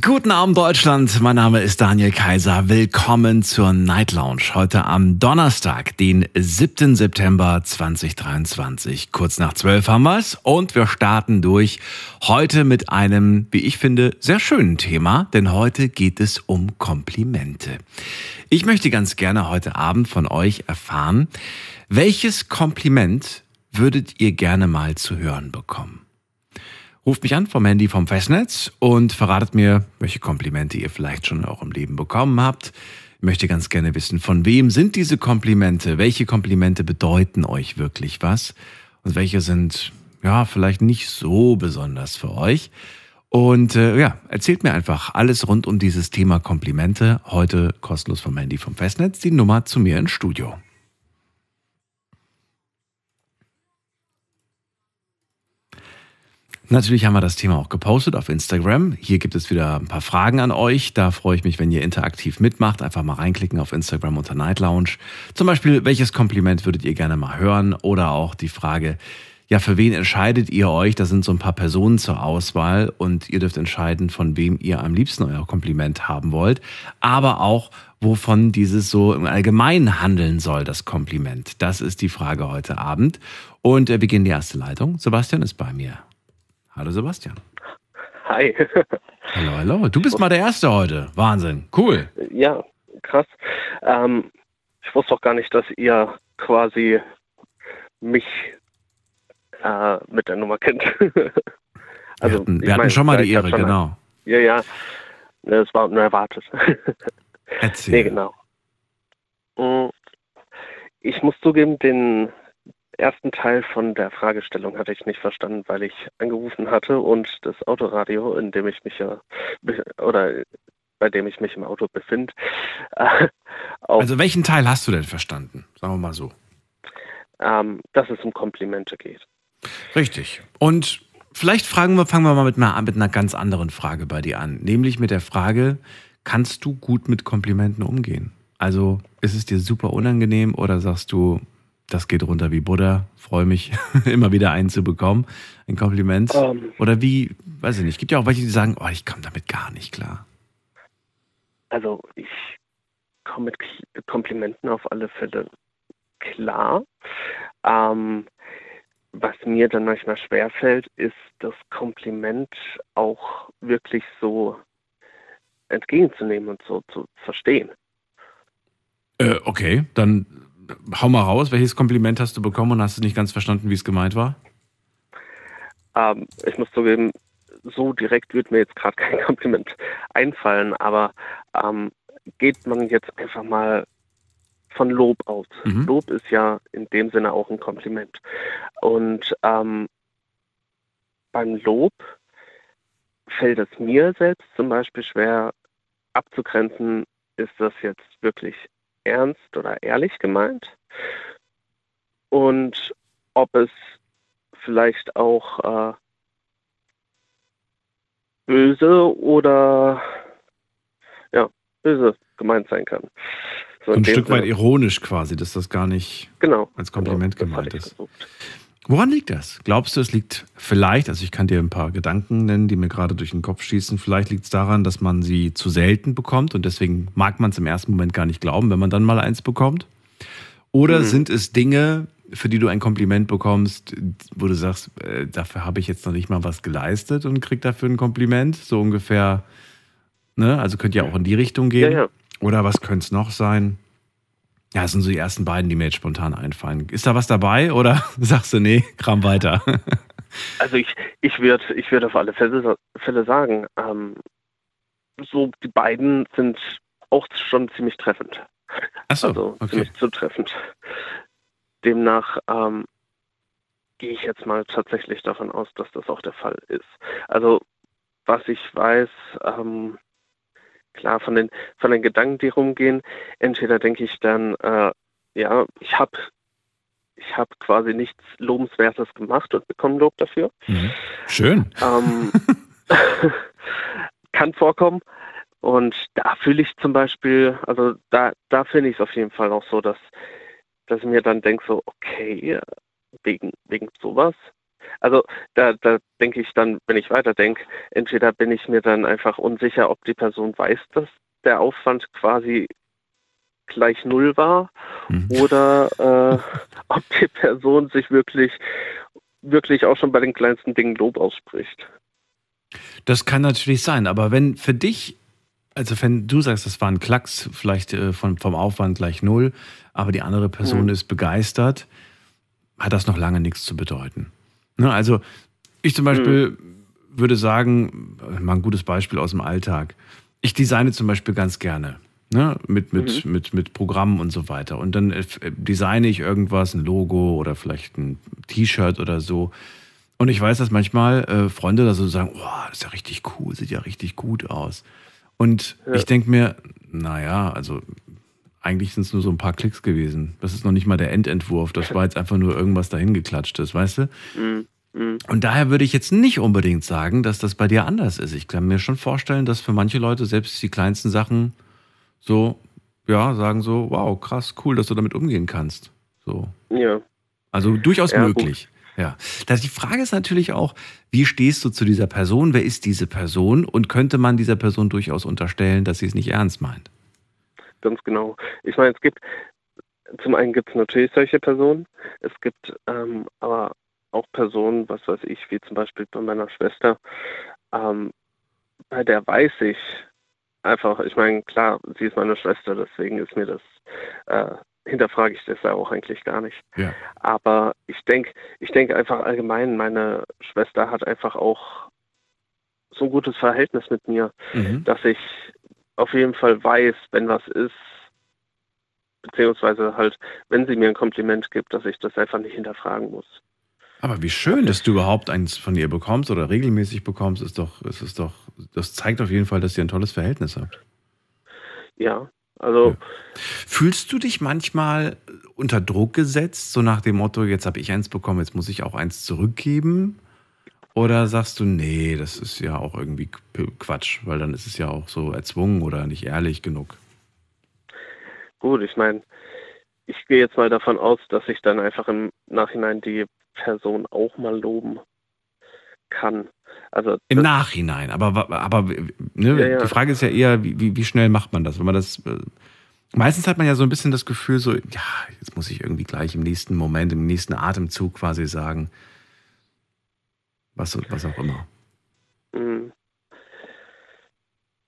Guten Abend Deutschland, mein Name ist Daniel Kaiser. Willkommen zur Night Lounge. Heute am Donnerstag, den 7. September 2023. Kurz nach 12 haben wir's und wir starten durch. Heute mit einem, wie ich finde, sehr schönen Thema, denn heute geht es um Komplimente. Ich möchte ganz gerne heute Abend von euch erfahren, welches Kompliment würdet ihr gerne mal zu hören bekommen? Ruft mich an vom Handy vom Festnetz und verratet mir, welche Komplimente ihr vielleicht schon in eurem Leben bekommen habt. Ich möchte ganz gerne wissen, von wem sind diese Komplimente? Welche Komplimente bedeuten euch wirklich was? Und welche sind, ja, vielleicht nicht so besonders für euch? Und äh, ja, erzählt mir einfach alles rund um dieses Thema Komplimente. Heute kostenlos vom Handy vom Festnetz. Die Nummer zu mir ins Studio. Natürlich haben wir das Thema auch gepostet auf Instagram. Hier gibt es wieder ein paar Fragen an euch. Da freue ich mich, wenn ihr interaktiv mitmacht. Einfach mal reinklicken auf Instagram unter Night Lounge. Zum Beispiel, welches Kompliment würdet ihr gerne mal hören? Oder auch die Frage, ja, für wen entscheidet ihr euch? Da sind so ein paar Personen zur Auswahl und ihr dürft entscheiden, von wem ihr am liebsten euer Kompliment haben wollt. Aber auch, wovon dieses so im Allgemeinen handeln soll, das Kompliment. Das ist die Frage heute Abend. Und wir beginnen die erste Leitung. Sebastian ist bei mir. Hallo Sebastian. Hi. Hallo, hallo. Du bist mal der Erste heute. Wahnsinn. Cool. Ja, krass. Ähm, ich wusste auch gar nicht, dass ihr quasi mich äh, mit der Nummer kennt. also, wir hatten, wir hatten schon mal die Ehre, genau. Ja, ja. Das war nur erwartet. Erzähl. Nee, genau. Mm, ich muss zugeben, den ersten Teil von der Fragestellung hatte ich nicht verstanden, weil ich angerufen hatte und das Autoradio, in dem ich mich ja oder bei dem ich mich im Auto befinde. Äh, also welchen Teil hast du denn verstanden? Sagen wir mal so. Ähm, dass es um Komplimente geht. Richtig. Und vielleicht fragen wir, fangen wir mal mit einer, mit einer ganz anderen Frage bei dir an. Nämlich mit der Frage, kannst du gut mit Komplimenten umgehen? Also ist es dir super unangenehm oder sagst du, das geht runter wie Buddha. Freue mich, immer wieder einen zu bekommen. Ein Kompliment. Um, ähm. Oder wie, weiß ich nicht. Es gibt ja auch welche, die sagen, oh, ich komme damit gar nicht klar. Also ich komme mit Komplimenten auf alle Fälle klar. Ähm, was mir dann manchmal schwerfällt, ist das Kompliment auch wirklich so entgegenzunehmen und so zu verstehen. Äh, okay, dann hau mal raus, welches Kompliment hast du bekommen und hast du nicht ganz verstanden, wie es gemeint war? Ähm, ich muss zugeben, so direkt wird mir jetzt gerade kein Kompliment einfallen, aber ähm, geht man jetzt einfach mal von Lob aus. Mhm. Lob ist ja in dem Sinne auch ein Kompliment. Und ähm, beim Lob fällt es mir selbst zum Beispiel schwer abzugrenzen, ist das jetzt wirklich ernst oder ehrlich gemeint und ob es vielleicht auch äh, böse oder ja, böse gemeint sein kann. So ein Stück weit ironisch quasi, dass das gar nicht genau, als Kompliment genau, gemeint ist. Versucht. Woran liegt das? Glaubst du, es liegt vielleicht, also ich kann dir ein paar Gedanken nennen, die mir gerade durch den Kopf schießen, vielleicht liegt es daran, dass man sie zu selten bekommt und deswegen mag man es im ersten Moment gar nicht glauben, wenn man dann mal eins bekommt? Oder mhm. sind es Dinge, für die du ein Kompliment bekommst, wo du sagst, äh, dafür habe ich jetzt noch nicht mal was geleistet und krieg dafür ein Kompliment? So ungefähr, ne? Also könnte ja auch in die Richtung gehen. Ja, ja. Oder was könnte es noch sein? Ja, das sind so die ersten beiden, die mir jetzt spontan einfallen. Ist da was dabei oder sagst du, nee, kram weiter? also ich, ich würde ich würd auf alle Fälle, Fälle sagen, ähm, so die beiden sind auch schon ziemlich treffend. Ach so, also okay. ziemlich zutreffend. Demnach ähm, gehe ich jetzt mal tatsächlich davon aus, dass das auch der Fall ist. Also was ich weiß, ähm, klar von den von den Gedanken, die rumgehen. Entweder denke ich dann, äh, ja, ich habe ich habe quasi nichts Lobenswertes gemacht und bekomme Lob dafür. Mhm. Schön. Ähm, kann vorkommen. Und da fühle ich zum Beispiel, also da, da finde ich es auf jeden Fall auch so, dass, dass ich mir dann denke, so, okay, wegen, wegen sowas. Also da, da denke ich dann, wenn ich weiterdenke, entweder bin ich mir dann einfach unsicher, ob die Person weiß, dass der Aufwand quasi gleich null war mhm. oder äh, ob die Person sich wirklich, wirklich auch schon bei den kleinsten Dingen Lob ausspricht. Das kann natürlich sein, aber wenn für dich also wenn du sagst, das war ein Klacks, vielleicht äh, von, vom Aufwand gleich null, aber die andere Person mhm. ist begeistert, hat das noch lange nichts zu bedeuten. Ne? Also ich zum Beispiel mhm. würde sagen, mal ein gutes Beispiel aus dem Alltag. Ich designe zum Beispiel ganz gerne. Ne? Mit, mit, mhm. mit, mit Programmen und so weiter. Und dann äh, designe ich irgendwas, ein Logo oder vielleicht ein T-Shirt oder so. Und ich weiß, dass manchmal äh, Freunde da so sagen, oh, das ist ja richtig cool, sieht ja richtig gut aus. Und ja. ich denke mir, naja, also eigentlich sind es nur so ein paar Klicks gewesen. Das ist noch nicht mal der Endentwurf. Das war jetzt einfach nur irgendwas dahin geklatschtes, weißt du? Mhm. Und daher würde ich jetzt nicht unbedingt sagen, dass das bei dir anders ist. Ich kann mir schon vorstellen, dass für manche Leute selbst die kleinsten Sachen so, ja, sagen so, wow, krass, cool, dass du damit umgehen kannst. So. Ja. Also durchaus ja, möglich. Gut. Ja. die Frage ist natürlich auch, wie stehst du zu dieser Person? Wer ist diese Person? Und könnte man dieser Person durchaus unterstellen, dass sie es nicht ernst meint? Ganz genau. Ich meine, es gibt, zum einen gibt es natürlich solche Personen. Es gibt ähm, aber auch Personen, was weiß ich, wie zum Beispiel bei meiner Schwester, ähm, bei der weiß ich einfach, ich meine, klar, sie ist meine Schwester, deswegen ist mir das äh, hinterfrage ich das ja auch eigentlich gar nicht. Ja. Aber ich denke, ich denke einfach allgemein, meine Schwester hat einfach auch so ein gutes Verhältnis mit mir, mhm. dass ich auf jeden Fall weiß, wenn was ist, beziehungsweise halt, wenn sie mir ein Kompliment gibt, dass ich das einfach nicht hinterfragen muss. Aber wie schön, dass du überhaupt eins von ihr bekommst oder regelmäßig bekommst, ist doch, ist es doch, das zeigt auf jeden Fall, dass ihr ein tolles Verhältnis habt. Ja, also fühlst du dich manchmal unter Druck gesetzt, so nach dem Motto, jetzt habe ich eins bekommen, jetzt muss ich auch eins zurückgeben? Oder sagst du, nee, das ist ja auch irgendwie Quatsch, weil dann ist es ja auch so erzwungen oder nicht ehrlich genug? Gut, ich meine, ich gehe jetzt mal davon aus, dass ich dann einfach im Nachhinein die Person auch mal loben kann. Also Im Nachhinein, aber, aber ne, ja, ja. die Frage ist ja eher, wie, wie schnell macht man das? Wenn man das. Äh, meistens hat man ja so ein bisschen das Gefühl, so, ja, jetzt muss ich irgendwie gleich im nächsten Moment, im nächsten Atemzug quasi sagen, was, was auch immer. Mhm.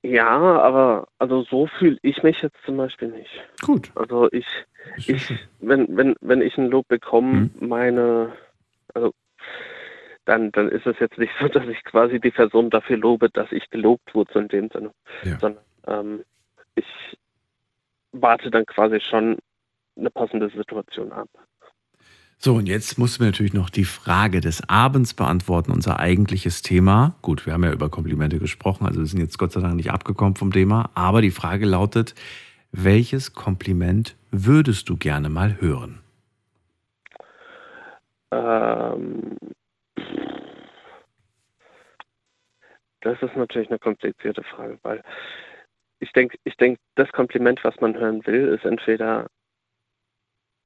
Ja, aber also so fühle ich mich jetzt zum Beispiel nicht. Gut. Also ich, ich wenn, wenn, wenn ich ein Lob bekomme, mhm. meine, also dann, dann ist es jetzt nicht so, dass ich quasi die Person dafür lobe, dass ich gelobt wurde, in dem Sinne. Ja. Sondern ähm, ich warte dann quasi schon eine passende Situation ab. So, und jetzt mussten wir natürlich noch die Frage des Abends beantworten, unser eigentliches Thema. Gut, wir haben ja über Komplimente gesprochen, also wir sind jetzt Gott sei Dank nicht abgekommen vom Thema. Aber die Frage lautet, welches Kompliment würdest du gerne mal hören? Ähm, das ist natürlich eine komplizierte Frage, weil ich denke, ich denke, das Kompliment, was man hören will, ist entweder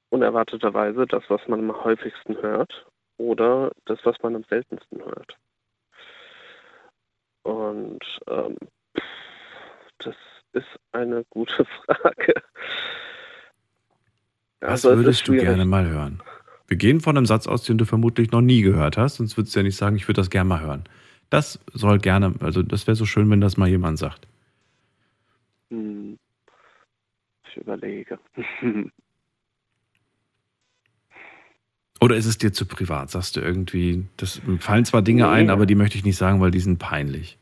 unerwarteterweise das, was man am häufigsten hört, oder das, was man am seltensten hört. Und ähm, das ist eine gute Frage. Was also, würdest du gerne mal hören? Wir gehen von einem Satz aus, den du vermutlich noch nie gehört hast, sonst würdest du ja nicht sagen, ich würde das gerne mal hören. Das soll gerne, also das wäre so schön, wenn das mal jemand sagt. Hm. Ich überlege. Oder ist es dir zu privat? Sagst du irgendwie, das fallen zwar Dinge nee. ein, aber die möchte ich nicht sagen, weil die sind peinlich.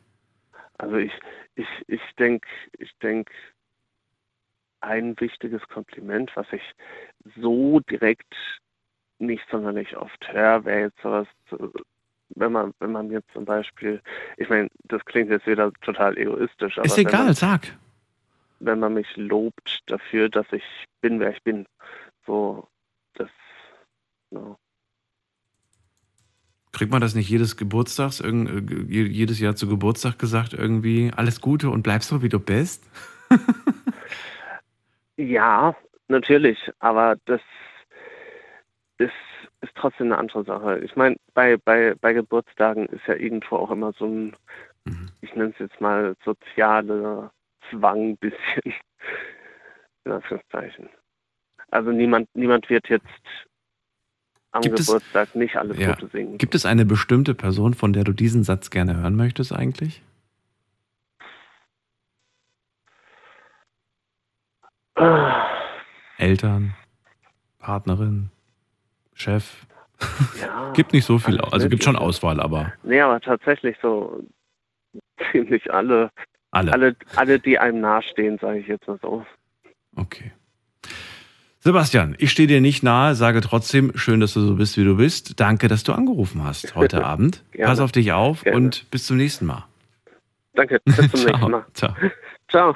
Also ich, ich, ich denke, ich denke, ein wichtiges Kompliment, was ich so direkt nicht sonderlich oft höre, wäre jetzt sowas, wenn man, wenn man jetzt zum Beispiel, ich meine, das klingt jetzt wieder total egoistisch, aber. Ist egal, man, sag. Wenn man mich lobt dafür, dass ich bin, wer ich bin. So, no. Kriegt man das nicht jedes Geburtstags, äh, je- jedes Jahr zu Geburtstag gesagt, irgendwie alles Gute und bleib so, wie du bist? Ja, natürlich, aber das ist, ist trotzdem eine andere Sache. Ich meine, bei, bei, bei Geburtstagen ist ja irgendwo auch immer so ein, Mhm. ich nenne es jetzt mal sozialer Zwang ein bisschen. In Anführungszeichen. Also niemand, niemand wird jetzt am Gibt es- Geburtstag nicht alles Ja. Gute singen. Gibt es eine bestimmte Person, von der du diesen Satz gerne hören möchtest eigentlich? Eltern, Partnerin, Chef? ja, Gibt nicht so viel, alles also gibt schon. Auswahl, aber Nee, aber tatsächlich so ziemlich alle, alle. alle, alle, die einem nahestehen, sage ich jetzt mal so. Okay. Sebastian, ich stehe dir nicht nahe, sage trotzdem, schön, dass du so bist, wie du bist. Danke, dass du angerufen hast heute Abend. Pass auf dich auf Gerne. und bis zum nächsten Mal. Danke, bis zum nächsten Mal. Ciao. Ciao.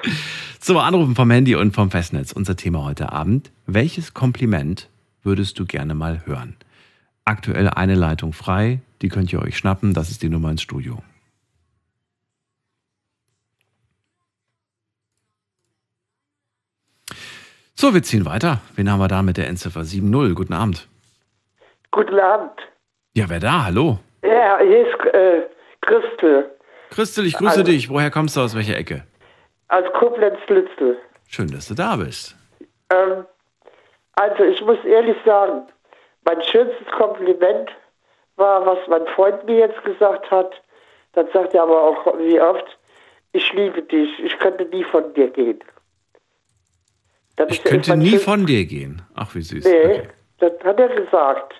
So, Anrufen vom Handy und vom Festnetz. Unser Thema heute Abend. Welches Kompliment würdest du gerne mal hören? Aktuell eine Leitung frei. Die könnt ihr euch schnappen. Das ist die Nummer ins Studio. So, wir ziehen weiter. Wen haben wir da mit der Endziffer 7.0? Guten Abend. Guten Abend. Ja, wer da? Hallo. Ja, hier ist äh, Christel Christel, ich grüße Hallo. dich. Woher kommst du aus welcher Ecke? aus Koblenz-Lützel. Schön, dass du da bist. Ähm, also ich muss ehrlich sagen, mein schönstes Kompliment war, was mein Freund mir jetzt gesagt hat. Dann sagt er aber auch wie oft, ich liebe dich, ich könnte nie von dir gehen. Ich ist könnte nie von dir gehen. Ach, wie süß. Nee, Okay. das hat er gesagt.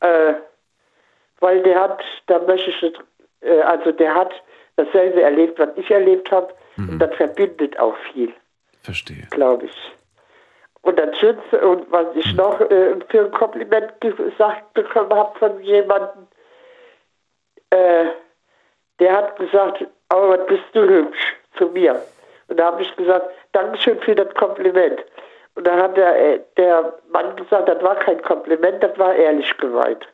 Äh, weil der hat, da möchte ich äh, also der hat dasselbe erlebt, was ich erlebt habe. Mhm. Und das verbindet auch viel, Verstehe. glaube ich. Und das Schönste, und was Mhm. ich noch äh, für ein Kompliment gesagt bekommen habe von jemandem, äh, der hat gesagt, aber bist du hübsch zu mir. Und da habe ich gesagt, Dankeschön für das Kompliment. Und dann hat der, äh, der Mann gesagt, das war kein Kompliment, das war ehrlich gemeint.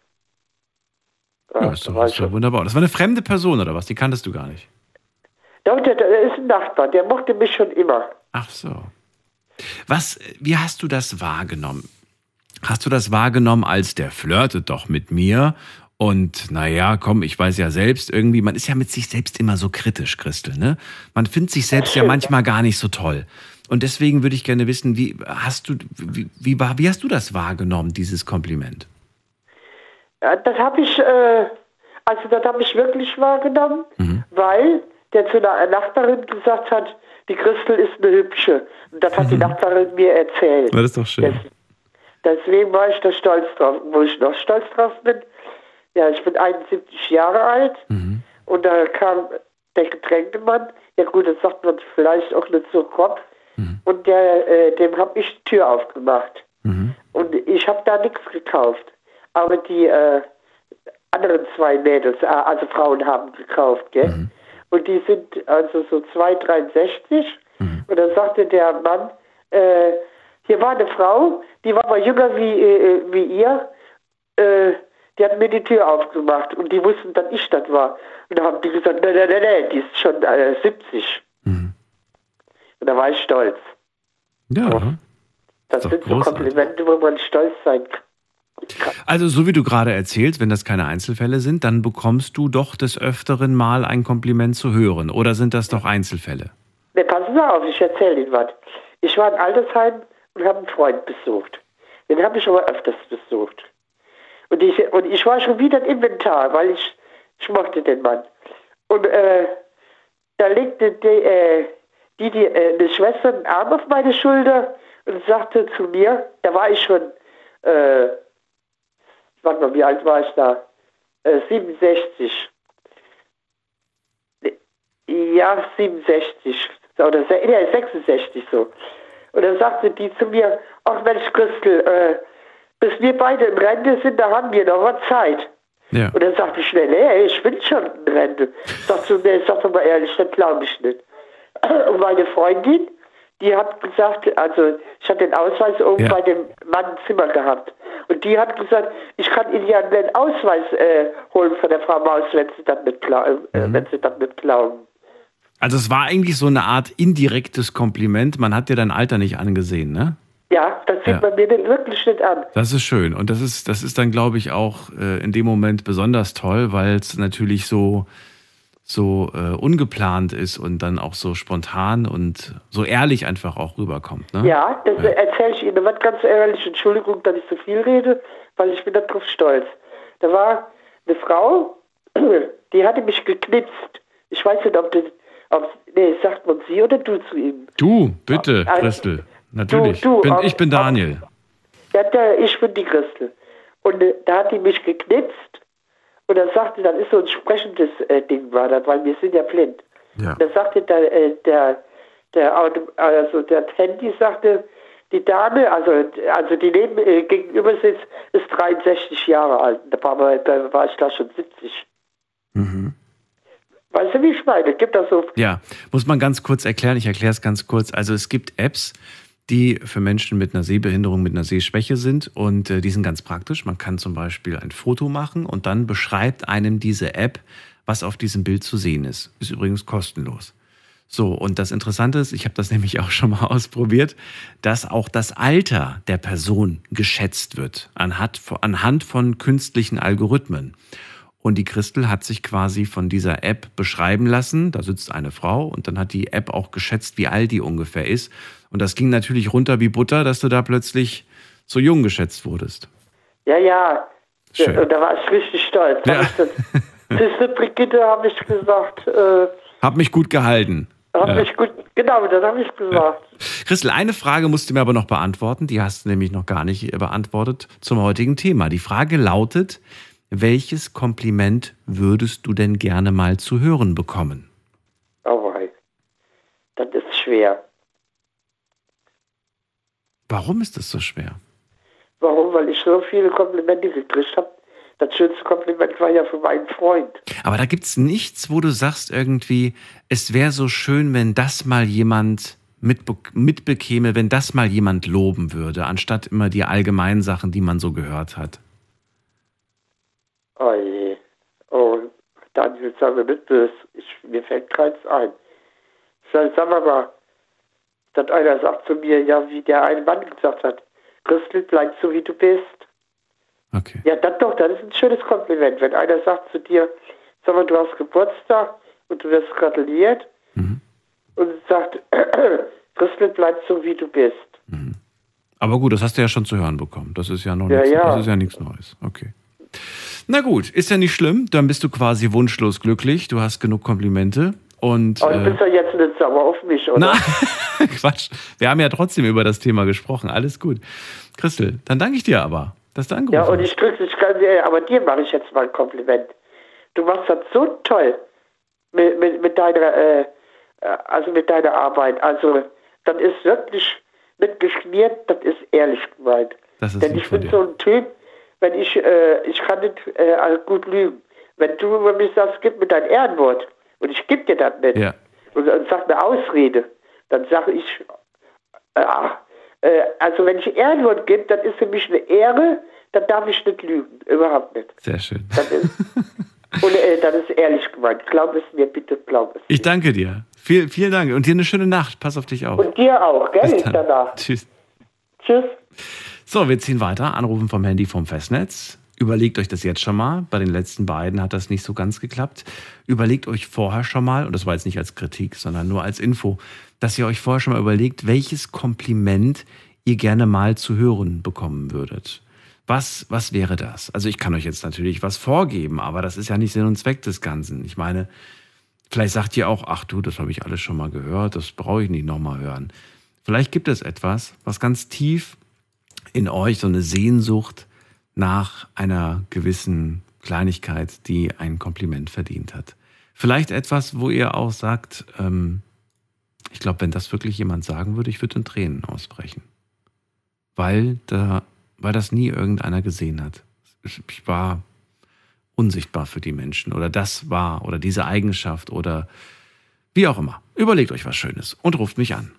Ja, ist da doch, war wunderbar. Das war eine fremde Person, oder was? Die kanntest du gar nicht. Doch, der, der ist ein Nachbar, der mochte mich schon immer. Ach so. Was, wie hast du das wahrgenommen? Hast du das wahrgenommen als der flirtet doch mit mir? Und naja, komm, ich weiß ja selbst irgendwie, man ist ja mit sich selbst immer so kritisch, Christel, ne? Man findet sich selbst ja manchmal gar nicht so toll. Und deswegen würde ich gerne wissen, wie hast du, wie, wie, wie hast du das wahrgenommen, dieses Kompliment? Ja, das habe ich, äh, also das habe ich wirklich wahrgenommen, Mhm. weil der zu einer Nachbarin gesagt hat, die Christel ist eine hübsche. Und das hat die Nachbarin mir erzählt. Mhm. das ist doch schön. Des, deswegen war ich da stolz drauf. Wo ich noch stolz drauf bin, ja, ich bin 71 Jahre alt Mhm. und da kam der Getränkemann, ja gut, das sagt man vielleicht auch nicht so grob, Mhm. und der, äh, dem habe ich die Tür aufgemacht. Mhm. Und ich habe da nichts gekauft. Aber die äh, anderen zwei Mädels, äh, also Frauen, haben gekauft, gell? Mhm. Und die sind also so 2,63. Und dann sagte der Mann, äh, hier war eine Frau, die war mal jünger wie, äh, wie ihr. Äh, die hat mir die Tür aufgemacht und die wussten, dass ich das war. Und da haben die gesagt, nein, nein, nein, nein, die ist schon äh, 70. Und da war ich stolz. Ja. Das Ist doch sind so. Komplimente, wo man stolz sein kann. Also, so wie du gerade erzählst, wenn das keine Einzelfälle sind, dann bekommst du doch des Öfteren mal ein Kompliment zu hören. Oder sind das doch Einzelfälle? Ne, passen Sie auf, ich erzähle Ihnen was. Ich war in Altersheim und habe einen Freund besucht. Den habe ich aber öfters besucht. Und ich, und ich war schon wieder im Inventar, weil ich, ich mochte den Mann. Und äh, da legte die, äh, die, die äh, eine Schwester einen Arm auf meine Schulter und sagte zu mir, da war ich schon, äh, warte mal, wie alt war ich da? Äh, 67. Ja, 67 oder ja, 66 so. Und dann sagte die zu mir, ach Mensch Christel, äh, bis wir beide in Rente sind, da haben wir noch was Zeit. Ja. Und dann sagte ich schnell, hey, ich bin schon in Rente. Sagst du, nee, sag doch mal ehrlich, das glaube ich nicht. Und meine Freundin, die hat gesagt, also ich hatte den Ausweis oben Ja. bei dem Mann im Zimmer gehabt. Und die hat gesagt, ich kann Ihnen ja einen Ausweis äh, holen von der Frau Maus, wenn Sie nicht, glauben, äh, wenn Sie das nicht glauben. Also es war eigentlich so eine Art indirektes Kompliment. Man hat dir dein Alter nicht angesehen, ne? Ja, das sieht Ja. man mir nicht, wirklich nicht an. Das ist schön. Und das ist, das ist dann, glaube ich, auch äh, in dem Moment besonders toll, weil es natürlich so, so äh, ungeplant ist und dann auch so spontan und so ehrlich einfach auch rüberkommt. Ne? Ja, das Ja. erzähle ich Ihnen was ganz ehrlich. Entschuldigung, dass ich so viel rede, weil ich bin darauf stolz. Da war eine Frau, die hatte mich geknipst. Ich weiß nicht, ob das, ob, nee, sagt man sie oder du zu ihm. Du, bitte, Also, Christel. Natürlich. du, bin, ob- ich bin ob- Daniel. Ja, der, ich bin die Christel. Und äh, da hat die mich geknipst und dann sagte, das ist so ein sprechendes äh, Ding, war das, weil wir sind ja blind. Ja. Da sagte der, äh, der, der, also der Handy sagte, die Dame, also, also die neben, äh, gegenüber sitzt, ist 63 Jahre alt. Da war, da war ich da schon 70. Mhm. Weißt du, wie ich meine? Gibt das so, Ja, muss man ganz kurz erklären. Ich erkläre es ganz kurz. Also es gibt Apps, die für Menschen mit einer Sehbehinderung, mit einer Sehschwäche sind und äh, die sind ganz praktisch. Man kann zum Beispiel ein Foto machen und dann beschreibt einem diese App, was auf diesem Bild zu sehen ist. Ist übrigens kostenlos. So, und das Interessante ist, ich habe das nämlich auch schon mal ausprobiert, dass auch das Alter der Person geschätzt wird anhand, anhand von künstlichen Algorithmen. Und die Christel hat sich quasi von dieser App beschreiben lassen. Da sitzt eine Frau und dann hat die App auch geschätzt, wie alt die ungefähr ist. Und das ging natürlich runter wie Butter, dass du da plötzlich so jung geschätzt wurdest. ja, ja. Schön. Und da war ich richtig stolz. Ja. Siehste, Brigitte, habe ich gesagt, äh, Hab mich gut gehalten. hab Ja. mich gut, genau, das habe ich gesagt. Christel, eine Frage musst du mir aber noch beantworten. Die hast du nämlich noch gar nicht beantwortet zum heutigen Thema. Die Frage lautet, welches Kompliment würdest du denn gerne mal zu hören bekommen? Oh. Das ist schwer. Warum ist das so schwer? Warum? Weil ich so viele Komplimente gekriegt habe. Das schönste Kompliment war ja von meinem Freund. Aber da gibt's nichts, wo du sagst irgendwie, es wäre so schön, wenn das mal jemand mitbe mitbekäme, wenn das mal jemand loben würde, anstatt immer die allgemeinen Sachen, die man so gehört hat. Oh je. Oh, Daniel, mir nicht böse. Ich, mir fällt keins ein. Sag, sag mal mal, dass einer sagt zu mir, ja, wie der eine Mann gesagt hat, Christel, bleib so wie du bist. Okay. Ja, das doch, das ist ein schönes Kompliment. Wenn einer sagt zu dir, sag mal, du hast Geburtstag und du wirst gratuliert Mhm. und sagt, Christel, bleib so wie du bist. Aber gut, das hast du ja schon zu hören bekommen. Das ist ja noch Ja, nichts, ja. das ist ja nichts Neues. Okay. Na gut, ist ja nicht schlimm. Dann bist du quasi wunschlos glücklich. Du hast genug Komplimente. Und Aber du äh, bist ja jetzt nicht sauer auf mich, oder? na, Quatsch. Wir haben ja trotzdem über das Thema gesprochen. Alles gut. Christel, dann danke ich dir aber, dass du angerufen Ja, und hast. ich drücke dich ganz, äh, aber dir mache ich jetzt mal ein Kompliment. Du machst das so toll mit, mit, mit deiner, äh, äh, also mit deiner Arbeit. Also, das ist wirklich nicht geschmiert, das ist ehrlich gemeint. Das ist Denn ich bin so ein Typ, wenn ich, äh, ich kann nicht äh, gut lügen. Wenn du über mich sagst, gib mir dein Ehrenwort und ich gebe dir das nicht Ja. und, und sag eine Ausrede, dann sage ich, äh, ach, äh, also wenn ich Ehrenwort gebe, dann ist für mich eine Ehre, dann darf ich nicht lügen, überhaupt nicht. Sehr schön. Das ist, und äh, das ist ehrlich gemeint. Glaub es mir, bitte glaub es. Ich danke dir. Viel, vielen Dank. Und dir eine schöne Nacht. Pass auf dich auf. Und dir auch, gell? Bis dann. Danach. Tschüss. Tschüss. So, wir ziehen weiter. Anrufen vom Handy vom Festnetz. Überlegt euch das jetzt schon mal. Bei den letzten beiden hat das nicht so ganz geklappt. Überlegt euch vorher schon mal, und das war jetzt nicht als Kritik, sondern nur als Info, dass ihr euch vorher schon mal überlegt, welches Kompliment ihr gerne mal zu hören bekommen würdet. Was, was wäre das? Also ich kann euch jetzt natürlich was vorgeben, aber das ist ja nicht Sinn und Zweck des Ganzen. Ich meine, vielleicht sagt ihr auch, ach du, das habe ich alles schon mal gehört, das brauche ich nicht nochmal hören. Vielleicht gibt es etwas, was ganz tief in euch so eine Sehnsucht nach einer gewissen Kleinigkeit, die ein Kompliment verdient hat. Vielleicht etwas, wo ihr auch sagt, ähm, ich glaube, wenn das wirklich jemand sagen würde, ich würde in Tränen ausbrechen. Weil, da, weil das nie irgendeiner gesehen hat. Ich war unsichtbar für die Menschen oder das war oder diese Eigenschaft oder wie auch immer. Überlegt euch was Schönes und ruft mich an.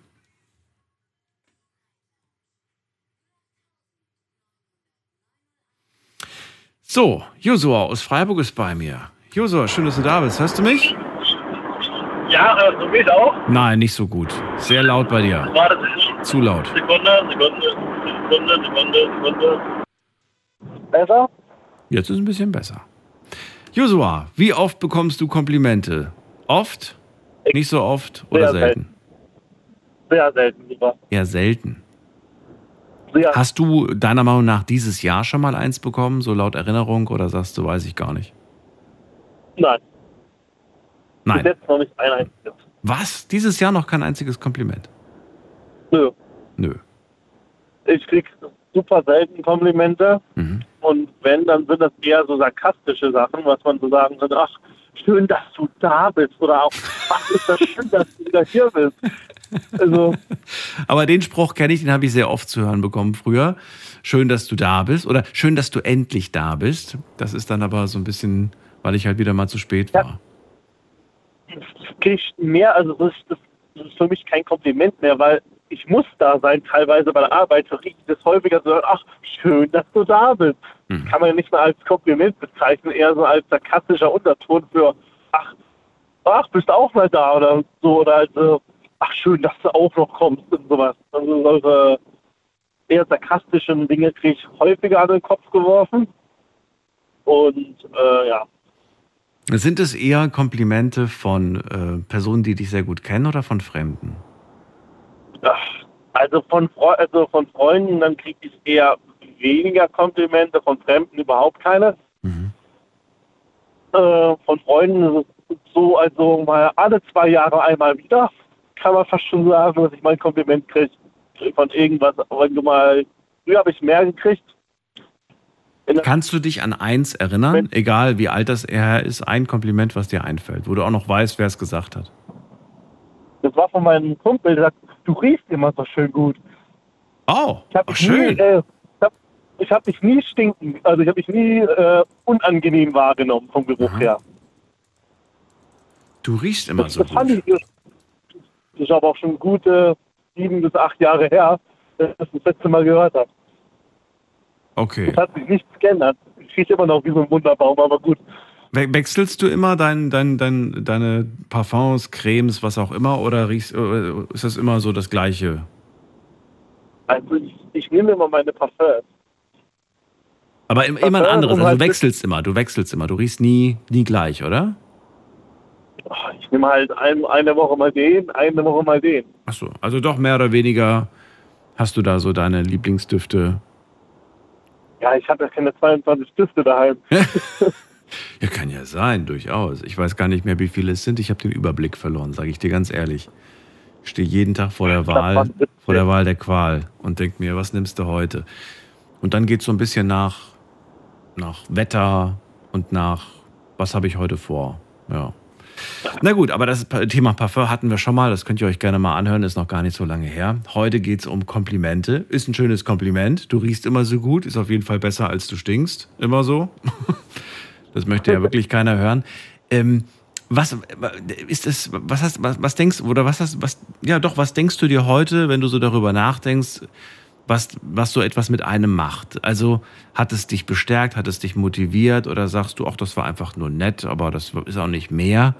So, Josua aus Freiburg ist bei mir. Josua, schön, dass du da bist. Hörst du mich? Ja, äh, so mich auch. Nein, nicht so gut. Sehr laut bei dir. Warte, Zu laut. Sekunde, Sekunde, Sekunde, Sekunde, Sekunde. Besser? Jetzt ist ein bisschen besser. Josua, wie oft bekommst du Komplimente? Oft? Nicht so oft oder Sehr selten? Sehr selten, lieber. Eher selten. Sehr. Hast du deiner Meinung nach dieses Jahr schon mal eins bekommen, so laut Erinnerung, oder sagst du, weiß ich gar nicht? Nein, bis Nein. jetzt noch nicht ein einziges. Was? Dieses Jahr noch kein einziges Kompliment? Nö. Nö. Ich krieg super selten Komplimente. Mhm. Und wenn, dann sind das eher so sarkastische Sachen, was man so sagen kann, ach, schön, dass du da bist. Oder auch, ach, ist das schön, dass du wieder hier bist. Also, Aber den Spruch kenne ich, den habe ich sehr oft zu hören bekommen früher. Schön, dass du da bist oder schön, dass du endlich da bist. Das ist dann aber so ein bisschen, weil ich halt wieder mal zu spät war. krieg ich mehr, also das ist, das ist für mich kein Kompliment mehr, weil ich muss da sein, teilweise bei der Arbeit, so riecht es häufiger so, ach, schön, dass du da bist. Mhm. Kann man nicht mal als Kompliment bezeichnen, eher so als sarkastischer Unterton für, ach, ach, bist auch mal da oder so, oder halt, äh, ach, schön, dass du auch noch kommst und sowas. Also solche eher sarkastischen Dinge kriege ich häufiger an den Kopf geworfen. Und äh, ja, Sind es eher Komplimente von äh, Personen, die dich sehr gut kennen oder von Fremden? Also von, Freu also von Freunden, dann kriege ich eher weniger Komplimente, von Fremden überhaupt keine. Mhm. Äh, von Freunden ist es so, also mal alle zwei Jahre einmal wieder, kann man fast schon sagen, dass ich mein Kompliment kriege von irgendwas. Wenn du mal, früher habe ich mehr gekriegt. Kannst du dich an eins erinnern, egal wie alt das er ist, ein Kompliment, was dir einfällt, wo du auch noch weißt, wer es gesagt hat? Das war von meinem Kumpel, der sagt, du riechst immer so schön gut. Oh, Ich habe oh dich schön. nie, äh, ich hab, ich hab dich nie stinken, also ich habe dich nie äh, unangenehm wahrgenommen vom Geruch Aha. her. Du riechst immer Das, so das fand gut. ich, das ist aber auch schon gute sieben bis acht Jahre her, dass ich das das letzte Mal gehört habe. Okay. Es hat sich nichts geändert. Ich rieche immer noch wie so ein Wunderbaum, aber gut. We wechselst du immer dein, dein, dein, deine Parfums, Cremes, was auch immer, oder riechst, äh, ist das immer so das Gleiche? Also ich, ich nehme immer meine Parfums. Aber im, immer ein anderes, also halt du wechselst immer, du wechselst immer, du riechst nie, nie gleich, oder? Ah, Ich nehme halt ein, eine Woche mal den, eine Woche mal den. Achso, also doch mehr oder weniger hast du da so deine Lieblingsdüfte. Ja, ich habe ja keine 22 Stifte daheim. Ja, kann ja sein, durchaus. Ich weiß gar nicht mehr, wie viele es sind. Ich habe den Überblick verloren, sage ich dir ganz ehrlich. Ich stehe jeden Tag vor der Wahl, waren 17. vor der Wahl der Qual und denke mir, was nimmst du heute? Und dann geht es so ein bisschen nach, nach Wetter und nach, was habe ich heute vor? Ja. Na gut, aber das Thema Parfum hatten wir schon mal. Das könnt ihr euch gerne mal anhören. Ist noch gar nicht so lange her. Heute geht es um Komplimente. Ist ein schönes Kompliment. Du riechst immer so gut. Ist auf jeden Fall besser, als du stinkst. Immer so. Das möchte ja wirklich keiner hören. Ähm, was ist es? Was hast? Was, was denkst oder was hast? Was? Ja, doch. Was denkst du dir heute, wenn du so darüber nachdenkst? Was, was so etwas mit einem macht. Also hat es dich bestärkt, hat es dich motiviert oder sagst du, ach, das war einfach nur nett, aber das ist auch nicht mehr?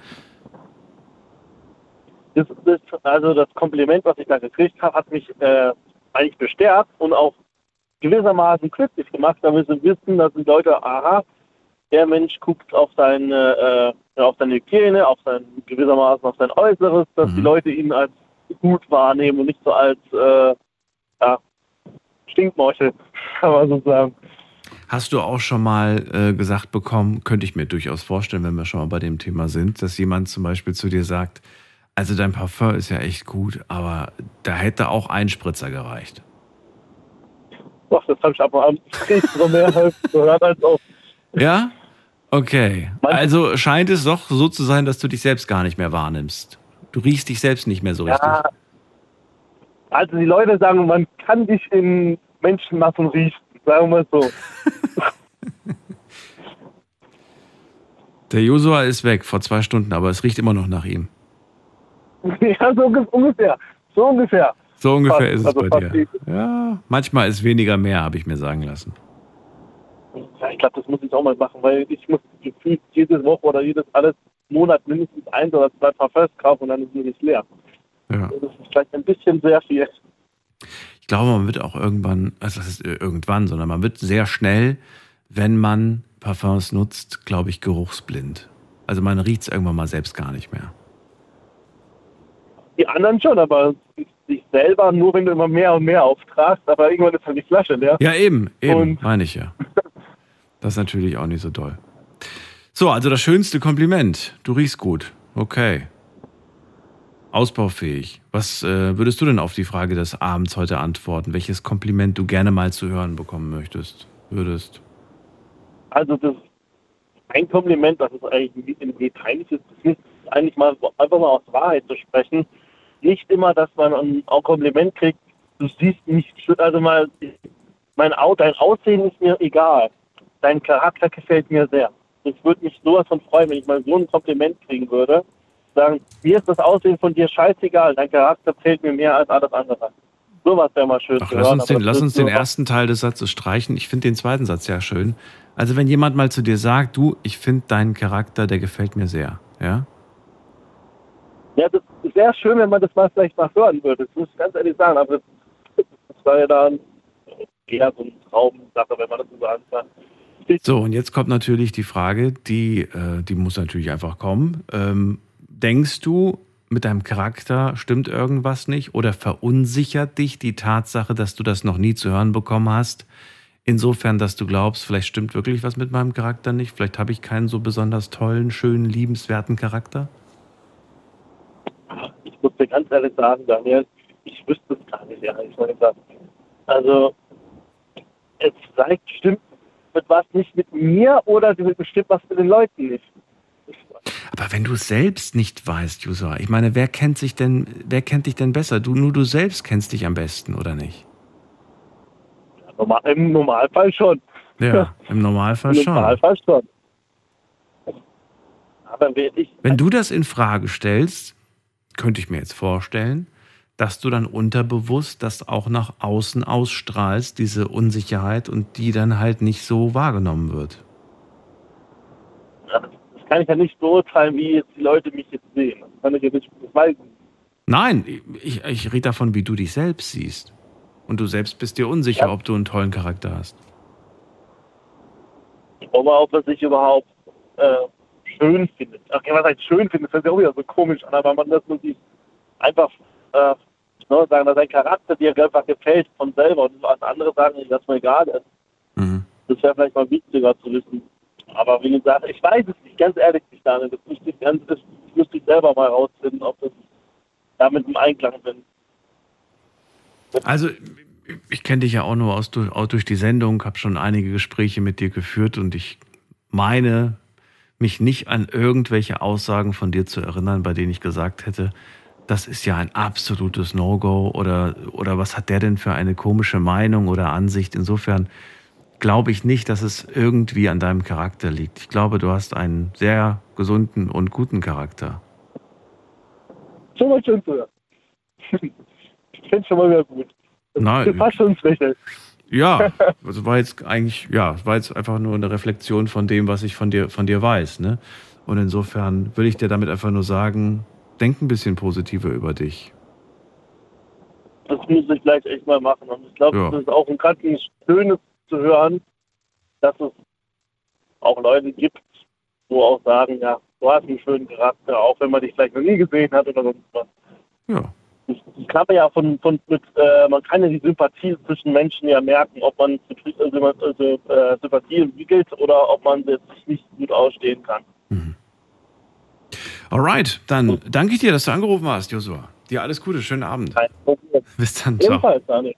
Das, das, also das Kompliment, was ich da gekriegt habe, hat mich äh, eigentlich bestärkt und auch gewissermaßen glücklich gemacht, damit sie wissen, dass die Leute, aha, der Mensch guckt auf seine, äh, auf seine Hygiene, auf sein gewissermaßen auf sein Äußeres, dass Mhm. die Leute ihn als gut wahrnehmen und nicht so als äh, ja, Stinkmorchel, kann man so sagen. Hast du auch schon mal äh, gesagt bekommen, könnte ich mir durchaus vorstellen, wenn wir schon mal bei dem Thema sind, dass jemand zum Beispiel zu dir sagt, also dein Parfum ist ja echt gut, aber da hätte auch ein Spritzer gereicht. Doch, das habe ich ab und an so mehr gehört als auch. Ja? Okay. Also scheint es doch so zu sein, dass du dich selbst gar nicht mehr wahrnimmst. Du riechst dich selbst nicht mehr so richtig. Ja, also die Leute sagen, man kann dich in Menschenmassen riechen, sagen wir so. Der Josua ist weg vor zwei Stunden, aber es riecht immer noch nach ihm. ja, so unge- ungefähr. So ungefähr. So ungefähr Fast, ist es also bei dir. Ja, manchmal ist weniger mehr, habe ich mir sagen lassen. Ja, ich glaube, das muss ich auch mal machen, weil ich muss gefühlt jede Woche oder jedes alles Monat mindestens eins oder zwei Parfums kaufen und dann ist mir nicht leer. Ja. Das ist vielleicht ein bisschen sehr viel. Ich glaube, man wird auch irgendwann, also das ist irgendwann, sondern man wird sehr schnell, wenn man Parfums nutzt, glaube ich, geruchsblind. Also man riecht es irgendwann mal selbst gar nicht mehr. Die anderen schon, aber sich selber nur, wenn du immer mehr und mehr auftragst, aber irgendwann ist halt die Flasche leer. Ja, eben, eben, Und- meine ich ja. Das ist natürlich auch nicht so doll. So, also das schönste Kompliment. Du riechst gut. Okay. Ausbaufähig. Was äh, würdest du denn auf die Frage des Abends heute antworten? Welches Kompliment du gerne mal zu hören bekommen möchtest? Würdest? Also das ein Kompliment, das ist eigentlich ein peinliches Business, ist eigentlich mal einfach mal aus Wahrheit zu sprechen. Nicht immer, dass man ein ein Kompliment kriegt, du siehst schön- also mal, mein Au dein Aussehen ist mir egal. Dein Charakter gefällt mir sehr. Das würde mich sowas von freuen, wenn ich mal so ein Kompliment kriegen würde. Sagen, mir ist das Aussehen von dir scheißegal, dein Charakter zählt mir mehr als alles andere. Sowas wäre mal schön Ach, zu lass hören. uns den, lass uns den ersten Teil des Satzes streichen. Ich finde den zweiten Satz ja schön. Also wenn jemand mal zu dir sagt, du, ich finde deinen Charakter, der gefällt mir sehr. Ja? Ja, das wäre schön, wenn man das mal vielleicht mal hören würde. Das muss ich ganz ehrlich sagen. Aber das, das war ja dann eher so eine Traumsache, wenn man das so kann. So, und jetzt kommt natürlich die Frage, die, äh, die muss natürlich einfach kommen. Ähm, denkst du, mit deinem Charakter stimmt irgendwas nicht oder verunsichert dich die Tatsache, dass du das noch nie zu hören bekommen hast? Insofern, dass du glaubst, vielleicht stimmt wirklich was mit meinem Charakter nicht, vielleicht habe ich keinen so besonders tollen, schönen, liebenswerten Charakter? Ich muss dir ganz ehrlich sagen, Daniel, ich wüsste es gar nicht, ehrlich gesagt. Also, es vielleicht stimmt mit was nicht mit mir oder bestimmt was mit den Leuten nicht. Aber wenn du selbst nicht weißt, User, ich meine, wer kennt sich denn, wer kennt dich denn besser? Du, nur du selbst kennst dich am besten, oder nicht? Normal, Im Normalfall schon. Ja, im Normalfall Im schon. Normalfall schon. Aber wenn ich, Wenn du das in Frage stellst, könnte ich mir jetzt vorstellen, dass du dann unterbewusst das auch nach außen ausstrahlst, diese Unsicherheit, und die dann halt nicht so wahrgenommen wird. das kann ich ja nicht beurteilen, wie jetzt die Leute mich jetzt sehen. Das kann ich ja nicht, das weiß ich nicht. Nein, ich, ich rede davon, wie du dich selbst siehst. Und du selbst bist dir unsicher, Ja. ob du einen tollen Charakter hast. Aber ob er sich überhaupt äh, schön findet. Okay, was heißt schön findet, das hört sich auch wieder so komisch an, aber man, man sich einfach äh, ne, sagen, dass sein Charakter dir einfach gefällt von selber und was andere sagen, dass mir egal ist. Mhm. Das wäre vielleicht mal wichtiger zu wissen. Aber wie gesagt, ich weiß es nicht, ganz ehrlich nicht, Daniel. Das müsste ich, ganz, das müsste ich selber mal rausfinden, ob das damit im Einklang bin. Also, ich kenne dich ja auch nur aus, durch, auch durch die Sendung, habe schon einige Gespräche mit dir geführt und ich meine, mich nicht an irgendwelche Aussagen von dir zu erinnern, bei denen ich gesagt hätte, das ist ja ein absolutes No-Go oder, oder was hat der denn für eine komische Meinung oder Ansicht? Insofern glaube ich nicht, dass es irgendwie an deinem Charakter liegt. Ich glaube, du hast einen sehr gesunden und guten Charakter. Mal schön zu hören. ich finde es schon mal wieder gut. Das Nein. fast schon ins Lächeln. Ja, also war jetzt eigentlich, ja, war jetzt einfach nur eine Reflexion von dem, was ich von dir, von dir weiß, ne? Und insofern will ich dir damit einfach nur sagen, denk ein bisschen positiver über dich. Das muss ich gleich echt mal machen. Und ich glaube, Ja. das ist auch ein ganz Schönes zu hören, dass es auch Leute gibt, wo auch sagen, ja, du hast einen schönen Charakter, auch wenn man dich vielleicht noch nie gesehen hat oder sonst was. Ja. Ich, ich kann ja von, von mit, äh, man kann ja die Sympathie zwischen Menschen ja merken, ob man Sympathie- also, also, äh, Sympathie entwickelt oder ob man jetzt sich nicht gut ausstehen kann. Alright, dann danke ich dir, dass du angerufen hast, Joshua. Dir alles Gute, schönen Abend. Bis dann, ciao. Ebenfalls, Daniel.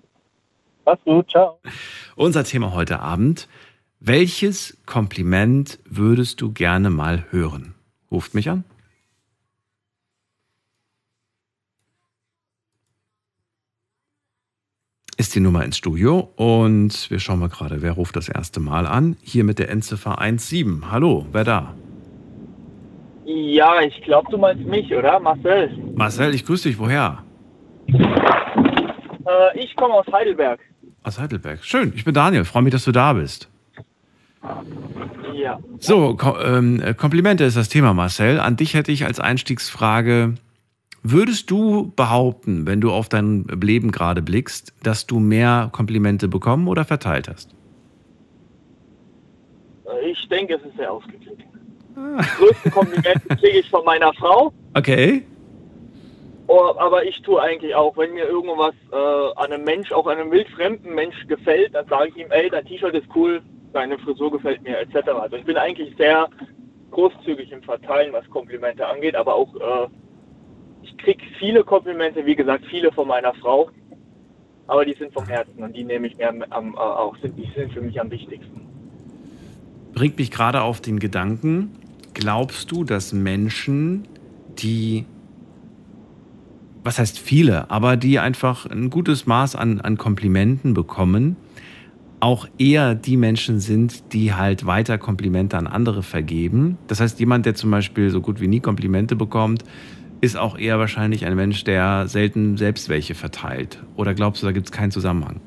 Mach's gut, ciao. Unser Thema heute Abend. Welches Kompliment würdest du gerne mal hören? Ruft mich an. Ist die Nummer ins Studio und wir schauen mal gerade, wer ruft das erste Mal an. Hier mit der Endziffer 17. Hallo, wer da? Ja, ich glaube, du meinst mich, oder? Marcel. Marcel, ich grüße dich. Woher? Äh, ich komme aus Heidelberg. Aus Heidelberg. Schön, ich bin Daniel. Freue mich, dass du da bist. Ja. So, Ko ähm, äh, Komplimente ist das Thema, Marcel. An dich hätte ich als Einstiegsfrage, würdest du behaupten, wenn du auf dein Leben gerade blickst, dass du mehr Komplimente bekommen oder verteilt hast? Ich denke, es ist sehr ausgeglichen. Das größte Kompliment kriege ich von meiner Frau. Okay. Oh, aber ich tue eigentlich auch, wenn mir irgendwas äh, an einem Mensch, auch einem wildfremden Mensch gefällt, dann sage ich ihm, ey, dein T-Shirt ist cool, deine Frisur gefällt mir, etc. Also ich bin eigentlich sehr großzügig im Verteilen, was Komplimente angeht, aber auch äh, ich kriege viele Komplimente, wie gesagt, viele von meiner Frau, aber die sind vom Herzen und die nehme ich mir am, am, äh, auch, sind, die sind für mich am wichtigsten. Bringt mich gerade auf den Gedanken, glaubst du, dass Menschen, die, was heißt viele, aber die einfach ein gutes Maß an, an Komplimenten bekommen, auch eher die Menschen sind, die halt weiter Komplimente an andere vergeben. Das heißt, jemand, der zum Beispiel so gut wie nie Komplimente bekommt, ist auch eher wahrscheinlich ein Mensch, der selten selbst welche verteilt. Oder glaubst du, da gibt es keinen Zusammenhang?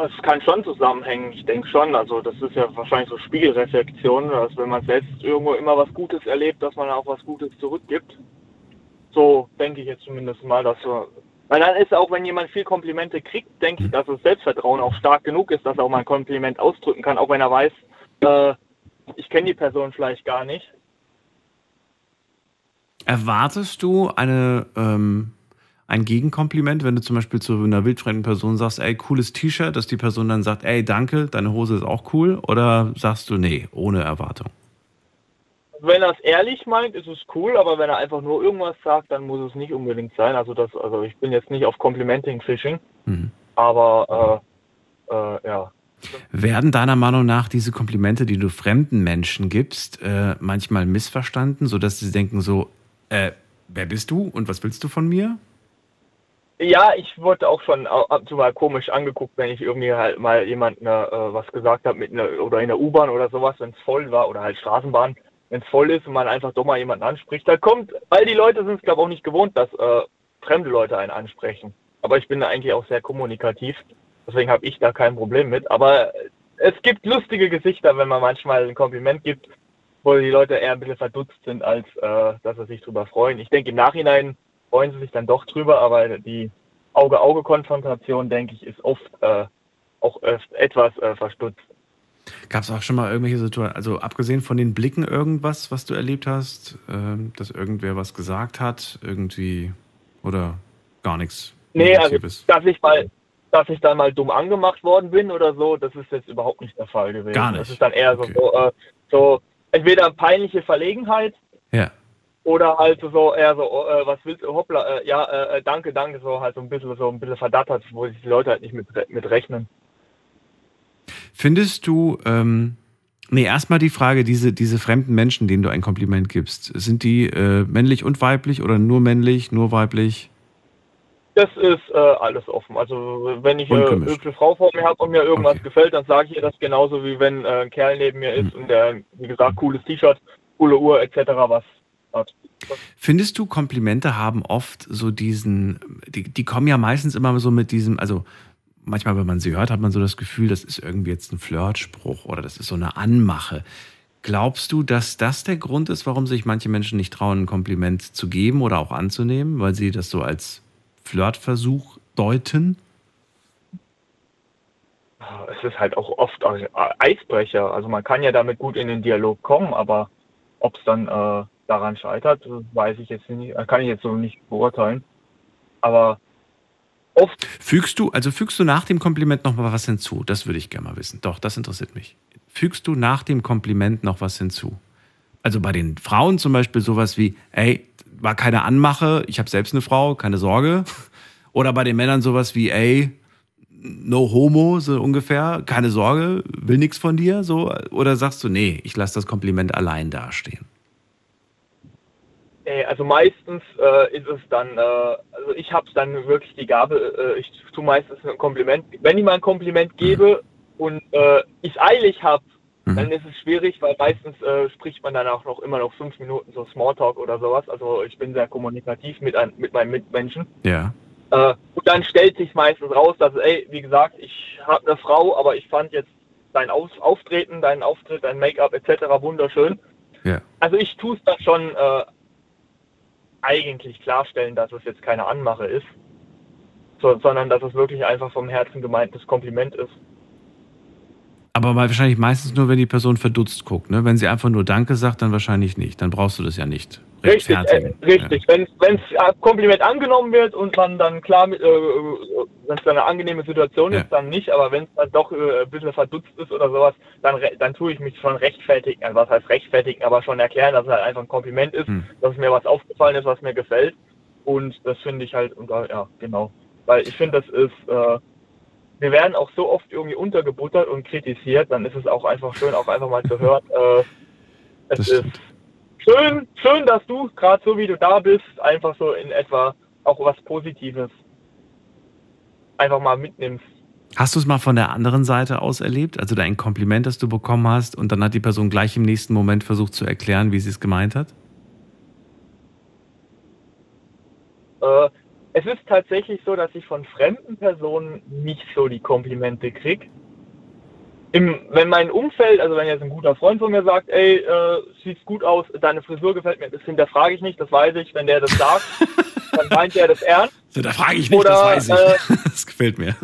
Das kann schon zusammenhängen, ich denke schon. Also das ist ja wahrscheinlich so Spiegelreflexion, dass wenn man selbst irgendwo immer was Gutes erlebt, dass man auch was Gutes zurückgibt. So denke ich jetzt zumindest mal, dass so. Weil dann ist auch, wenn jemand viel Komplimente kriegt, denke ich, dass das Selbstvertrauen auch stark genug ist, dass er auch mal ein Kompliment ausdrücken kann, auch wenn er weiß, äh, ich kenne die Person vielleicht gar nicht. Erwartest du eine, ähm, ein Gegenkompliment, wenn du zum Beispiel zu einer wildfremden Person sagst, ey, cooles T-Shirt, dass die Person dann sagt, ey, danke, deine Hose ist auch cool? Oder sagst du, nee, ohne Erwartung? Wenn er es ehrlich meint, ist es cool, aber wenn er einfach nur irgendwas sagt, dann muss es nicht unbedingt sein. Also das, also ich bin jetzt nicht auf Complimenting Fishing, Mhm. aber äh, äh, ja. Werden deiner Meinung nach diese Komplimente, die du fremden Menschen gibst, äh, manchmal missverstanden, sodass sie denken so, äh, wer bist du und was willst du von mir? Ja, ich wurde auch schon ab und zu mal komisch angeguckt, wenn ich irgendwie halt mal jemand äh, was gesagt habe mit einer oder in der U-Bahn oder sowas, wenn es voll war oder halt Straßenbahn, wenn es voll ist und man einfach doch mal jemanden anspricht. Da kommt, weil die Leute sind es glaube auch nicht gewohnt, dass äh, fremde Leute einen ansprechen. Aber ich bin da eigentlich auch sehr kommunikativ, deswegen habe ich da kein Problem mit. Aber es gibt lustige Gesichter, wenn man manchmal ein Kompliment gibt, wo die Leute eher ein bisschen verdutzt sind, als äh, dass sie sich drüber freuen. Ich denke im Nachhinein freuen sie sich dann doch drüber, aber die Auge-Auge-Konfrontation, denke ich, ist oft äh, auch öft etwas äh, verstutzt. Gab es auch schon mal irgendwelche Situationen, also abgesehen von den Blicken irgendwas, was du erlebt hast, ähm, dass irgendwer was gesagt hat, irgendwie oder gar nichts? Nee, also dass ich mal, dass ich dann mal dumm angemacht worden bin oder so, das ist jetzt überhaupt nicht der Fall gewesen. Gar nicht? Das ist dann eher so, Okay. so, äh, so entweder peinliche Verlegenheit ja. Oder halt so eher so, äh, was willst du, hoppla, äh, ja, äh, danke, danke, so halt so ein bisschen so ein bisschen verdattert, wo sich die Leute halt nicht mit, mit rechnen. Findest du, ähm, nee, erstmal die Frage, diese, diese fremden Menschen, denen du ein Kompliment gibst, sind die äh, männlich und weiblich oder nur männlich, nur weiblich? Das ist äh, alles offen. Also wenn ich eine hübsche Frau vor mir habe und mir irgendwas Okay. gefällt, dann sage ich ihr das genauso wie wenn äh, ein Kerl neben mir ist Hm. und der, wie gesagt, cooles T-Shirt, coole Uhr etc. was hat. Findest du, Komplimente haben oft so diesen, die, die kommen ja meistens immer so mit diesem, also manchmal, wenn man sie hört, hat man so das Gefühl, das ist irgendwie jetzt ein Flirtspruch oder das ist so eine Anmache. Glaubst du, dass das der Grund ist, warum sich manche Menschen nicht trauen, ein Kompliment zu geben oder auch anzunehmen, weil sie das so als Flirtversuch deuten? Es ist halt auch oft Eisbrecher. Also man kann ja damit gut in den Dialog kommen, aber ob es dann äh, daran scheitert, weiß ich jetzt nicht, kann ich jetzt so nicht beurteilen. Aber oft Fügst du, also fügst du nach dem Kompliment noch mal was hinzu? Das würde ich gerne mal wissen. Doch, das interessiert mich. Fügst du nach dem Kompliment noch was hinzu? Also bei den Frauen zum Beispiel sowas wie, ey, war keine Anmache, ich habe selbst eine Frau, keine Sorge. Oder bei den Männern sowas wie, ey, no homo, so ungefähr, keine Sorge, will nichts von dir, so. Oder sagst du, nee, ich lasse das Kompliment allein dastehen? Äh, Also meistens äh, ist es dann, äh, also ich habe dann wirklich die Gabe, äh, ich tue meistens ein Kompliment. Wenn ich mal ein Kompliment gebe und äh, ich es eilig habe, Mhm. dann ist es schwierig, weil meistens äh, spricht man dann auch noch immer noch fünf Minuten so Smalltalk oder sowas. Also ich bin sehr kommunikativ mit, ein, mit meinen Mitmenschen. Ja. Äh, und dann stellt sich meistens raus, dass, ey, wie gesagt, ich habe eine Frau, aber ich fand jetzt dein Aus Auftreten, dein Auftritt, dein Make-up etc. wunderschön. Ja. Also ich tue es dann schon eigentlich klarstellen, dass es jetzt keine Anmache ist, so, sondern dass es wirklich einfach vom Herzen gemeintes Kompliment ist. Aber wahrscheinlich meistens nur, wenn die Person verdutzt guckt. Ne? Wenn sie einfach nur Danke sagt, dann wahrscheinlich nicht. Dann brauchst du das ja nicht. Richtig, äh, richtig. Wenn es Kompliment angenommen wird und man dann klar, äh, wenn es eine angenehme Situation Ja. ist, dann nicht. Aber wenn es dann doch äh, ein bisschen verdutzt ist oder sowas, dann, dann tue ich mich schon rechtfertigen. Also was heißt rechtfertigen, aber schon erklären, dass es halt einfach ein Kompliment ist, Hm. dass mir was aufgefallen ist, was mir gefällt. Und das finde ich halt, und, ja, genau. Weil ich finde, das ist, äh, wir werden auch so oft irgendwie untergebuttert und kritisiert, dann ist es auch einfach schön, auch einfach mal zu hören, äh, es Das ist stimmt. Schön, schön, dass du, gerade so wie du da bist, einfach so in etwa auch was Positives einfach mal mitnimmst. Hast du es mal von der anderen Seite aus erlebt? Also da ein Kompliment, das du bekommen hast und dann hat die Person gleich im nächsten Moment versucht zu erklären, wie sie es gemeint hat? Äh, es ist tatsächlich so, dass ich von fremden Personen nicht so die Komplimente krieg. Im, wenn mein Umfeld, also wenn jetzt ein guter Freund von mir sagt, ey, äh, sieht's gut aus, deine Frisur gefällt mir, das hinterfrage ich nicht, das weiß ich. Wenn der das sagt, dann meint er das ernst. So, da frage ich nicht, Oder, das weiß ich. äh, das gefällt mir.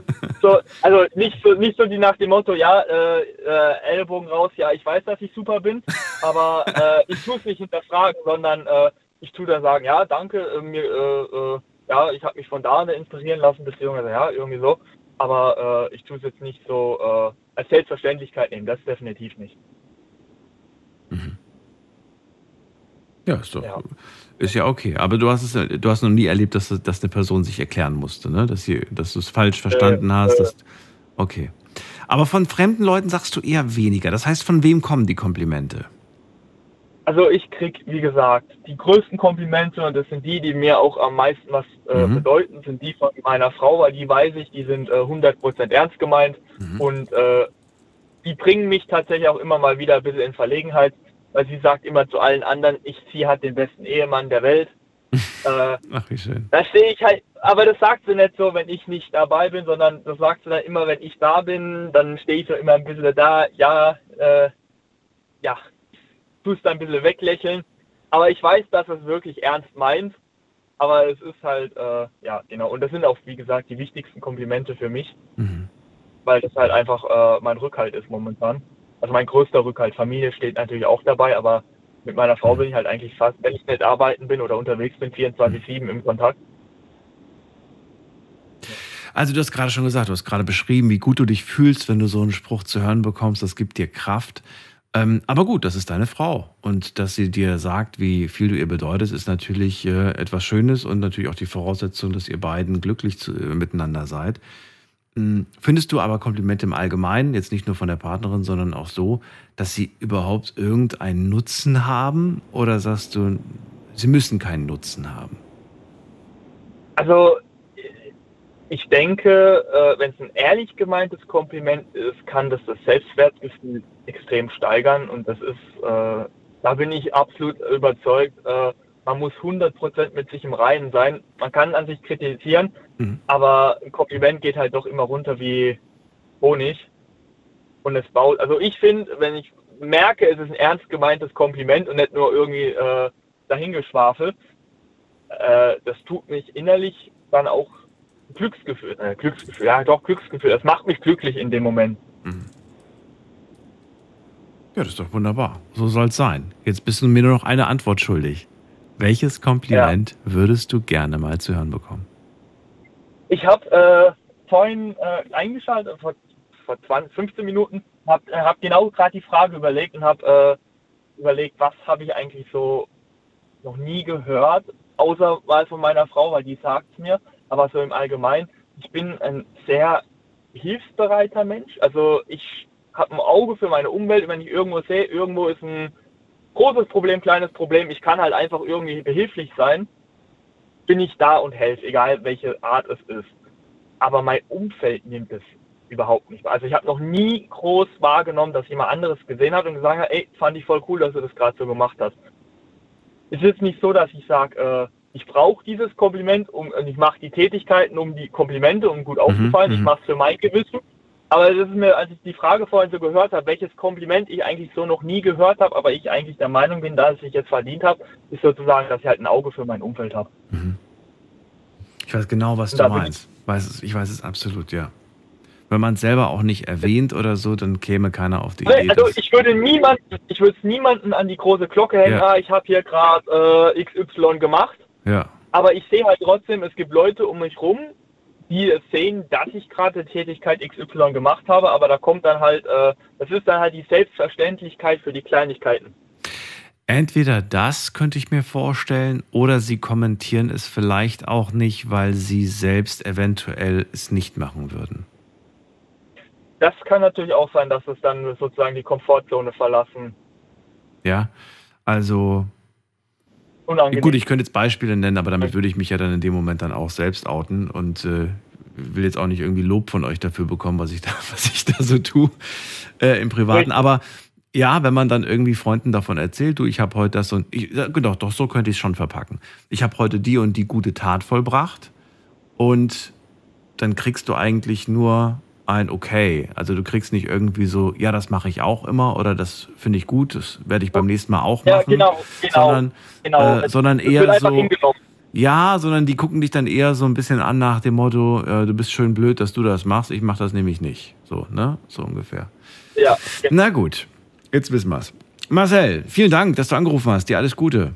So, also nicht so, nicht so die nach dem Motto, ja, äh, äh, Ellbogen raus, ja, ich weiß, dass ich super bin, aber äh, ich tue es nicht hinterfragen, sondern äh, ich tue dann sagen, ja, danke, äh, mir, äh, äh, ja, ich habe mich von da inspirieren lassen, beziehungsweise ja, irgendwie so, aber äh, ich tue es jetzt nicht so äh, als Selbstverständlichkeit nehmen, das definitiv nicht. Ja, ist doch. Ja. Ist ja okay. Aber du hast es, du hast noch nie erlebt, dass, dass eine Person sich erklären musste, ne? Dass, sie, dass du es falsch verstanden Äh, hast. Dass, okay. Aber von fremden Leuten sagst du eher weniger. Das heißt, von wem kommen die Komplimente? Also ich krieg, wie gesagt, die größten Komplimente und das sind die, die mir auch am meisten was äh, Mhm. bedeuten, sind die von meiner Frau, weil die weiß ich, die sind äh, 100% ernst gemeint Mhm. und äh, die bringen mich tatsächlich auch immer mal wieder ein bisschen in Verlegenheit, weil sie sagt immer zu allen anderen, ich sie hat den besten Ehemann der Welt. äh, Ach, wie schön. da stehe ich halt, aber das sagt sie nicht so, wenn ich nicht dabei bin, sondern das sagt sie dann immer, wenn ich da bin, dann stehe ich so immer ein bisschen da, ja, äh, ja, tust dann ein bisschen weglächeln. Aber ich weiß, dass es wirklich ernst meint. Aber es ist halt, äh, ja, genau. Und das sind auch, wie gesagt, die wichtigsten Komplimente für mich, Mhm. weil das halt einfach äh, mein Rückhalt ist momentan. Also mein größter Rückhalt. Familie steht natürlich auch dabei, aber mit meiner Frau bin ich halt eigentlich fast, wenn ich nicht arbeiten bin oder unterwegs bin, 24-7 im Kontakt. Also du hast gerade schon gesagt, du hast gerade beschrieben, wie gut du dich fühlst, wenn du so einen Spruch zu hören bekommst. Das gibt dir Kraft. Ähm, aber gut, das ist deine Frau. Und dass sie dir sagt, wie viel du ihr bedeutest, ist natürlich äh, etwas Schönes und natürlich auch die Voraussetzung, dass ihr beiden glücklich zu, äh, miteinander seid. Hm, Findest du aber Komplimente im Allgemeinen, jetzt nicht nur von der Partnerin, sondern auch so, dass sie überhaupt irgendeinen Nutzen haben? Oder sagst du, sie müssen keinen Nutzen haben? Also ich denke, äh, wenn es ein ehrlich gemeintes Kompliment ist, kann das das Selbstwertgefühl extrem steigern und das ist, äh, da bin ich absolut überzeugt, äh, man muss 100% mit sich im Reinen sein. Man kann an sich kritisieren, Mhm. aber ein Kompliment geht halt doch immer runter wie Honig und es baut, also ich finde, wenn ich merke, es ist ein ernst gemeintes Kompliment und nicht nur irgendwie äh, dahingeschwafelt, das tut mich innerlich dann auch Glücksgefühl, äh, Glücksgefühl, ja doch Glücksgefühl, das macht mich glücklich in dem Moment. Ja, das ist doch wunderbar. So soll es sein. Jetzt bist du mir nur noch eine Antwort schuldig. Welches Kompliment würdest du gerne mal zu hören bekommen? Ich habe äh, vorhin äh, eingeschaltet, vor, vor 20, 15 Minuten, habe äh, hab genau gerade die Frage überlegt und habe äh, überlegt, was habe ich eigentlich so noch nie gehört, außer mal von meiner Frau, weil die sagt es mir, aber so im Allgemeinen, ich bin ein sehr hilfsbereiter Mensch. Also ich habe ein Auge für meine Umwelt, wenn ich irgendwo sehe, irgendwo ist ein großes Problem, kleines Problem, ich kann halt einfach irgendwie behilflich sein, bin ich da und helfe, egal welche Art es ist. Aber mein Umfeld nimmt es überhaupt nicht. wahr. Also ich habe noch nie groß wahrgenommen, dass jemand anderes gesehen hat und gesagt hat, ey, fand ich voll cool, dass du das gerade so gemacht hast. Es ist nicht so, dass ich sage, äh, ich brauche dieses Kompliment um, und ich mache die Tätigkeiten um die Komplimente, um gut aufzufallen. Ich mhm. mache es für mein Gewissen. Aber das ist mir, als ich die Frage vorhin so gehört habe, welches Kompliment ich eigentlich so noch nie gehört habe, aber ich eigentlich der Meinung bin, dass ich jetzt verdient habe, ist sozusagen, dass ich halt ein Auge für mein Umfeld habe. Ich weiß genau, was du meinst. Weiß es, ich weiß es absolut, ja. Wenn man es selber auch nicht erwähnt oder so, dann käme keiner auf die Idee. Also ich würde niemanden, ich würde es niemanden an die große Glocke hängen, Ja. ah, ich habe hier gerade äh, XY gemacht. Ja. Aber ich sehe halt trotzdem, es gibt Leute um mich rum, die sehen, dass ich gerade Tätigkeit XY gemacht habe, aber da kommt dann halt, äh, das ist dann halt die Selbstverständlichkeit für die Kleinigkeiten. Entweder das könnte ich mir vorstellen, oder sie kommentieren es vielleicht auch nicht, weil sie selbst eventuell es nicht machen würden. Das kann natürlich auch sein, dass es dann sozusagen die Komfortzone verlassen. Ja, also Unangenehm. gut, ich könnte jetzt Beispiele nennen, aber damit würde ich mich ja dann in dem Moment dann auch selbst outen und äh, will jetzt auch nicht irgendwie Lob von euch dafür bekommen, was ich da, was ich da so tue äh, im Privaten. Aber ja, wenn man dann irgendwie Freunden davon erzählt, du, ich habe heute das und ich, genau, doch so könnte ich es schon verpacken. Ich habe heute die und die gute Tat vollbracht und dann kriegst du eigentlich nur ein Okay. Also du kriegst nicht irgendwie so, ja, das mache ich auch immer oder das finde ich gut, das werde ich beim nächsten Mal auch ja, machen. genau, genau. sondern, genau. äh, sondern eher so, ja, sondern die gucken dich dann eher so ein bisschen an nach dem Motto, äh, du bist schön blöd, dass du das machst, ich mache das nämlich nicht. So, ne? So ungefähr. Ja. Na gut, jetzt wissen wir's. Marcel, vielen Dank, dass du angerufen hast. Dir alles Gute.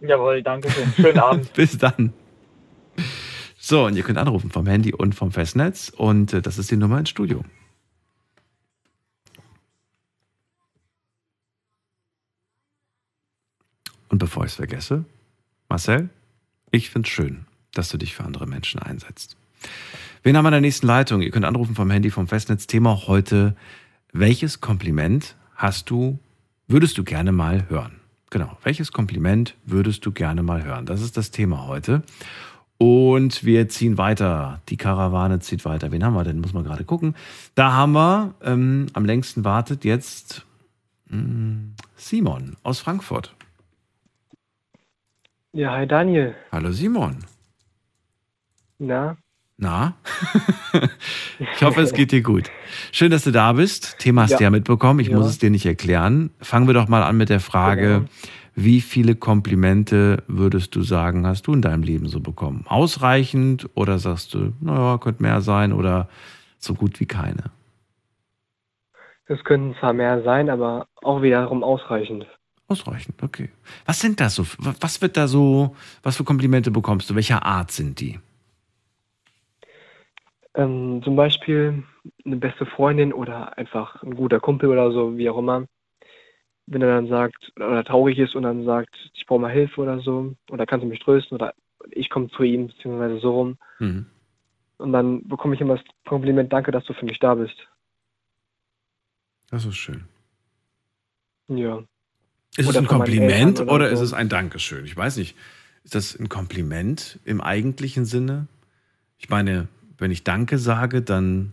Jawohl, danke schön. Schönen Abend. Bis dann. So, und ihr könnt anrufen vom Handy und vom Festnetz und äh, das ist die Nummer ins Studio. Und bevor ich es vergesse, Marcel, ich finde es schön, dass du dich für andere Menschen einsetzt. Wen haben wir in der nächsten Leitung? Ihr könnt anrufen vom Handy, vom Festnetz. Thema heute, welches Kompliment hast du, würdest du gerne mal hören? Genau, welches Kompliment würdest du gerne mal hören? Das ist das Thema heute. Und wir ziehen weiter. Die Karawane zieht weiter. Wen haben wir denn? Muss man gerade gucken. Da haben wir, ähm, am längsten wartet jetzt mh, Simon aus Frankfurt. Ja, hi Daniel. Hallo Simon. Na? Na? ich hoffe, es geht dir gut. Schön, dass du da bist. Thema hast Ja. du ja mitbekommen. Ich Ja. muss es dir nicht erklären. Fangen wir doch mal an mit der Frage, Genau. Wie viele Komplimente würdest du sagen, hast du in deinem Leben so bekommen? Ausreichend oder sagst du, naja, könnte mehr sein oder so gut wie keine? Es könnten zwar mehr sein, aber auch wiederum ausreichend. Ausreichend, okay. Was sind das so? Was wird da so, was für Komplimente bekommst du? Welcher Art sind die? Ähm, zum Beispiel eine beste Freundin oder einfach ein guter Kumpel oder so, wie auch immer. Wenn er dann sagt, oder traurig ist und dann sagt, ich brauche mal Hilfe oder so, oder kannst du mich trösten, oder ich komme zu ihm, beziehungsweise so rum. Mhm. Und dann bekomme ich immer das Kompliment, danke, dass du für mich da bist. Das ist schön. Ja. Ist es Oder ein von meinen Kompliment oder, oder ist so. es ein Dankeschön? Ich weiß nicht. Ist das ein Kompliment im eigentlichen Sinne? Ich meine, wenn ich Danke sage, dann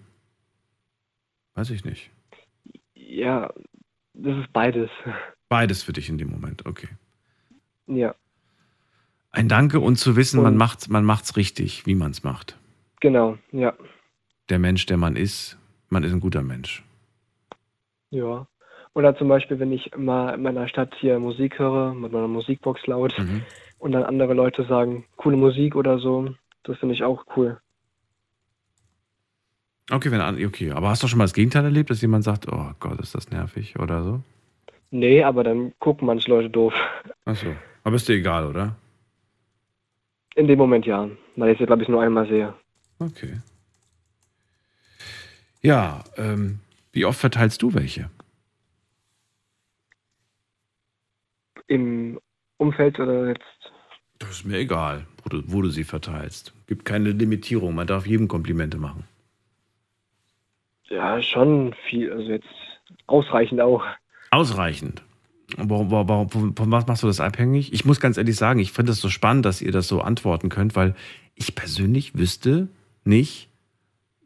weiß ich nicht. Ja, das ist beides. Beides für dich in dem Moment, okay. Ja, Ein Danke und zu wissen, man Und- macht's, man macht's richtig, wie man es macht. genau, ja. Der Mensch, der man ist, man ist ein guter Mensch. Ja. Oder zum Beispiel, wenn ich mal in meiner Stadt hier Musik höre, mit meiner Musikbox laut, Mhm. und dann andere Leute sagen, coole Musik oder so, das finde ich auch cool. Okay, wenn, okay, aber hast du schon mal das Gegenteil erlebt, dass jemand sagt, oh Gott, ist das nervig oder so? Nee, aber dann gucken manche Leute doof. Achso. Aber ist dir egal, oder? In dem Moment ja, weil ich sie, glaube ich, nur einmal sehe. Okay. Ja, ähm, wie oft verteilst du welche? Im Umfeld oder jetzt, Das ist mir egal, wo du, wo du sie verteilst. Gibt keine Limitierung, man darf jedem Komplimente machen. Ja, schon viel, also jetzt ausreichend auch. Ausreichend. Warum, warum, warum, von von was machst du das abhängig? Ich muss ganz ehrlich sagen, ich finde es so spannend, dass ihr das so antworten könnt, weil ich persönlich wüsste nicht,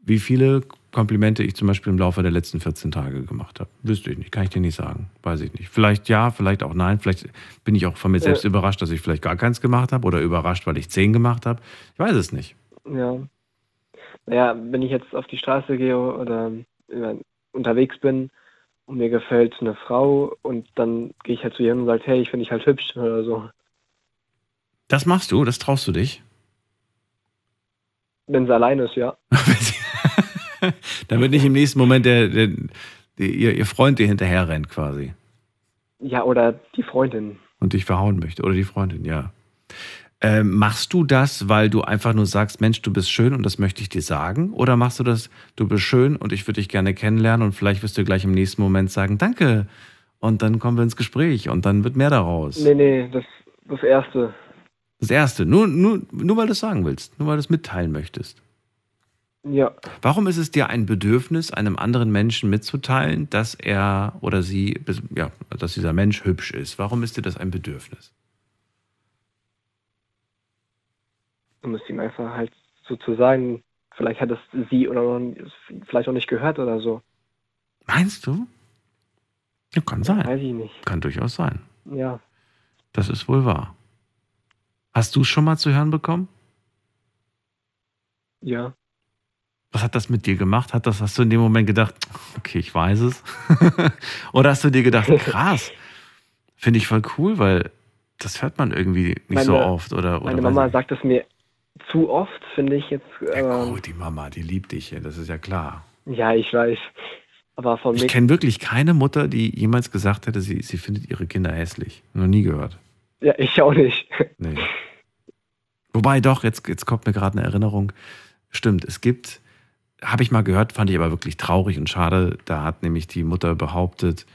wie viele Komplimente ich zum Beispiel im Laufe der letzten 14 Tage gemacht habe. Wüsste ich nicht, kann ich dir nicht sagen. Weiß ich nicht. Vielleicht ja, vielleicht auch nein. Vielleicht bin ich auch von mir selbst Äh. überrascht, dass ich vielleicht gar keins gemacht habe oder überrascht, weil ich zehn gemacht habe. Ich weiß es nicht. Ja. Naja, wenn ich jetzt auf die Straße gehe oder unterwegs bin und mir gefällt eine Frau und dann gehe ich halt zu ihr und sage, hey, ich finde dich halt hübsch oder so. Das machst du? Das traust du dich? Wenn sie allein ist, ja. Damit nicht im nächsten Moment der, der, der, ihr, ihr Freund dir hinterher rennt quasi. Ja, oder die Freundin. Und dich verhauen möchte. Oder die Freundin, ja. Ähm, machst du das, weil du einfach nur sagst, Mensch, du bist schön und das möchte ich dir sagen? Oder machst du das, du bist schön und ich würde dich gerne kennenlernen und vielleicht wirst du gleich im nächsten Moment sagen, danke. Und dann kommen wir ins Gespräch und dann wird mehr daraus. Nee, nee, das, das Erste. Das Erste, nur, nur, nur weil du es sagen willst, nur weil du es mitteilen möchtest. Ja. Warum ist es dir ein Bedürfnis, einem anderen Menschen mitzuteilen, dass er oder sie, ja, dass dieser Mensch hübsch ist? Warum ist dir das ein Bedürfnis? Um es ihm einfach halt so zu sagen. Vielleicht hat es sie oder noch, vielleicht auch nicht gehört oder so. Meinst du? Ja, kann sein. Weiß ich nicht. Kann durchaus sein. Ja. Das ist wohl wahr. Hast du es schon mal zu hören bekommen? Ja. Was hat das mit dir gemacht? Hat das, hast du in dem Moment gedacht, okay, ich weiß es? Oder hast du dir gedacht, krass, finde ich voll cool, weil das hört man irgendwie nicht Meine- so oft. Oder, oder Meine Mama sagt es mir zu oft, finde ich jetzt. Ja, Ähm, gut, die Mama, die liebt dich, ja, das ist ja klar. ja, ich weiß. Aber von Ich kenne wirklich keine Mutter, die jemals gesagt hätte, sie, sie findet ihre Kinder hässlich. Noch nie gehört. Ja, ich auch nicht. Nee. Wobei doch, jetzt, jetzt kommt mir gerade eine Erinnerung. Stimmt, es gibt, habe ich mal gehört, fand ich aber wirklich traurig und schade. Da hat nämlich die Mutter behauptet,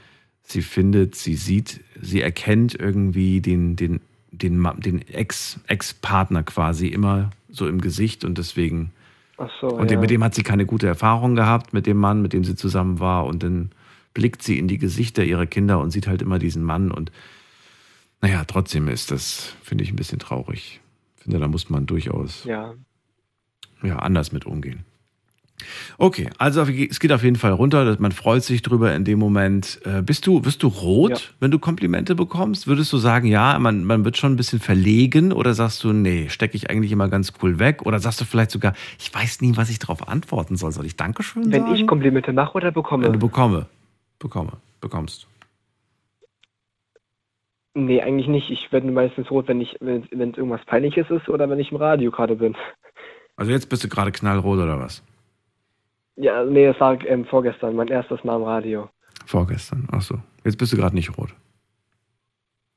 sie findet, sie sieht, sie erkennt irgendwie den, den, den, den Ex, Ex-Partner quasi immer so im Gesicht und deswegen Ach so. und ja. mit dem hat sie keine gute Erfahrung gehabt, mit dem Mann, mit dem sie zusammen war. Und dann blickt sie in die Gesichter ihrer Kinder und sieht halt immer diesen Mann. Und naja, trotzdem ist das, finde ich, ein bisschen traurig. Ich finde, da muss man durchaus ja. ja, anders mit umgehen. Okay, also es geht auf jeden Fall runter. Man freut sich drüber in dem Moment. Äh, Bist du, bist du rot, Ja. wenn du Komplimente bekommst? Würdest du sagen, ja, man, man wird schon ein bisschen verlegen oder sagst du, nee, stecke ich eigentlich immer ganz cool weg? Oder sagst du vielleicht sogar, ich weiß nie, was ich darauf antworten soll. Soll ich Dankeschön Wenn sagen? ich Komplimente mache oder bekomme? Wenn du bekomme. Bekomme. Bekommst. Nee, eigentlich nicht. Ich werde meistens rot, wenn ich, wenn wenn es irgendwas Peinliches ist oder wenn ich im Radio gerade bin. Also jetzt bist du gerade knallrot oder was? Ja, nee, das war ähm, vorgestern, mein erstes Mal im Radio. Vorgestern. Ach so. Jetzt bist du gerade nicht rot.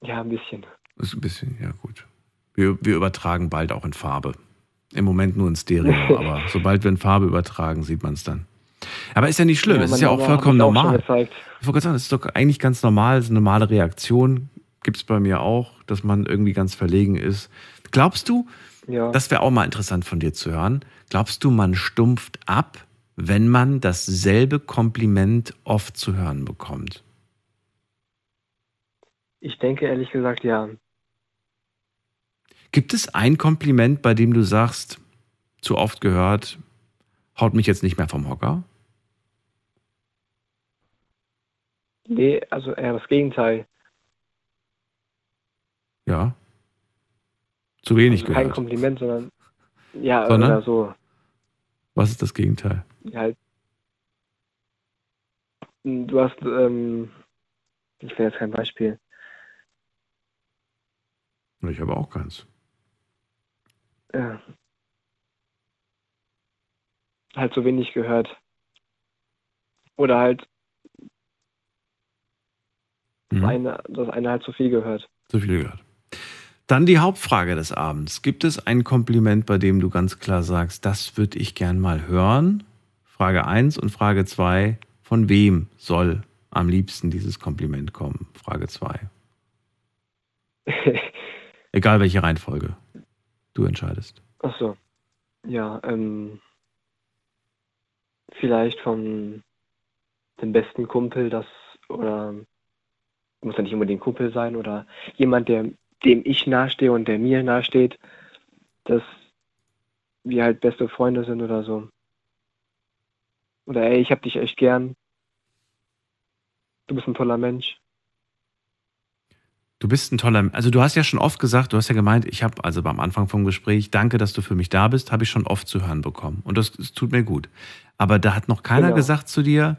Ja, ein bisschen. Ist ein bisschen, ja gut. Wir, wir übertragen bald auch in Farbe. Im Moment nur in Stereo, aber sobald wir in Farbe übertragen, sieht man es dann. Aber ist ja nicht schlimm, es ist ja auch vollkommen auch normal. Ich wollte gerade sagen, es ist doch eigentlich ganz normal, es ist eine normale Reaktion. Gibt es bei mir auch, dass man irgendwie ganz verlegen ist. Glaubst du, Ja. das wäre auch mal interessant von dir zu hören, glaubst du, man stumpft ab, wenn man dasselbe Kompliment oft zu hören bekommt? Ich denke ehrlich gesagt, ja. Gibt es ein Kompliment, bei dem du sagst, zu oft gehört, haut mich jetzt nicht mehr vom Hocker? Nee, also eher das Gegenteil. Ja. Zu wenig also kein gehört. Kompliment, sondern ja, Sondern? oder so. Was ist das Gegenteil? Halt. Du hast, ähm, ich will jetzt kein Beispiel. Ich habe auch keins. Ja. Halt so wenig gehört. Oder halt das, Mhm. eine, das eine halt zu viel gehört. Zu viel gehört. Dann die Hauptfrage des Abends. Gibt es ein Kompliment, bei dem du ganz klar sagst, das würde ich gern mal hören? Frage 1 und Frage 2, von wem soll am liebsten dieses Kompliment kommen? Frage 2. Egal welche Reihenfolge. Du entscheidest. Ach so. Ja, ähm, vielleicht von dem besten Kumpel, das, oder muss ja nicht unbedingt Kumpel sein, oder jemand, der, dem ich nahestehe und der mir nahesteht, dass wir halt beste Freunde sind oder so. Oder ey, ich hab dich echt gern. Du bist ein toller Mensch. Du bist ein toller, also du hast ja schon oft gesagt, du hast ja gemeint, ich habe also beim Anfang vom Gespräch, danke, dass du für mich da bist, habe ich schon oft zu hören bekommen. Und das, das tut mir gut. Aber da hat noch keiner Genau. gesagt zu dir,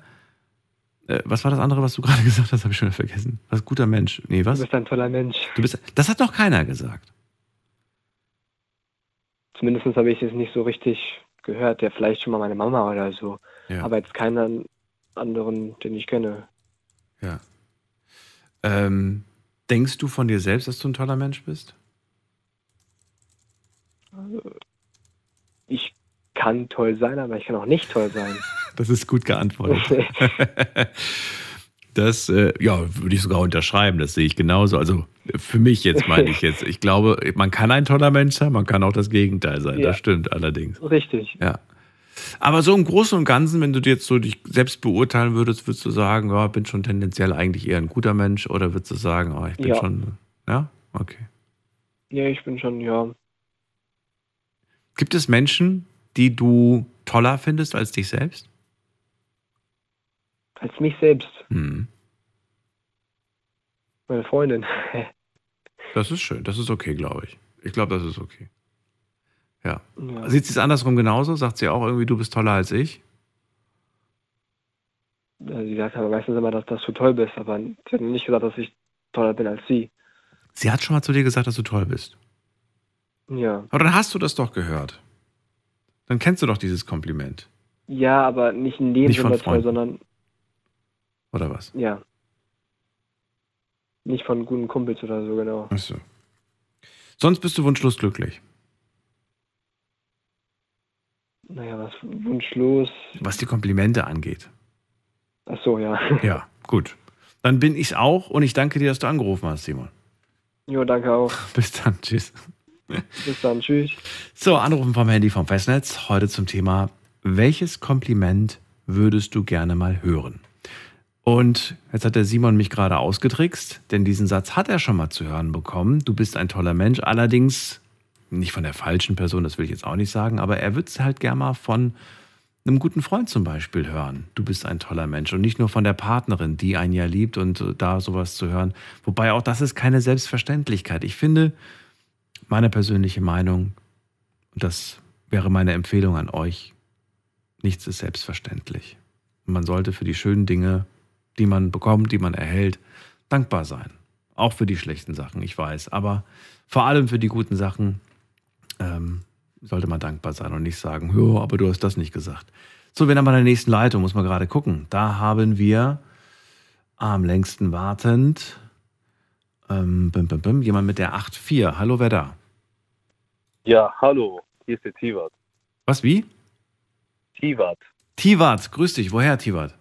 äh, was war das andere, was du gerade gesagt hast, habe ich schon vergessen. Was guter Mensch. Nee, Du was? bist ein toller Mensch. Du bist, das hat noch keiner gesagt. Zumindest habe ich es nicht so richtig gehört. Ja, vielleicht schon mal meine Mama oder so. Ja. Aber jetzt keinen anderen, den ich kenne. ja. Ähm, denkst du von dir selbst, dass du ein toller Mensch bist? Ich kann toll sein, aber ich kann auch nicht toll sein. Das ist gut geantwortet. Das, äh, ja, würde ich sogar unterschreiben, das sehe ich genauso. Also für mich jetzt meine ich jetzt. Ich glaube, man kann ein toller Mensch sein, man kann auch das Gegenteil sein. Ja. Das stimmt allerdings. Richtig. Ja. Aber so im Großen und Ganzen, wenn du dir jetzt so dich selbst beurteilen würdest, würdest du sagen, ja, bin schon tendenziell eigentlich eher ein guter Mensch oder würdest du sagen, oh, ich bin Ja. schon, ja, okay. Ja, ich bin schon, ja. Gibt es Menschen, die du toller findest als dich selbst? Als mich selbst. Hm. Meine Freundin. Das ist schön, das ist okay, glaube ich. Ich glaube, das ist okay. Ja. ja. Sieht sie es andersrum genauso? Sagt sie auch irgendwie, du bist toller als ich? Sie sagt aber meistens immer, dass, dass du toll bist, aber sie hat nicht gesagt, dass ich toller bin als sie. Sie hat schon mal zu dir gesagt, dass du toll bist. Ja. Aber dann hast du das doch gehört. Dann kennst du doch dieses Kompliment. Ja, aber nicht in dem Nicht Sinne toll, sondern Oder was? ja. Nicht von guten Kumpels oder so, genau. Ach so. Sonst bist du wunschlos glücklich. Naja, was wunschlos. Was die Komplimente angeht. Ach so, ja. Ja, gut. Dann bin ich auch und ich danke dir, dass du angerufen hast, Simon. Jo, danke auch. Bis dann. Tschüss. Bis dann. Tschüss. So, Anrufen vom Handy vom Festnetz. Heute zum Thema, welches Kompliment würdest du gerne mal hören? Und jetzt hat der Simon mich gerade ausgetrickst, denn diesen Satz hat er schon mal zu hören bekommen. Du bist ein toller Mensch, allerdings nicht von der falschen Person, das will ich jetzt auch nicht sagen, aber er wird es halt gerne mal von einem guten Freund zum Beispiel hören. Du bist ein toller Mensch und nicht nur von der Partnerin, die einen ja liebt und äh, da sowas zu hören. Wobei auch das ist keine Selbstverständlichkeit. Ich finde, meine persönliche Meinung, das wäre meine Empfehlung an euch, nichts ist selbstverständlich. Man sollte für die schönen Dinge, die man bekommt, die man erhält, dankbar sein. Auch für die schlechten Sachen, ich weiß. Aber vor allem für die guten Sachen ähm, sollte man dankbar sein und nicht sagen, aber du hast das nicht gesagt. So, wir haben an der nächsten Leitung, muss man gerade gucken. Da haben wir am längsten wartend ähm, bim, bim, bim, jemand mit der 8.4. Hallo, wer da? Ja, hallo, hier ist der Tivat. Was, wie? Tivat Tivat, grüß dich. Woher, Tivat?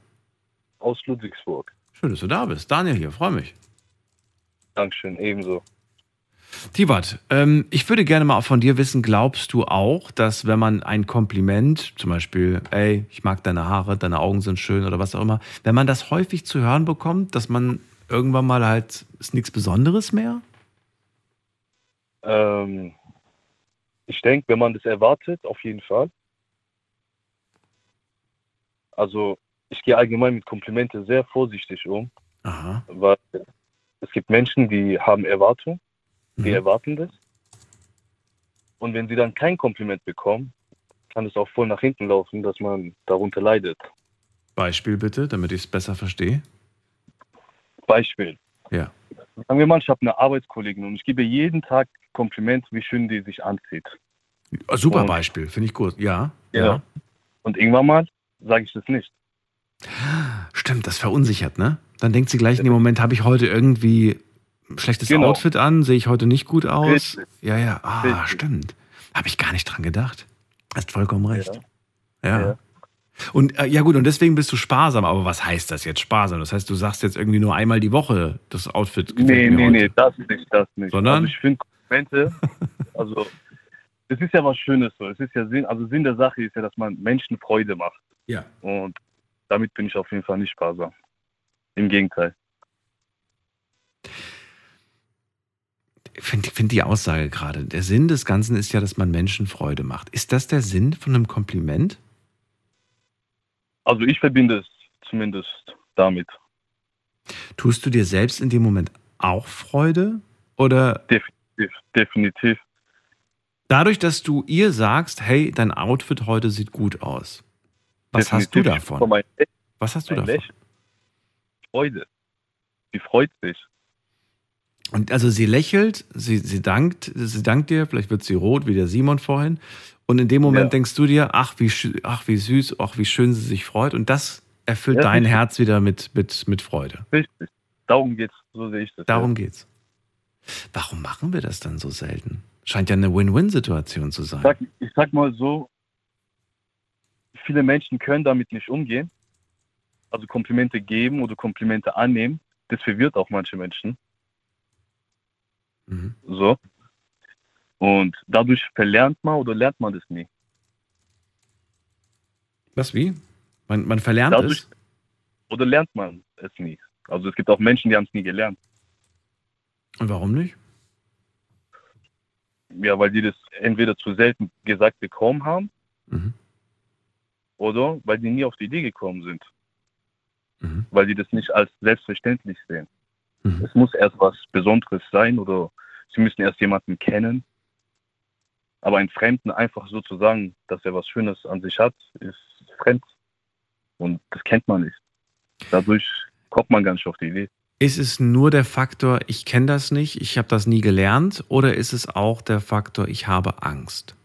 aus Ludwigsburg. Schön, dass du da bist. Daniel hier, freue mich. Dankeschön, ebenso. Tivat, ähm, ich würde gerne mal von dir wissen, glaubst du auch, dass wenn man ein Kompliment, zum Beispiel, ey, ich mag deine Haare, deine Augen sind schön oder was auch immer, wenn man das häufig zu hören bekommt, dass man irgendwann mal halt, ist nichts Besonderes mehr? Ähm, ich denke, wenn man das erwartet, auf jeden Fall. Also, ich gehe allgemein mit Komplimente sehr vorsichtig um, Aha. weil es gibt Menschen, die haben Erwartungen, die Mhm. erwarten das. Und wenn sie dann kein Kompliment bekommen, kann es auch voll nach hinten laufen, dass man darunter leidet. Beispiel bitte, damit ich es besser verstehe. Beispiel. Ja. Sagen wir mal, ich habe eine Arbeitskollegin und ich gebe jeden Tag Kompliment, wie schön die sich anzieht. Ah, Super Und- Beispiel, finde ich gut. Ja. Ja. Und irgendwann mal sage ich das nicht. Stimmt, das verunsichert, ne? Dann denkt sie gleich in dem Moment, habe ich heute irgendwie schlechtes Genau. Outfit an, sehe ich heute nicht gut aus. Richtig. Ja, ja, ah, Richtig. stimmt. Habe ich gar nicht dran gedacht. Hast vollkommen recht. Ja. Ja. Und äh, ja gut, und deswegen bist du sparsam. Aber was heißt das jetzt sparsam? Das heißt, du sagst jetzt irgendwie nur einmal die Woche, das Outfit gefällt Nee, nee, heute. nee, das nicht, das nicht. Sondern? Also ich finde Komplimente, also es ist ja was Schönes so. Es ist ja Sinn, also Sinn der Sache ist ja, dass man Menschen Freude macht. Ja. Und damit bin ich auf jeden Fall nicht sparsam. Im Gegenteil. Finde find die Aussage gerade. Der Sinn des Ganzen ist ja, dass man Menschen Freude macht. Ist das der Sinn von einem Kompliment? Also ich verbinde es zumindest damit. Tust du dir selbst in dem Moment auch Freude? Oder Definitiv. definitiv. dadurch, dass du ihr sagst, hey, dein Outfit heute sieht gut aus. Was hast du definitiv. davon? Was hast du davon? Lächeln. Freude. Sie freut sich. Und also sie lächelt, sie, sie dankt, sie dankt dir, vielleicht wird sie rot, wie der Simon vorhin. Und in dem Moment Ja. denkst du dir, ach wie, ach, wie süß, ach, wie schön sie sich freut. Und das erfüllt Ja, dein richtig. Herz wieder mit, mit, mit Freude. Richtig. Darum geht's. So sehe ich das. Darum geht's. Warum machen wir das dann so selten? Scheint ja eine Win-Win-Situation zu Ich sein. sag, ich sag mal so, viele Menschen können damit nicht umgehen. Also Komplimente geben oder Komplimente annehmen. Das verwirrt auch manche Menschen. Mhm. So. Und dadurch verlernt man oder lernt man das nie. Was, wie? Man, man verlernt Dadurch- es? Oder lernt man es nie. Also es gibt auch Menschen, die haben es nie gelernt. Und warum nicht? Ja, weil die das entweder zu selten gesagt bekommen haben Mhm. oder weil die nie auf die Idee gekommen sind. Mhm. Weil die das nicht als selbstverständlich sehen. Mhm. Es muss erst was Besonderes sein oder sie müssen erst jemanden kennen. Aber einen Fremden einfach so zu sagen, dass er was Schönes an sich hat, ist fremd. Und das kennt man nicht. Dadurch kommt man gar nicht auf die Idee. Ist es nur der Faktor, ich kenne das nicht, ich habe das nie gelernt, oder ist es auch der Faktor, ich habe Angst?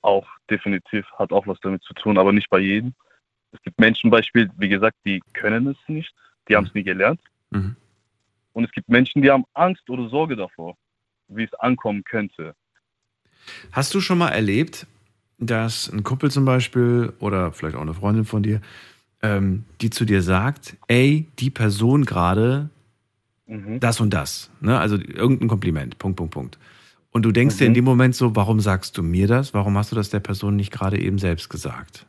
Auch definitiv hat auch was damit zu tun, aber nicht bei jedem. Es gibt Menschen, Beispiel, wie gesagt, die können es nicht, die haben es nie gelernt. Mhm. Und es gibt Menschen, die haben Angst oder Sorge davor, wie es ankommen könnte. Hast du schon mal erlebt, dass ein Kumpel zum Beispiel oder vielleicht auch eine Freundin von dir, ähm, die zu dir sagt, ey, die Person gerade Mhm. das und das, ne? also irgendein Kompliment, Punkt, Punkt, Punkt. Und du denkst dir in Mhm. dem Moment so, warum sagst du mir das? Warum hast du das der Person nicht gerade eben selbst gesagt?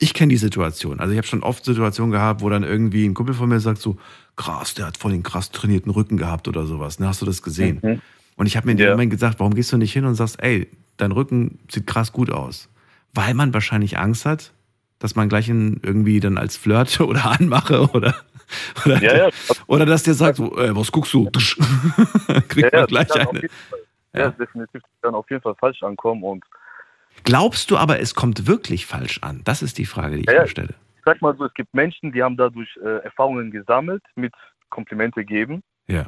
Ich kenne die Situation. Also ich habe schon oft Situationen gehabt, wo dann irgendwie ein Kumpel von mir sagt so, krass, der hat voll den krass trainierten Rücken gehabt oder sowas. Ne? Hast du das gesehen? Mhm. Und ich habe mir in dem Ja. Moment gesagt, warum gehst du nicht hin und sagst, ey, dein Rücken sieht krass gut aus? Weil man wahrscheinlich Angst hat, dass man gleich ihn irgendwie dann als Flirt oder anmache oder, oder, Ja, ja. oder dass der sagt, so, ey, was guckst du? Kriegt ja, man gleich eine. Ja. definitiv. Das kann auf jeden Fall falsch ankommen. Und Glaubst du aber, es kommt wirklich falsch an? Das ist die Frage, die ich Ja, mir stelle. ich sag mal so, es gibt Menschen, die haben dadurch äh, Erfahrungen gesammelt mit Komplimente geben Ja.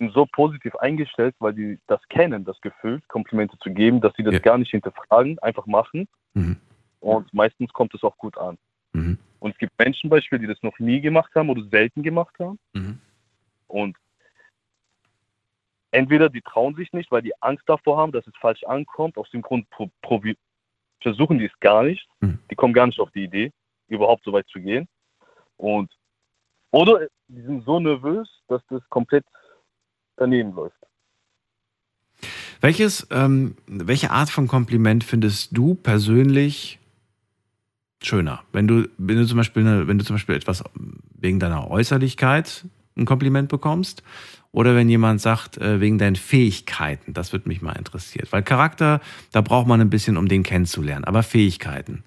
sind so positiv eingestellt, weil die das kennen, das Gefühl, Komplimente zu geben, dass sie das Ja. gar nicht hinterfragen, einfach machen. Mhm. Und meistens kommt es auch gut an. Mhm. Und es gibt Menschen, Beispiel, die das noch nie gemacht haben oder selten gemacht haben. Mhm. Und entweder die trauen sich nicht, weil die Angst davor haben, dass es falsch ankommt. Aus dem Grund pro, probi- versuchen die es gar nicht. Mhm. Die kommen gar nicht auf die Idee, überhaupt so weit zu gehen. Und oder die sind so nervös, dass das komplett daneben läuft. Welches, ähm, welche Art von Kompliment findest du persönlich schöner? Wenn du, wenn du zum Beispiel, wenn du zum Beispiel etwas wegen deiner Äußerlichkeit ein Kompliment bekommst, oder wenn jemand sagt, äh, wegen deinen Fähigkeiten, das würde mich mal interessiert. Weil Charakter, da braucht man ein bisschen, um den kennenzulernen. Aber Fähigkeiten.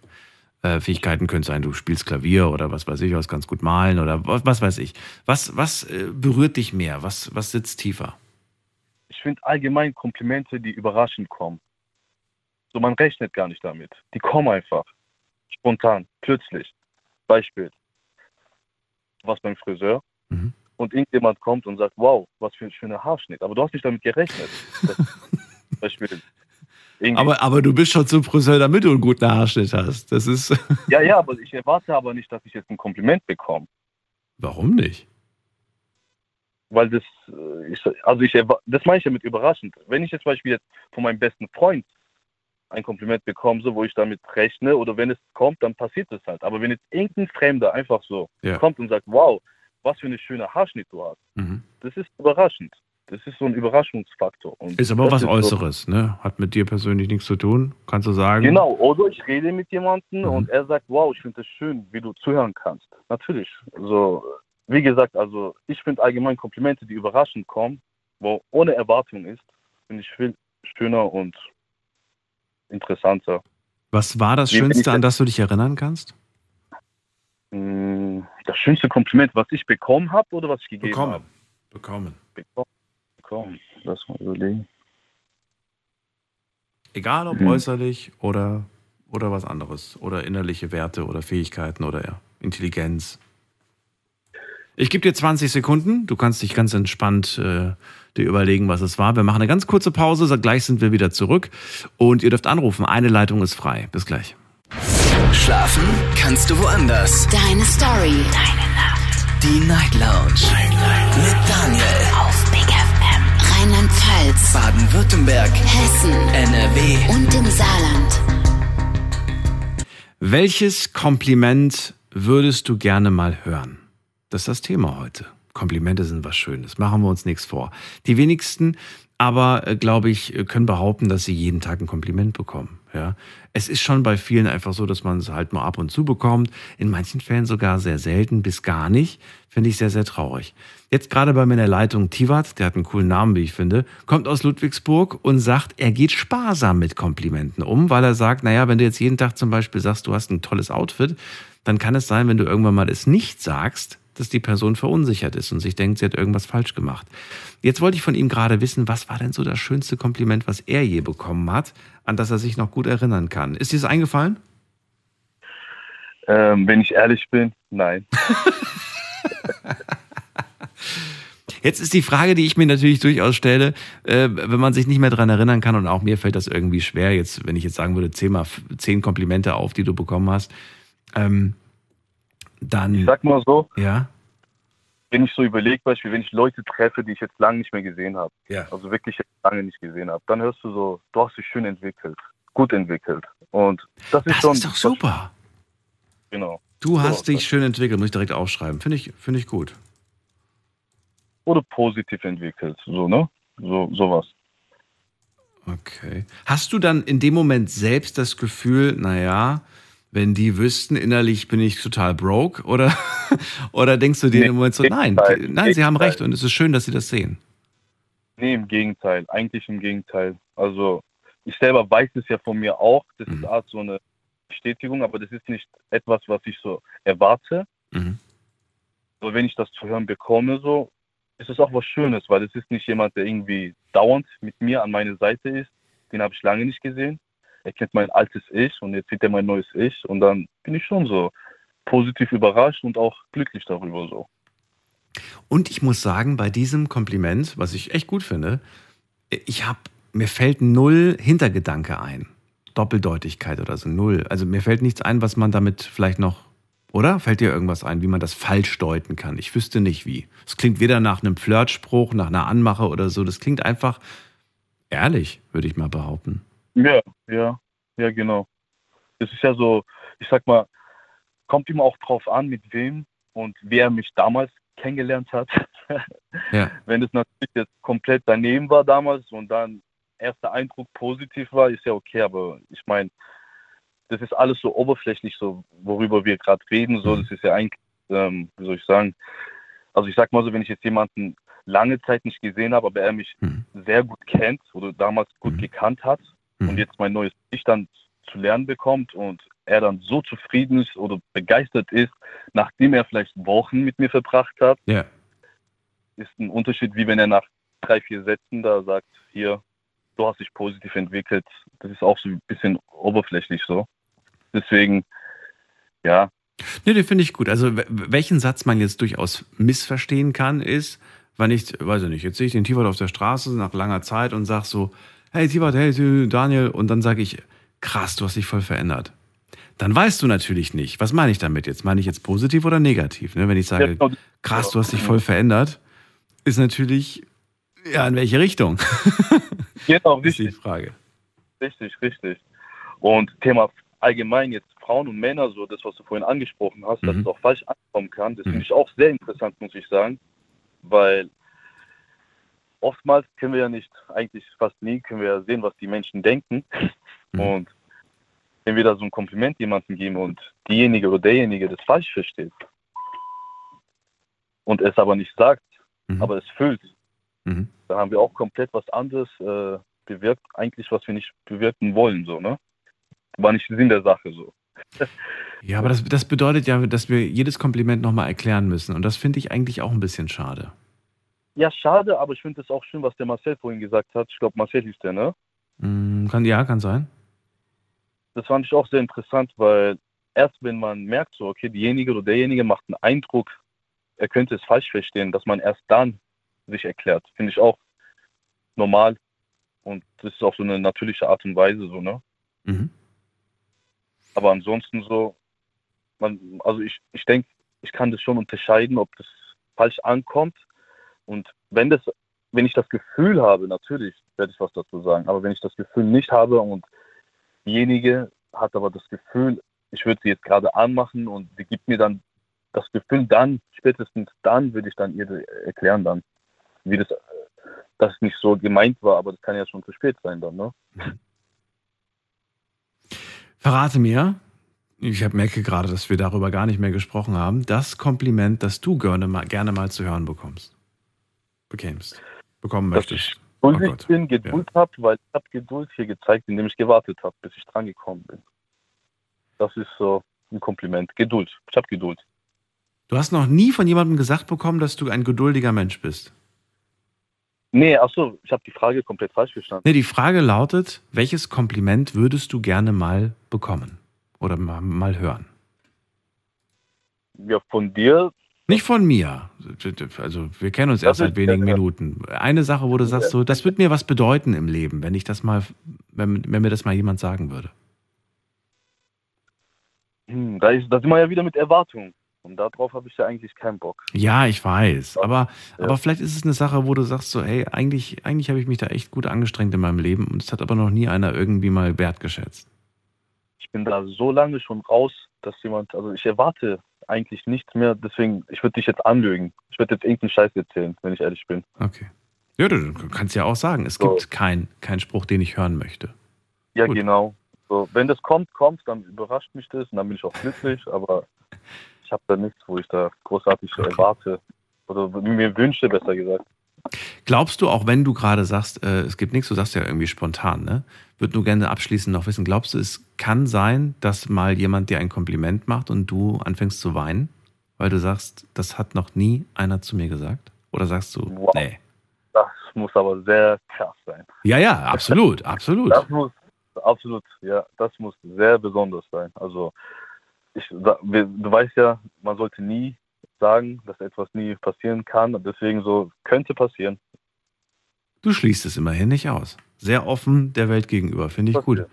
Äh, Fähigkeiten können sein, du spielst Klavier oder was weiß ich, was ganz gut malen oder was, was weiß ich. Was, was äh, berührt dich mehr? Was, was sitzt tiefer? Ich finde allgemein Komplimente, die überraschend kommen. So, man rechnet gar nicht damit. Die kommen einfach. Spontan, plötzlich. Beispiel. Du warst beim Friseur Mhm. Und irgendjemand kommt und sagt, wow, was für ein schöner Haarschnitt. Aber du hast nicht damit gerechnet. Beispiel. Aber, aber du bist schon zum Friseur, damit du einen guten Haarschnitt hast. Das ist. ja, ja, aber ich erwarte aber nicht, dass ich jetzt ein Kompliment bekomme. Warum nicht? Weil das, äh, ich, also ich, das meine ich ja mit überraschend. Wenn ich jetzt zum Beispiel jetzt von meinem besten Freund ein Kompliment bekomme, so, wo ich damit rechne, oder wenn es kommt, dann passiert es halt. Aber wenn jetzt irgendein Fremder einfach so Ja. kommt und sagt, wow, was für eine schöne Haarschnitt du hast, Mhm. das ist überraschend. Das ist so ein Überraschungsfaktor. Und Ist aber was so- Äußeres, ne? Hat mit dir persönlich nichts zu tun, kannst du sagen. Genau, oder ich rede mit jemandem Mhm. und er sagt, wow, ich finde es schön, wie du zuhören kannst. Natürlich. So, wie gesagt, also ich finde allgemein Komplimente, die überraschend kommen, wo ohne Erwartung ist, finde ich viel schöner und interessanter. Was war das Schönste, an das du dich erinnern kannst? Mm, Das schönste Kompliment, was ich bekommen habe oder was ich gegeben habe? bekommen? Bekommen. Lass mal überlegen. Egal ob Hm. äußerlich oder, oder was anderes. Oder innerliche Werte oder Fähigkeiten oder ja, Intelligenz. Ich gebe dir 20 Sekunden. Du kannst dich ganz entspannt äh, dir überlegen, was es war. Wir machen eine ganz kurze Pause. Gleich sind wir wieder zurück. Und ihr dürft anrufen. Eine Leitung ist frei. Bis gleich. Schlafen kannst du woanders. Deine Story. Deine Nacht. Die Night Lounge. Mit Daniel. Auf Big FM. Rheinland-Pfalz. Baden-Württemberg. Hessen. NRW. Und im Saarland. Welches Kompliment würdest du gerne mal hören? Das ist das Thema heute. Komplimente sind was Schönes, machen wir uns nichts vor. Die wenigsten aber, äh, glaube ich, können behaupten, dass sie jeden Tag ein Kompliment bekommen. Ja? Es ist schon bei vielen einfach so, dass man es halt nur ab und zu bekommt. In manchen Fällen sogar sehr selten bis gar nicht. Finde ich sehr, sehr traurig. Jetzt gerade bei mir in der Leitung Tivat, der hat einen coolen Namen, wie ich finde, kommt aus Ludwigsburg und sagt, er geht sparsam mit Komplimenten um, weil er sagt, naja, wenn du jetzt jeden Tag zum Beispiel sagst, du hast ein tolles Outfit, dann kann es sein, wenn du irgendwann mal es nicht sagst, dass die Person verunsichert ist und sich denkt, sie hat irgendwas falsch gemacht. Jetzt wollte ich von ihm gerade wissen, was war denn so das schönste Kompliment, was er je bekommen hat, an das er sich noch gut erinnern kann. Ist dir das eingefallen? Ähm, wenn ich ehrlich bin, nein. Jetzt ist die Frage, die ich mir natürlich durchaus stelle, äh, wenn man sich nicht mehr dran erinnern kann und auch mir fällt das irgendwie schwer, jetzt, wenn ich jetzt sagen würde, zähl mal zehn Komplimente auf, die du bekommen hast, ähm, dann, Ich sag mal so, ja, wenn ich so überlege, Beispiel, wenn ich Leute treffe, die ich jetzt lange nicht mehr gesehen habe, ja, also wirklich lange nicht gesehen habe, dann hörst du so, du hast dich schön entwickelt, gut entwickelt. Und das ist das schon. ist doch super. Genau. Du hast So, dich schön entwickelt, muss ich direkt aufschreiben. Finde ich, finde ich gut. Oder positiv entwickelt, so, ne? So, sowas. Okay. Hast du dann in dem Moment selbst das Gefühl, naja, wenn die wüssten, innerlich bin ich total broke? Oder, oder denkst du dir Nee, im Moment so, nein, Gegenteil, nein, sie haben recht und es ist schön, dass sie das sehen? Nee, im Gegenteil. Eigentlich im Gegenteil. Also ich selber weiß es ja von mir auch. Das Mhm. ist Art so eine Bestätigung, aber das ist nicht etwas, was ich so erwarte. Mhm. So, wenn ich das zu hören bekomme, so, ist es auch was Schönes, weil es ist nicht jemand, der irgendwie dauernd mit mir an meiner Seite ist. Den habe ich lange nicht gesehen. Er kennt mein altes Ich und jetzt sieht er mein neues Ich und dann bin ich schon so positiv überrascht und auch glücklich darüber so. Und ich muss sagen, bei diesem Kompliment, was ich echt gut finde, ich habe, mir fällt null Hintergedanke ein. Doppeldeutigkeit oder so, null. Also mir fällt nichts ein, was man damit vielleicht noch, oder? Fällt dir irgendwas ein, wie man das falsch deuten kann? Ich wüsste nicht wie. Es klingt weder nach einem Flirtspruch, nach einer Anmache oder so. Das klingt einfach ehrlich, würde ich mal behaupten. Ja, ja, ja, genau. Das ist ja so, ich sag mal, kommt immer auch drauf an, mit wem und wer mich damals kennengelernt hat. Ja. Wenn es natürlich jetzt komplett daneben war damals und dann erster Eindruck positiv war, ist ja okay, aber ich meine, das ist alles so oberflächlich, so worüber wir gerade reden, so, das ist ja eigentlich, ähm, wie soll ich sagen, also ich sag mal so, wenn ich jetzt jemanden lange Zeit nicht gesehen habe, aber er mich Mhm. sehr gut kennt oder damals gut Mhm. gekannt hat, Mhm. und jetzt mein neues Ich dann zu lernen bekommt und er dann so zufrieden ist oder begeistert ist, nachdem er vielleicht Wochen mit mir verbracht hat, Ja. ist ein Unterschied, wie wenn er nach drei, vier Sätzen da sagt, hier, du hast dich positiv entwickelt. Das ist auch so ein bisschen oberflächlich so. Deswegen, ja, Nee, den finde ich gut. Also welchen Satz man jetzt durchaus missverstehen kann, ist, wenn ich, weiß ich nicht, jetzt sehe ich den Tibot auf der Straße nach langer Zeit und sag so, hey Tibot, hey Daniel, und dann sage ich, krass, du hast dich voll verändert. Dann weißt du natürlich nicht, was meine ich damit jetzt? Meine ich jetzt positiv oder negativ? Ne? Wenn ich sage, krass, du hast dich voll verändert, ist natürlich, ja, in welche Richtung? genau, ist die richtig, Frage. richtig, richtig. Und Thema allgemein jetzt Frauen und Männer, so das, was du vorhin angesprochen hast, dass Mhm. es auch falsch ankommen kann, das Mhm. finde ich auch sehr interessant, muss ich sagen, weil oftmals können wir ja nicht, eigentlich fast nie, können wir ja sehen, was die Menschen denken. Mhm. Und wenn wir da so ein Kompliment jemandem geben und diejenige oder derjenige das falsch versteht und es aber nicht sagt, Mhm. aber es fühlt, Mhm. da haben wir auch komplett was anderes äh, bewirkt, eigentlich was wir nicht bewirken wollen, so, ne? War nicht Sinn der Sache so. Ja, aber das, das bedeutet ja, dass wir jedes Kompliment nochmal erklären müssen. Und das finde ich eigentlich auch ein bisschen schade. Ja, schade, aber ich finde es auch schön, was der Marcel vorhin gesagt hat. Ich glaube, Marcel hieß der, ne? Mm, kann, ja, kann sein. Das fand ich auch sehr interessant, weil erst wenn man merkt, so, okay, diejenige oder derjenige macht einen Eindruck, er könnte es falsch verstehen, dass man erst dann sich erklärt. Finde ich auch normal. Und das ist auch so eine natürliche Art und Weise, so, ne? Mhm. Aber ansonsten so, man, also ich, ich denke, ich kann das schon unterscheiden, ob das falsch ankommt. Und wenn das, wenn ich das Gefühl habe, natürlich werde ich was dazu sagen, aber wenn ich das Gefühl nicht habe und diejenige hat aber das Gefühl, ich würde sie jetzt gerade anmachen und sie gibt mir dann das Gefühl, dann, spätestens dann würde ich dann ihr erklären dann, wie das, das nicht so gemeint war, aber das kann ja schon zu spät sein dann, ne? Verrate mir, ich merke gerade, dass wir darüber gar nicht mehr gesprochen haben, das Kompliment, das du gerne mal, gerne mal zu hören bekommst. Bekämst. Bekommen Dass möchtest. ich und Oh ich bin Geduld habe, weil ich habe Geduld hier gezeigt, indem ich gewartet habe, bis ich dran gekommen bin. Das ist so ein Kompliment. Geduld. Ich habe Geduld. Du hast noch nie von jemandem gesagt bekommen, dass du ein geduldiger Mensch bist. Nee, achso, ich habe die Frage komplett falsch verstanden. Nee, die Frage lautet, welches Kompliment würdest du gerne mal bekommen? Oder mal, mal hören? Ja, von dir, Nicht von mir. Also wir kennen uns erst seit wenigen Minuten. Eine Sache, wo du sagst, so, das wird mir was bedeuten im Leben, wenn ich das mal, wenn, wenn mir das mal jemand sagen würde. hm, da, ist, da sind wir ja wieder mit Erwartungen. Und darauf habe ich ja eigentlich keinen Bock. Ja, ich weiß. Aber, Ja. aber vielleicht ist es eine Sache, wo du sagst, so, hey, eigentlich, eigentlich habe ich mich da echt gut angestrengt in meinem Leben und es hat aber noch nie einer irgendwie mal wertgeschätzt. Ich bin da so lange schon raus, dass jemand, also ich erwarte eigentlich nichts mehr, deswegen, ich würde dich jetzt anlügen. Ich würde jetzt irgendeinen Scheiß erzählen, wenn ich ehrlich bin. Okay. Ja, du, du kannst ja auch sagen, es So. gibt keinen kein Spruch, den ich hören möchte. Ja, Gut. genau. So, wenn das kommt, kommt, dann überrascht mich das und dann bin ich auch glücklich, aber ich habe da nichts, wo ich da großartig Okay. erwarte. Oder mir wünsche, besser gesagt. Glaubst du, auch wenn du gerade sagst, äh, es gibt nichts, du sagst ja irgendwie spontan, ne? Würde nur gerne abschließend noch wissen, glaubst du, es kann sein, dass mal jemand dir ein Kompliment macht und du anfängst zu weinen, weil du sagst, das hat noch nie einer zu mir gesagt? Oder sagst du, Wow. nee. Das muss aber sehr krass sein. Ja, ja, absolut, absolut. Das muss absolut, ja, das muss sehr besonders sein. Also ich, du weißt ja, man sollte nie sagen, dass etwas nie passieren kann. Deswegen so könnte passieren. Du schließt es immerhin nicht aus. Sehr offen der Welt gegenüber, finde ich gut.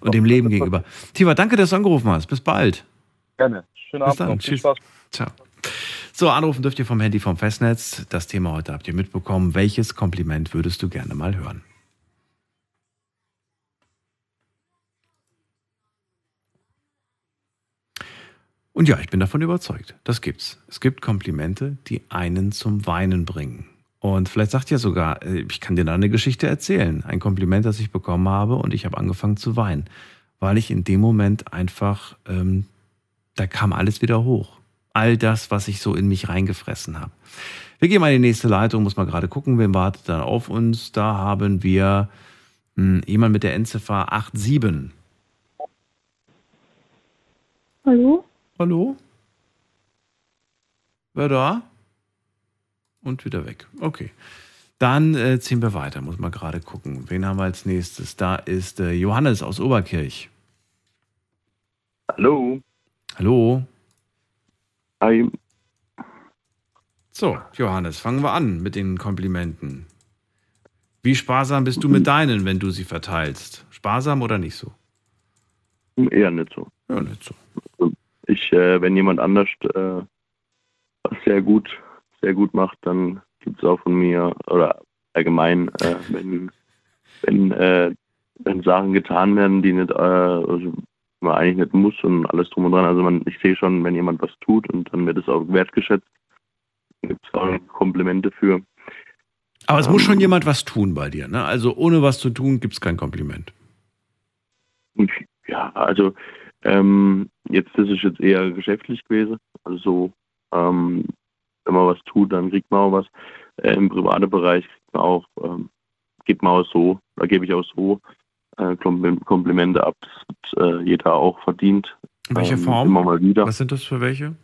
Und dem Leben gegenüber. Tiva, danke, dass du angerufen hast. Bis bald. Gerne. Schönen Bis Abend dann. Tschüss. Spaß. Ciao. So, anrufen dürft ihr vom Handy vom Festnetz. Das Thema heute habt ihr mitbekommen. Welches Kompliment würdest du gerne mal hören? Und ja, ich bin davon überzeugt. Das gibt's. Es gibt Komplimente, die einen zum Weinen bringen. Und vielleicht sagt ihr sogar, äh, ich kann dir da eine Geschichte erzählen. Ein Kompliment, das ich bekommen habe und ich habe angefangen zu weinen. Weil ich in dem Moment einfach, ähm, da kam alles wieder hoch. All das, was ich so in mich reingefressen habe. Wir gehen mal in die nächste Leitung, muss mal gerade gucken, wer wartet da auf uns. Da haben wir mh, jemand mit der Endziffer 87. Hallo? Hallo? Wer da? Und wieder weg. Okay. Dann äh, ziehen wir weiter, muss mal gerade gucken. Wen haben wir als nächstes? Da ist äh, Johannes aus Oberkirch. Hallo. Hallo? Hi. So, Johannes, fangen wir an mit den Komplimenten. Wie sparsam bist du mit deinen, wenn du sie verteilst? Sparsam oder nicht so? Eher nicht so. Ja, nicht so. Ich, äh, wenn jemand anders äh, was sehr gut, sehr gut macht, dann gibt es auch von mir oder allgemein, äh, wenn, wenn, äh, wenn Sachen getan werden, die nicht, äh, also man eigentlich nicht muss und alles drum und dran. Also man, ich sehe schon, wenn jemand was tut und dann wird es auch wertgeschätzt, gibt es auch Komplimente für. Aber es muss Ähm. schon jemand was tun bei dir, ne? Also ohne was zu tun gibt es kein Kompliment. Ja, also ähm, jetzt das ist jetzt eher geschäftlich gewesen. Also so, ähm, wenn man was tut, dann kriegt man auch was. Äh, Im privaten Bereich kriegt man auch, ähm, gibt man auch so, da gebe ich auch so äh, Kompl- Komplimente ab. Das hat äh, jeder auch verdient. In welcher Ähm, Form? Immer mal wieder. Was sind das für welche?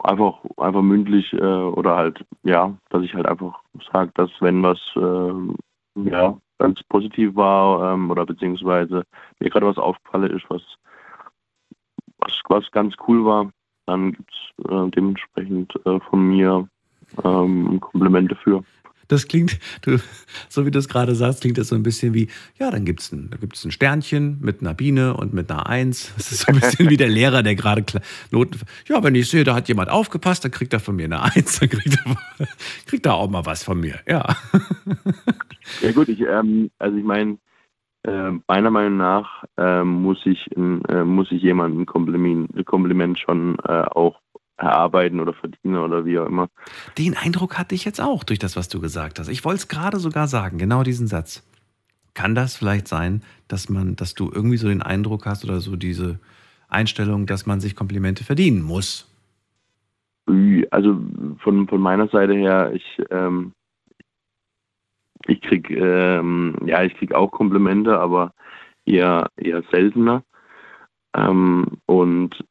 einfach, einfach mündlich äh, oder halt, ja, dass ich halt einfach sage, dass wenn was ähm, ja, ganz positiv war ähm, oder beziehungsweise mir gerade was aufgefallen ist, was, was, was ganz cool war, dann gibt es äh, dementsprechend äh, von mir ähm, Komplimente für. Das klingt, du, so wie du es gerade sagst, klingt das so ein bisschen wie, ja, dann gibt es ein, ein Sternchen mit einer Biene und mit einer Eins. Das ist so ein bisschen wie der Lehrer, der gerade Noten. Ja, wenn ich sehe, da hat jemand aufgepasst, dann kriegt er von mir eine Eins, dann kriegt er, kriegt er auch mal was von mir. Ja. Ja gut, ich, ähm, also ich meine, äh, meiner Meinung nach äh, muss ich äh, muss ich jemandem Kompliment, Kompliment schon äh, auch erarbeiten oder verdienen oder wie auch immer. Den Eindruck hatte ich jetzt auch durch das, was du gesagt hast. Ich wollte es gerade sogar sagen, genau diesen Satz. Kann das vielleicht sein, dass man, dass du irgendwie so den Eindruck hast oder so diese Einstellung, dass man sich Komplimente verdienen muss? Also von, von meiner Seite her, ich, ähm, ich krieg ähm, ja ich krieg auch Komplimente, aber eher eher seltener. Ähm, und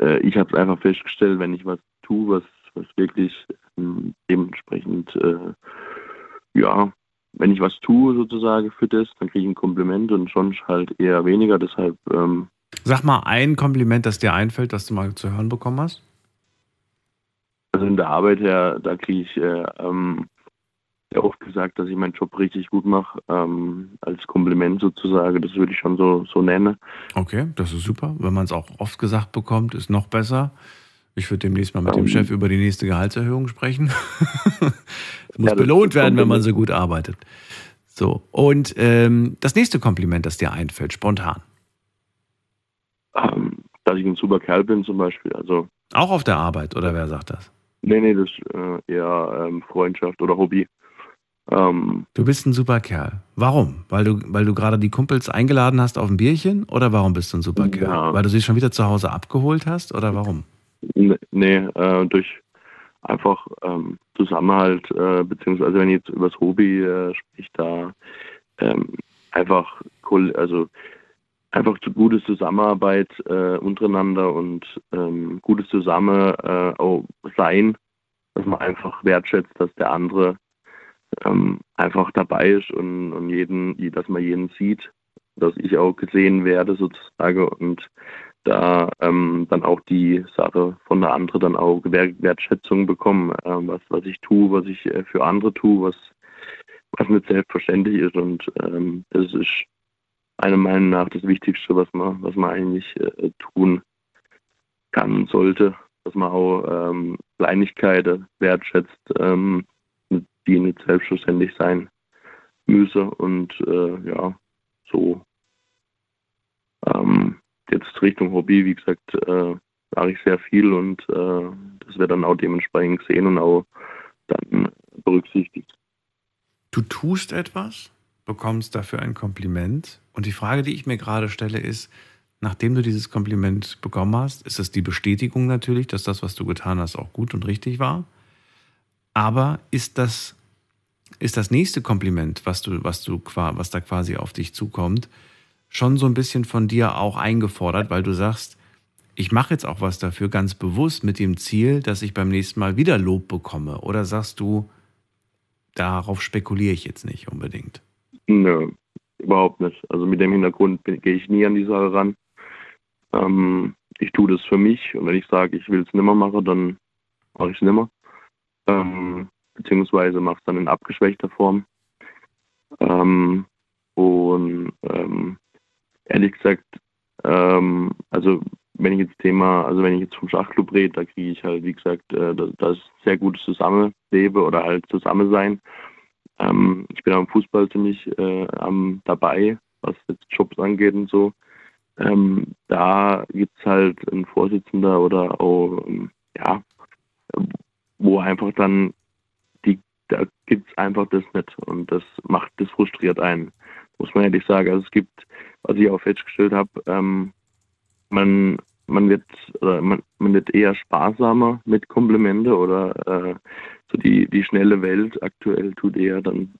äh, ich habe es einfach festgestellt, wenn ich was tue, was, was wirklich ähm, dementsprechend, äh, ja, wenn ich was tue sozusagen für das, dann kriege ich ein Kompliment und sonst halt eher weniger. Deshalb. Ähm, Sag mal ein Kompliment, das dir einfällt, das du mal zu hören bekommen hast. Also in der Arbeit her, da kriege ich äh, ähm, sehr oft gesagt, dass ich meinen Job richtig gut mache, ähm, als Kompliment sozusagen. Das würde ich schon so, so nennen. Okay, das ist super. Wenn man es auch oft gesagt bekommt, ist noch besser. Ich würde demnächst mal mit dem ähm. Chef über die nächste Gehaltserhöhung sprechen. Es muss ja, belohnt werden, wenn man so gut arbeitet. So, und ähm, das nächste Kompliment, das dir einfällt, spontan. Ähm, dass ich ein super Kerl bin zum Beispiel. Also, Auch auf der Arbeit, oder wer sagt das? Nee, nee, das ist äh, eher ähm, Freundschaft oder Hobby. Ähm, du bist ein super Kerl. Warum? Weil du, weil du gerade die Kumpels eingeladen hast auf ein Bierchen oder warum bist du ein super Kerl? Ja. Weil du sie schon wieder zu Hause abgeholt hast oder warum? Nee, äh, durch einfach ähm, Zusammenhalt, äh, beziehungsweise wenn ich jetzt über das Hobby äh, spricht, da ähm, einfach also einfach gute Zusammenarbeit äh, untereinander und ähm, gutes Zusammen äh, auch sein, dass man einfach wertschätzt, dass der andere ähm, einfach dabei ist und, und jeden, dass man jeden sieht, dass ich auch gesehen werde sozusagen und da ähm, dann auch die Sache von der anderen dann auch Wertschätzung bekommen, äh, was, was ich tue, was ich äh, für andere tue, was, was nicht selbstverständlich ist und ähm, das ist meiner Meinung nach das Wichtigste, was man, was man eigentlich äh, tun kann, sollte, dass man auch ähm, Kleinigkeiten wertschätzt, ähm, die nicht selbstverständlich sein müsse. Und äh, ja, so ähm, jetzt Richtung Hobby, wie gesagt, äh, mache ich sehr viel und äh, das wird dann auch dementsprechend gesehen und auch dann berücksichtigt. Du tust etwas, bekommst dafür ein Kompliment und die Frage, die ich mir gerade stelle, ist, nachdem du dieses Kompliment bekommen hast, ist es die Bestätigung natürlich, dass das, was du getan hast, auch gut und richtig war. Aber ist das, ist das nächste Kompliment, was, du, was, du, was da quasi auf dich zukommt, schon so ein bisschen von dir auch eingefordert, weil du sagst, ich mache jetzt auch was dafür ganz bewusst mit dem Ziel, dass ich beim nächsten Mal wieder Lob bekomme? Oder sagst du, darauf spekuliere ich jetzt nicht unbedingt? Nö, überhaupt nicht. Also mit dem Hintergrund gehe ich nie an die Sache ran. Ähm, ich tue das für mich und wenn ich sage, ich will es nimmer machen, dann mache ich es nimmer ähm, beziehungsweise mache es dann in abgeschwächter Form. Ähm, und ähm, ehrlich gesagt, ähm, also wenn ich jetzt Thema, also wenn ich jetzt vom Schachclub rede, da kriege ich halt, wie gesagt, äh, das, das sehr gutes Zusammenleben oder halt Zusammensein. Ähm, ich bin am Fußball ziemlich äh, am dabei, was jetzt Jobs angeht und so. Ähm, da gibt es halt einen Vorsitzender oder auch, ähm, ja, wo einfach dann die, da gibt es einfach das nicht und das macht, das frustriert einen, muss man ehrlich sagen. Also es gibt, was ich auch festgestellt habe, ähm, man, man wird oder man, man wird eher sparsamer mit Komplimente oder äh, so die, die schnelle Welt aktuell tut eher dann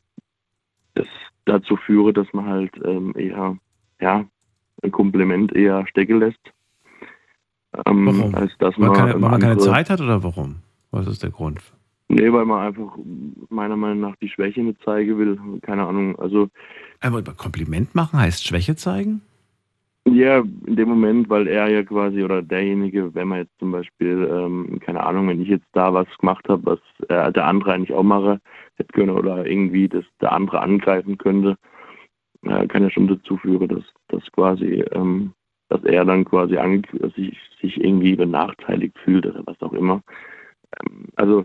das dazu führe, dass man halt ähm, eher ja ein Kompliment eher stecken lässt ähm, Warum? als dass Weil, man, keine, weil man keine Zeit hat oder warum? Was ist der Grund? Nee, weil man einfach meiner Meinung nach die Schwäche nicht zeigen will. Keine Ahnung. Also Aber über Kompliment machen heißt Schwäche zeigen? ja, in dem Moment, weil er ja quasi oder derjenige, wenn man jetzt zum Beispiel, ähm, keine Ahnung, wenn ich jetzt da was gemacht habe, was äh, der andere eigentlich auch mache, hätte können oder irgendwie das der andere angreifen könnte, äh, kann ja schon dazu führen, dass dass quasi, ähm, dass er dann quasi sich, sich irgendwie benachteiligt fühlt oder was auch immer. Also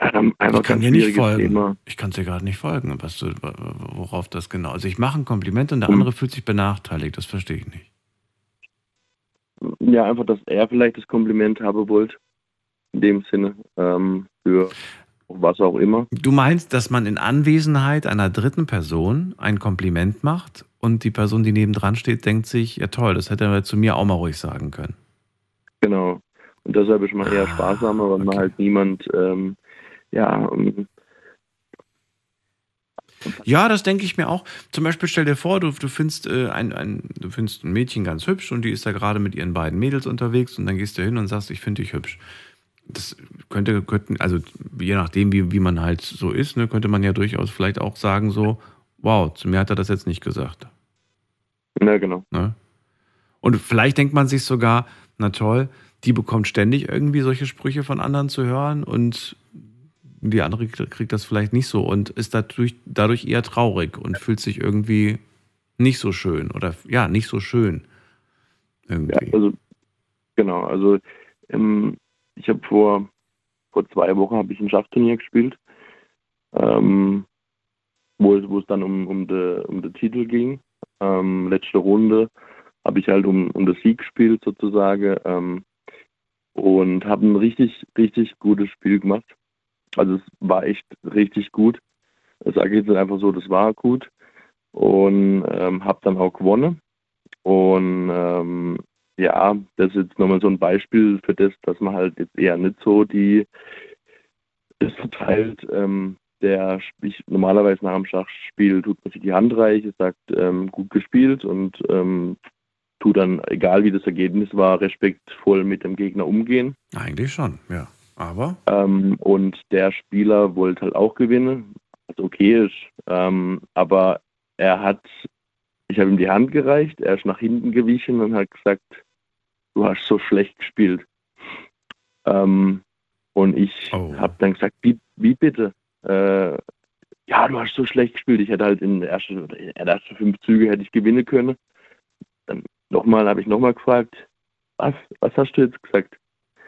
Ich kann dir nicht folgen. Thema. Ich kann dir gerade nicht folgen, was du, worauf das genau. Also ich mache ein Kompliment und der Hm. andere fühlt sich benachteiligt. Das verstehe ich nicht. Ja, einfach, dass er vielleicht das Kompliment haben wollte. In dem Sinne. Ähm, für was auch immer. Du meinst, dass man in Anwesenheit einer dritten Person ein Kompliment macht und die Person, die nebendran steht, denkt sich, ja toll, das hätte er zu mir auch mal ruhig sagen können. Genau. Und deshalb ist man Ah, eher sparsamer, weil man halt niemand, ähm, ja, ähm, Ja, das denke ich mir auch. Zum Beispiel stell dir vor, du, du, findest, äh, ein, ein, du findest ein Mädchen ganz hübsch und die ist da gerade mit ihren beiden Mädels unterwegs und dann gehst du hin und sagst, ich finde dich hübsch. Das könnte, könnten, also je nachdem, wie, wie man halt so ist, ne, könnte man ja durchaus vielleicht auch sagen, so, wow, zu mir hat er das jetzt nicht gesagt. na genau. Ne? Und vielleicht denkt man sich sogar, na toll, die bekommt ständig irgendwie solche Sprüche von anderen zu hören und die andere kriegt das vielleicht nicht so und ist dadurch, dadurch eher traurig und fühlt sich irgendwie nicht so schön oder ja, nicht so schön. Ja, Irgendwie. also, genau, also ähm, ich habe vor, vor zwei Wochen habe ich ein Schachturnier gespielt, ähm, wo, es, dann um, um den um den Titel ging. Ähm, letzte Runde habe ich halt um, um den Sieg gespielt sozusagen ähm, und habe ein richtig, richtig gutes Spiel gemacht. Also es war echt richtig gut. Das sage ich jetzt einfach so, das war gut. Und ähm, habe dann auch gewonnen. Und ähm, ja, das ist jetzt nochmal so ein Beispiel für das, dass man halt jetzt eher nicht so die das verteilt. Ähm, der ich, normalerweise nach dem Schachspiel tut man sich die Hand reich, sagt ähm, gut gespielt und ähm, tut dann, egal wie das Ergebnis war, respektvoll mit dem Gegner umgehen. Eigentlich schon, ja. Aber Ähm, und der Spieler wollte halt auch gewinnen, was okay ist. Ähm, aber er hat, ich habe ihm die Hand gereicht, er ist nach hinten gewichen und hat gesagt, du hast so schlecht gespielt. Ähm, und ich Oh. habe dann gesagt, wie, wie bitte? Äh, ja, du hast so schlecht gespielt. Ich hätte halt in den ersten, in den ersten fünf Züge hätte ich gewinnen können. Dann nochmal habe ich nochmal gefragt, was, was hast du jetzt gesagt?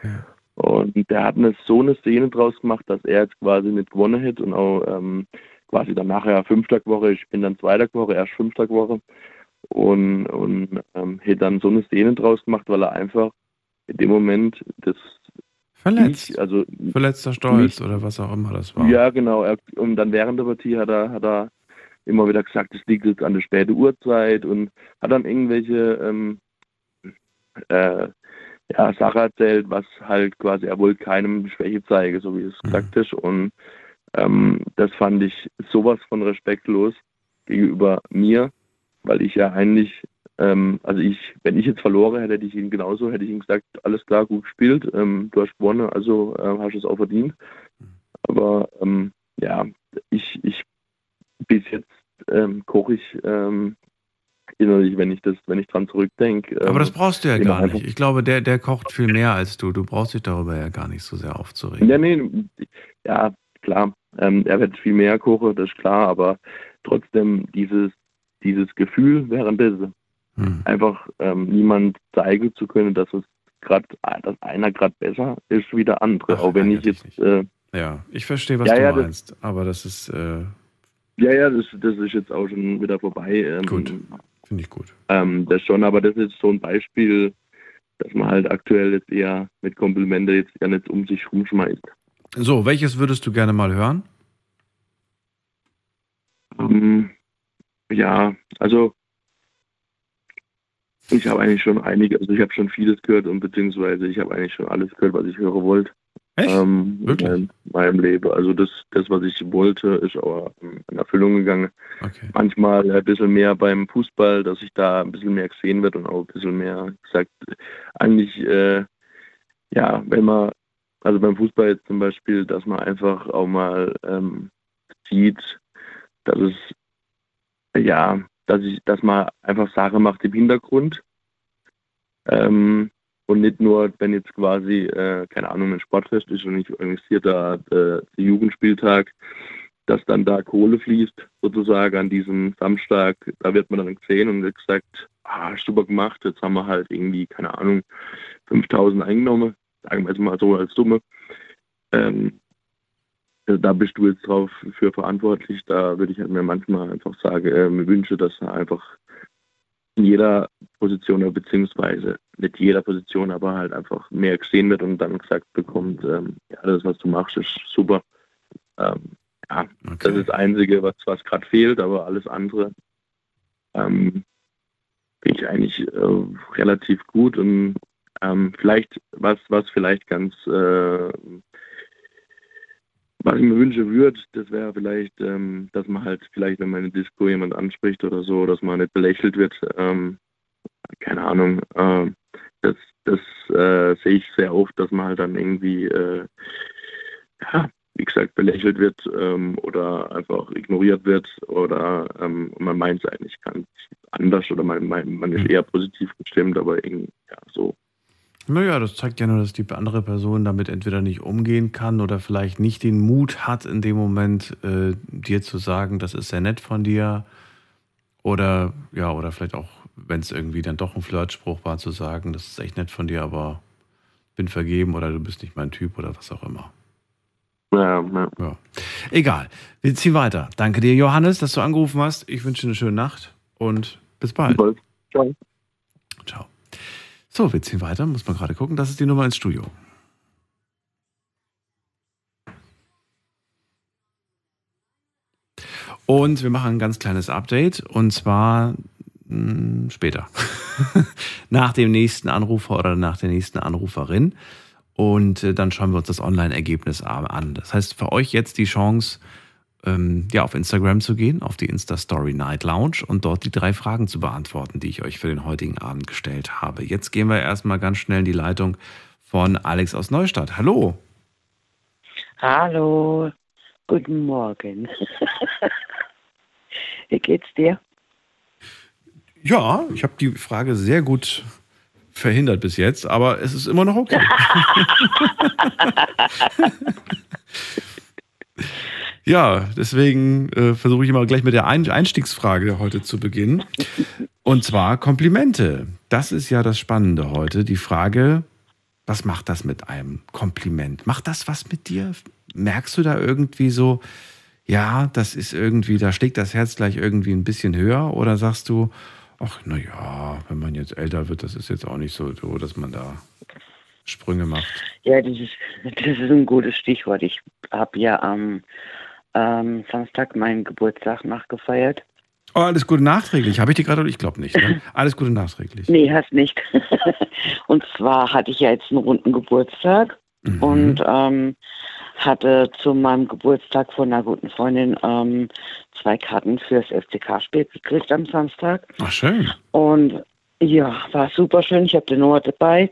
Ja. Und der hat eine, so eine Szene draus gemacht, dass er jetzt quasi nicht gewonnen hätte und auch ähm, quasi dann nachher Fünftagwoche, ich bin dann Zweitagwoche, erst Fünftagwoche und, und ähm, hätte dann so eine Szene draus gemacht, weil er einfach in dem Moment das verletzt. nicht, also Verletzter Stolz nicht- oder was auch immer das war. ja genau, er, und dann während der Partie hat er, hat er immer wieder gesagt, es liegt jetzt an der späten Uhrzeit und hat dann irgendwelche ähm, äh, ja, Sache erzählt, was halt quasi, er wollte keinem Schwäche zeigen, so wie es Mhm. gesagt ist. Und ähm, das fand ich sowas von respektlos gegenüber mir, weil ich ja eigentlich, ähm, also ich, wenn ich jetzt verloren hätte, hätte ich ihn genauso, hätte ich ihm gesagt, alles klar, gut gespielt, ähm, du hast gewonnen, also äh, hast es auch verdient. Aber ähm, ja, ich, ich bis jetzt ähm, koche ich ähm, innerlich, wenn ich das, wenn ich dran zurückdenke. Ähm, Aber das brauchst du ja gar nicht. Ich glaube, der, der kocht viel mehr als du. Du brauchst dich darüber ja gar nicht so sehr aufzuregen. Ja, nee, ja, klar. Ähm, er wird viel mehr kochen, das ist klar, aber trotzdem dieses, dieses Gefühl währenddessen, Hm. einfach ähm, niemand zeigen zu können, dass es gerade, dass einer gerade besser ist wie der andere. Ach, auch wenn ich jetzt, äh, Ja, ich verstehe, was Ja, du ja, meinst. Aber das ist, äh, ja, ja, das, das ist jetzt auch schon wieder vorbei. Ähm, Gut. finde ich gut. Ähm, das schon, aber das ist so ein Beispiel, dass man halt aktuell jetzt eher mit Komplimente jetzt ja nicht um sich rumschmeißt. So, welches würdest du gerne mal hören? Ähm, ja, also ich habe eigentlich schon einige, also ich habe schon vieles gehört und beziehungsweise ich habe eigentlich schon alles gehört, was ich hören wollte. Echt? Ähm, Wirklich? In meinem Leben. Also das, das, was ich wollte, ist auch in Erfüllung gegangen. Okay. Manchmal ein bisschen mehr beim Fußball, dass ich da ein bisschen mehr gesehen wird und auch ein bisschen mehr gesagt, eigentlich, äh, ja, wenn man, also beim Fußball jetzt zum Beispiel, dass man einfach auch mal ähm, sieht, dass es, ja, dass ich, dass man einfach Sachen macht im Hintergrund. Ähm, und nicht nur, wenn jetzt quasi, äh, keine Ahnung, ein Sportfest ist und ich organisiere da äh, den Jugendspieltag, dass dann da Kohle fließt, sozusagen an diesem Samstag. Da wird man dann gesehen und wird gesagt, ah, super gemacht, jetzt haben wir halt irgendwie, keine Ahnung, 5000 eingenommen, sagen wir jetzt mal so als Summe. Ähm, also da bist du jetzt drauf für verantwortlich. Da würde ich halt mir manchmal einfach sagen, äh, mir wünsche, dass er einfach in jeder Position oder beziehungsweise nicht jeder Position, aber halt einfach mehr gesehen wird und dann gesagt bekommt, ähm, ja, das, was du machst, ist super. Ähm, ja, das ist das Einzige, was, was gerade fehlt, aber alles andere ähm, bin ich eigentlich äh, relativ gut und ähm, vielleicht, was, was vielleicht ganz äh, was ich mir wünschen würde, das wäre vielleicht, ähm, dass man halt vielleicht, wenn man in der Disco jemand anspricht oder so, dass man nicht belächelt wird. Ähm, keine Ahnung. Ähm, das das äh, sehe ich sehr oft, dass man halt dann irgendwie, äh, ja, wie gesagt, belächelt wird ähm, oder einfach ignoriert wird oder ähm, man meint es eigentlich ganz anders oder man, man, man ist eher positiv gestimmt, aber irgendwie, ja, so Naja, das zeigt ja nur, dass die andere Person damit entweder nicht umgehen kann oder vielleicht nicht den Mut hat, in dem Moment äh, dir zu sagen, das ist sehr nett von dir. Oder ja, oder vielleicht auch, wenn es irgendwie dann doch ein Flirtspruch war, zu sagen, das ist echt nett von dir, aber bin vergeben oder du bist nicht mein Typ oder was auch immer. Ja, ja. Ja. Egal. Wir ziehen weiter. Danke dir, Johannes, dass du angerufen hast. Ich wünsche dir eine schöne Nacht und bis bald. Ciao. Ciao. So, wir ziehen weiter. Muss man gerade gucken. Das ist die Nummer ins Studio. Und wir machen ein ganz kleines Update und zwar mh, später. nach dem nächsten Anrufer oder nach der nächsten Anruferin. Und äh, dann schauen wir uns das Online-Ergebnis an. Das heißt, für euch jetzt die Chance, ähm, ja, auf Instagram zu gehen, auf die Insta-Story Night Lounge und dort die drei Fragen zu beantworten, die ich euch für den heutigen Abend gestellt habe. Jetzt gehen wir erstmal ganz schnell in die Leitung von Alex aus Neustadt. Hallo. Hallo, guten Morgen. Wie geht's dir? Ja, ich habe die Frage sehr gut verhindert bis jetzt, aber es ist immer noch okay. ja, deswegen äh, versuche ich immer gleich mit der Ein Einstiegsfrage heute zu beginnen. Und zwar Komplimente. Das ist ja das Spannende heute. Die Frage, was macht das mit einem Kompliment? Macht das was mit dir? Merkst du da irgendwie so, ja, das ist irgendwie, da schlägt das Herz gleich irgendwie ein bisschen höher? Oder sagst du, ach, naja, wenn man jetzt älter wird, das ist jetzt auch nicht so, so dass man da Sprünge macht. Ja, das ist, das ist ein gutes Stichwort. Ich habe ja am ähm, Samstag meinen Geburtstag nachgefeiert. Oh, alles Gute nachträglich. Habe ich dir gerade? Ich glaube nicht. Ne? Alles Gute nachträglich. Nee, hast nicht. und zwar hatte ich ja jetzt einen runden Geburtstag Mhm. und ähm, hatte zu meinem Geburtstag von einer guten Freundin ähm, zwei Karten fürs FCK-Spiel gekriegt am Samstag. Ach, schön. Und ja, war super schön. Ich habe den Noah dabei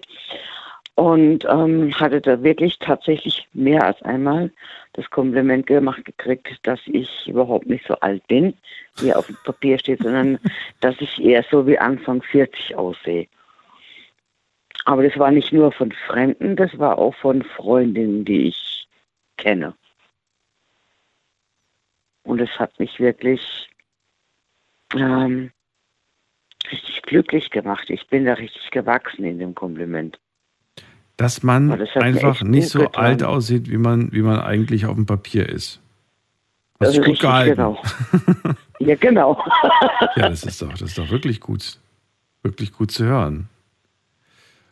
und ähm, hatte da wirklich tatsächlich mehr als einmal das Kompliment gemacht gekriegt, dass ich überhaupt nicht so alt bin, wie auf dem Papier steht, sondern dass ich eher so wie Anfang 40 aussehe. Aber das war nicht nur von Fremden, das war auch von Freundinnen, die ich kenne. Und es hat mich wirklich ähm, richtig glücklich gemacht. Ich bin da richtig gewachsen in dem Kompliment. Dass man das einfach nicht so getan. alt aussieht, wie man, wie man eigentlich auf dem Papier ist. Hast Also gut gehalten. Genau. ja, genau. Ja, das ist doch, das ist doch wirklich gut. Wirklich gut zu hören.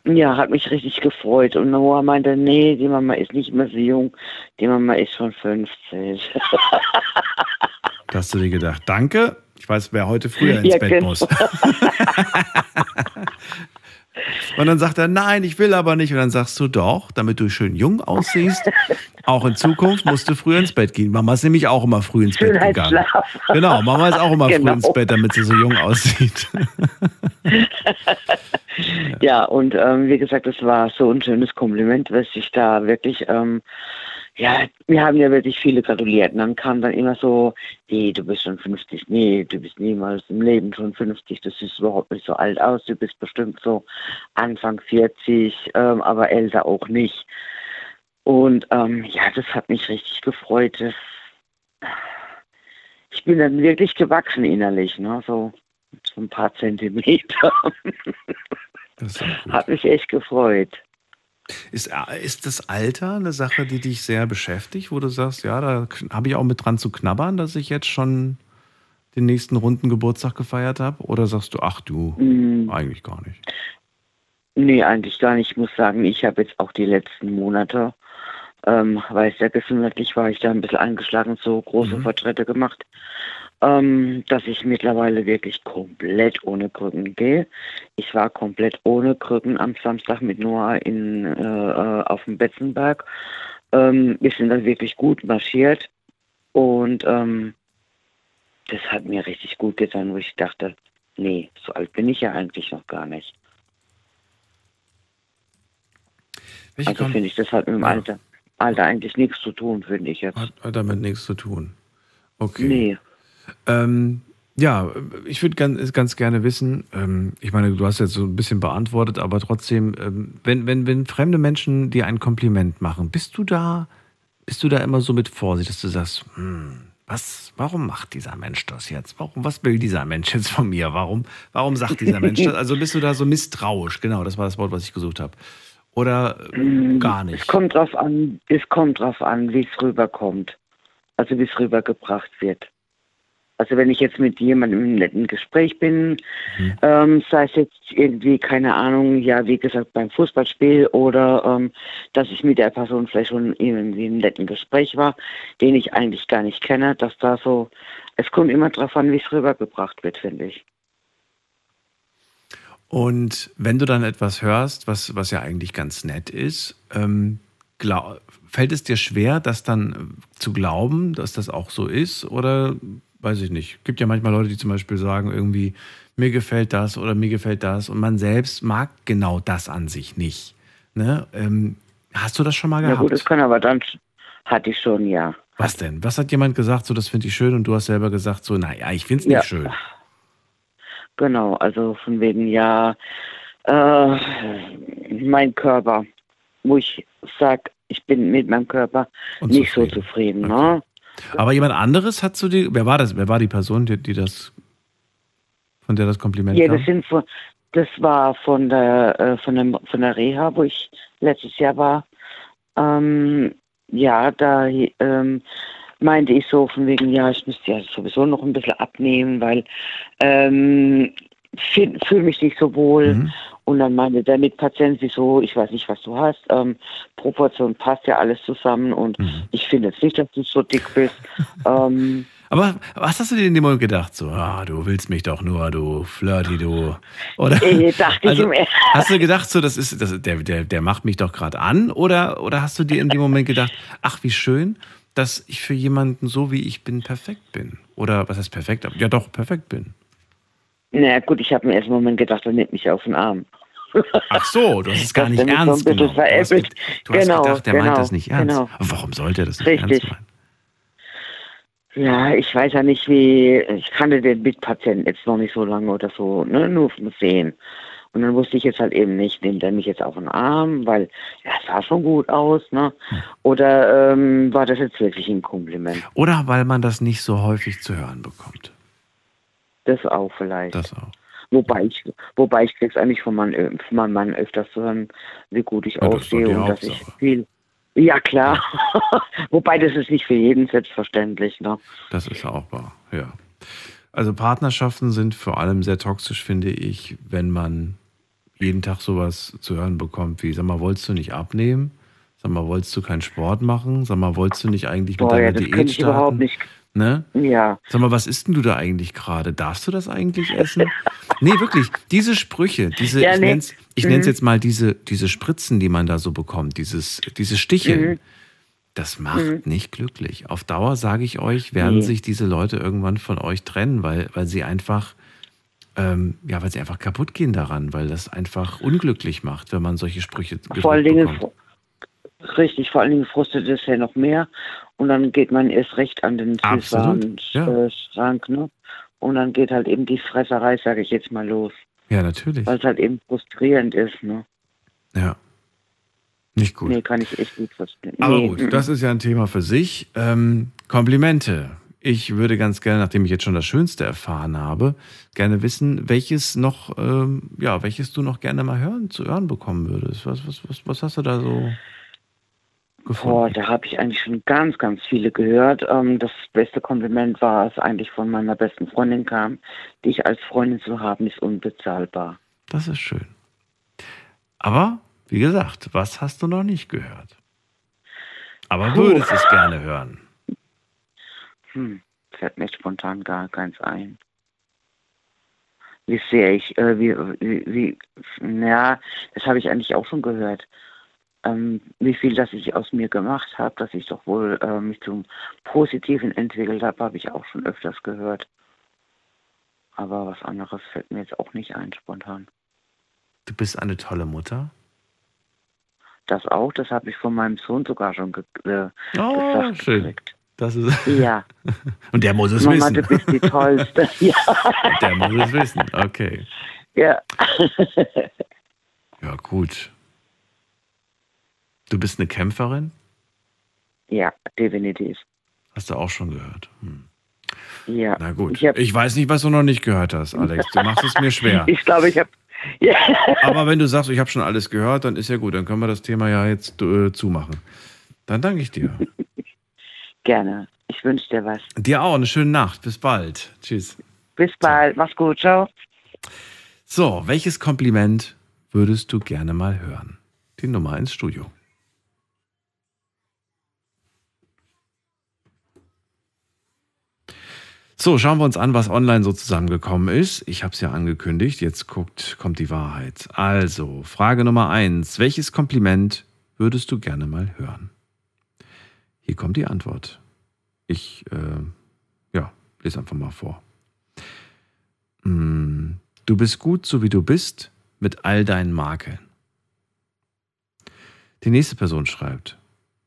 Ja, hat mich richtig gefreut. Und Noah meinte, nee, die Mama ist nicht mehr so jung, die Mama ist schon 15. Da hast du dir gedacht, danke. Ich weiß, wer heute früher ins Ja, Bett genau. muss. Und dann sagt er, nein, ich will aber nicht. Und dann sagst du doch, damit du schön jung aussiehst, auch in Zukunft musst du früh ins Bett gehen. Mama ist nämlich auch immer früh ins Bett gegangen. Genau, Mama ist auch immer früh Genau. ins Bett, damit sie so jung aussieht. Ja, und ähm, wie gesagt, das war so ein schönes Kompliment, was ich da wirklich, ähm, ja, wir haben ja wirklich viele gratuliert. Und dann kam dann immer so, nee, du bist schon 50, nee, du bist niemals im Leben schon 50, das sieht überhaupt nicht so alt aus, du bist bestimmt so Anfang 40, ähm, aber älter auch nicht. Und ähm, ja, das hat mich richtig gefreut. Das, ich bin dann wirklich gewachsen innerlich, ne? so, so ein paar Zentimeter. Das. Hat mich echt gefreut. Ist, äh, ist das Alter eine Sache, die dich sehr beschäftigt, wo du sagst, ja, da habe ich auch mit dran zu knabbern, dass ich jetzt schon den nächsten runden Geburtstag gefeiert habe? Oder sagst du, ach du, Mm, eigentlich gar nicht? nee, eigentlich gar nicht. Ich muss sagen, ich habe jetzt auch die letzten Monate, ähm, weil es ja gesundheitlich war, ich da ein bisschen angeschlagen, so große Mhm. Fortschritte gemacht, ähm, dass ich mittlerweile wirklich komplett ohne Krücken gehe. Ich war komplett ohne Krücken am Samstag mit Noah in, äh, äh, auf dem Betzenberg. Ähm, wir sind dann wirklich gut marschiert und ähm, das hat mir richtig gut getan, wo ich dachte, nee, so alt bin ich ja eigentlich noch gar nicht. Welche Also finde ich, das hat mit dem. Alter, Alter eigentlich nichts zu tun, finde ich jetzt. hat, hat damit nichts zu tun. Okay. Nee. Ähm, ja, ich würde ganz, ganz gerne wissen, ähm, ich meine, du hast jetzt so ein bisschen beantwortet, aber trotzdem, ähm, wenn, wenn, wenn fremde Menschen dir ein Kompliment machen, bist du da, bist du da immer so mit Vorsicht, dass du sagst, hm, was, warum macht dieser Mensch das jetzt? Warum, was will dieser Mensch jetzt von mir? Warum, warum sagt dieser Mensch das? Also bist du da so misstrauisch? Genau, das war das Wort, was ich gesucht habe. Oder äh, gar nicht? Es kommt drauf an, es kommt drauf an, wie es rüberkommt. Also wie es rübergebracht wird. Also wenn ich jetzt mit jemandem im netten Gespräch bin, ähm, sei es jetzt irgendwie, keine Ahnung, ja, wie gesagt, beim Fußballspiel oder ähm, dass ich mit der Person vielleicht schon irgendwie im netten Gespräch war, den ich eigentlich gar nicht kenne, dass da so, es kommt immer drauf an, wie es rübergebracht wird, finde ich. Und wenn du dann etwas hörst, was, was ja eigentlich ganz nett ist, ähm, glaub, fällt es dir schwer, das dann zu glauben, dass das auch so ist? Oder weiß ich nicht. Gibt ja manchmal Leute, die zum Beispiel sagen, irgendwie, mir gefällt das oder mir gefällt das und man selbst mag genau das an sich nicht. Ne? Ähm, hast du das schon mal Ja gehabt? gut, das kann aber dann, hatte ich schon, ja. Was denn? Was hat jemand gesagt, so das finde ich schön und du hast selber gesagt, so, naja, ich finde es nicht Ja. schön. Genau, also von wegen ja, äh, mein Körper, wo ich sag, ich bin mit meinem Körper nicht so zufrieden. Ne? Aber jemand anderes hat zu dir, wer war das? Wer war die Person, die, die das, von der das Kompliment Ja, kam? das sind von, das war von der äh, von der von der Reha, wo ich letztes Jahr war. Ähm, ja, da ähm, meinte ich so von wegen, ja, ich müsste ja sowieso noch ein bisschen abnehmen, weil ähm, fühle mich nicht so wohl. Mhm. Und dann meinte der Mitpatient, wieso, ich weiß nicht, was du hast, ähm, Proportion passt ja alles zusammen und Mhm. ich finde jetzt nicht, dass du so dick bist. ähm, Aber was hast du dir in dem Moment gedacht? So, ah, du willst mich doch nur, du Flirty, du. Oder? Äh, dachte ich also, im Er- Hast du gedacht, so, das ist, das, der, der, der macht mich doch gerade an? Oder, oder hast du dir in dem Moment gedacht, ach, wie schön, dass ich für jemanden so wie ich bin perfekt bin? Oder was heißt perfekt? Ja, doch, perfekt bin. Na gut, ich habe mir erst einen Moment gedacht, er nimmt mich auf den Arm. Ach so, du hast es gar nicht ernst genommen. Du hast, du hast Genau, gedacht, der genau, meint das nicht ernst. genau. Warum sollte er das nicht Richtig. ernst meinen? Ja, ich weiß ja nicht, wie, ich kannte den Mitpatienten jetzt noch nicht so lange oder so, ne, nur vom Sehen. Und dann wusste ich jetzt halt eben nicht, nimmt er mich jetzt auf den Arm, weil ja, es sah schon gut aus, ne? Oder ähm, war das jetzt wirklich ein Kompliment? Oder weil man das nicht so häufig zu hören bekommt. Das auch vielleicht. Das auch. Wobei ich, wobei ich krieg's eigentlich von meinem, von meinem Mann öfters zu hören, wie gut ich Ja, das aussehe die und dass ich viel. Ja klar. wobei das ist nicht für jeden selbstverständlich, ne? Das ist auch wahr, ja. Also Partnerschaften sind vor allem sehr toxisch, finde ich, wenn man jeden Tag sowas zu hören bekommt wie, sag mal, wolltest du nicht abnehmen? Sag mal, wolltest du keinen Sport machen? Sag mal, wolltest du nicht eigentlich mit Boah, deiner ja, das Diät ich starten? überhaupt nicht. Ne? Ja. Sag mal, was isst denn du da eigentlich gerade? Darfst du das eigentlich essen? nee, wirklich, diese Sprüche, diese, Ja, ich nee. nenn's, ich Mhm. nenn's jetzt mal diese, diese Spritzen, die man da so bekommt, dieses, diese Stiche. Mhm. Das macht Mhm. nicht glücklich. Auf Dauer, sage ich euch, werden Nee. sich diese Leute irgendwann von euch trennen, weil, weil sie einfach, ähm, ja, weil sie einfach kaputt gehen daran, weil das einfach unglücklich macht, wenn man solche Sprüche Vor allen Dingen, bekommt. Richtig, vor allen Dingen frustet es ja noch mehr. Und dann geht man erst recht an den Absolut, ja. äh, ne? Und dann geht halt eben die Fresserei, sage ich jetzt mal, los. Ja, natürlich. Weil es halt eben frustrierend ist, ne? Ja. Nicht gut. Nee, kann ich echt gut verstehen. Aber nee, gut, das ist ja ein Thema für sich. Ähm, Komplimente. Ich würde ganz gerne, nachdem ich jetzt schon das Schönste erfahren habe, gerne wissen, welches noch, ähm, ja, welches du noch gerne mal hören, zu hören bekommen würdest. Was, was, was, was hast du da so gefunden? Boah, da habe ich eigentlich schon ganz, ganz viele gehört. Ähm, das beste Kompliment war es eigentlich von meiner besten Freundin kam, dich als Freundin zu haben, ist unbezahlbar. Das ist schön. Aber, wie gesagt, was hast du noch nicht gehört? Aber Puh. würdest es gerne hören. Hm, fällt mir spontan gar keins ein. Wie sehr ich, äh, wie, wie, wie, ja, das habe ich eigentlich auch schon gehört. Ähm, wie viel, das ich aus mir gemacht habe, dass ich doch wohl äh, mich zum Positiven entwickelt habe, habe ich auch schon öfters gehört. Aber was anderes fällt mir jetzt auch nicht ein, spontan. Du bist eine tolle Mutter. Das auch, das habe ich von meinem Sohn sogar schon ge äh, Oh, gesagt schön. gekriegt. Das ist Ja. Und der muss es Mama, wissen. du bist die Tollste. ja. Der muss es wissen. Okay. ja. Ja, gut. Du bist eine Kämpferin? ja, definitiv. Hast du auch schon gehört. Hm. Ja. Na gut. Ich, Ich weiß nicht, was du noch nicht gehört hast, Alex. Du machst es mir schwer. ich glaube, ich habe. Ja. Aber wenn du sagst, ich habe schon alles gehört, dann ist ja gut. Dann können wir das Thema ja jetzt äh, zumachen. Dann danke ich dir. Gerne. Ich wünsche dir was. Dir auch eine schöne Nacht. Bis bald. Tschüss. Bis bald. Mach's gut. Ciao. So, welches Kompliment würdest du gerne mal hören? Die Nummer ins Studio. So, schauen wir uns an, was online so zusammengekommen ist. Ich habe es ja angekündigt, jetzt guckt, kommt die Wahrheit. Also, Frage Nummer eins. Welches Kompliment würdest du gerne mal hören? Hier kommt die Antwort. Ich, äh, ja, lese einfach mal vor. Mm, Du bist gut, so wie du bist, mit all deinen Makeln. Die nächste Person schreibt,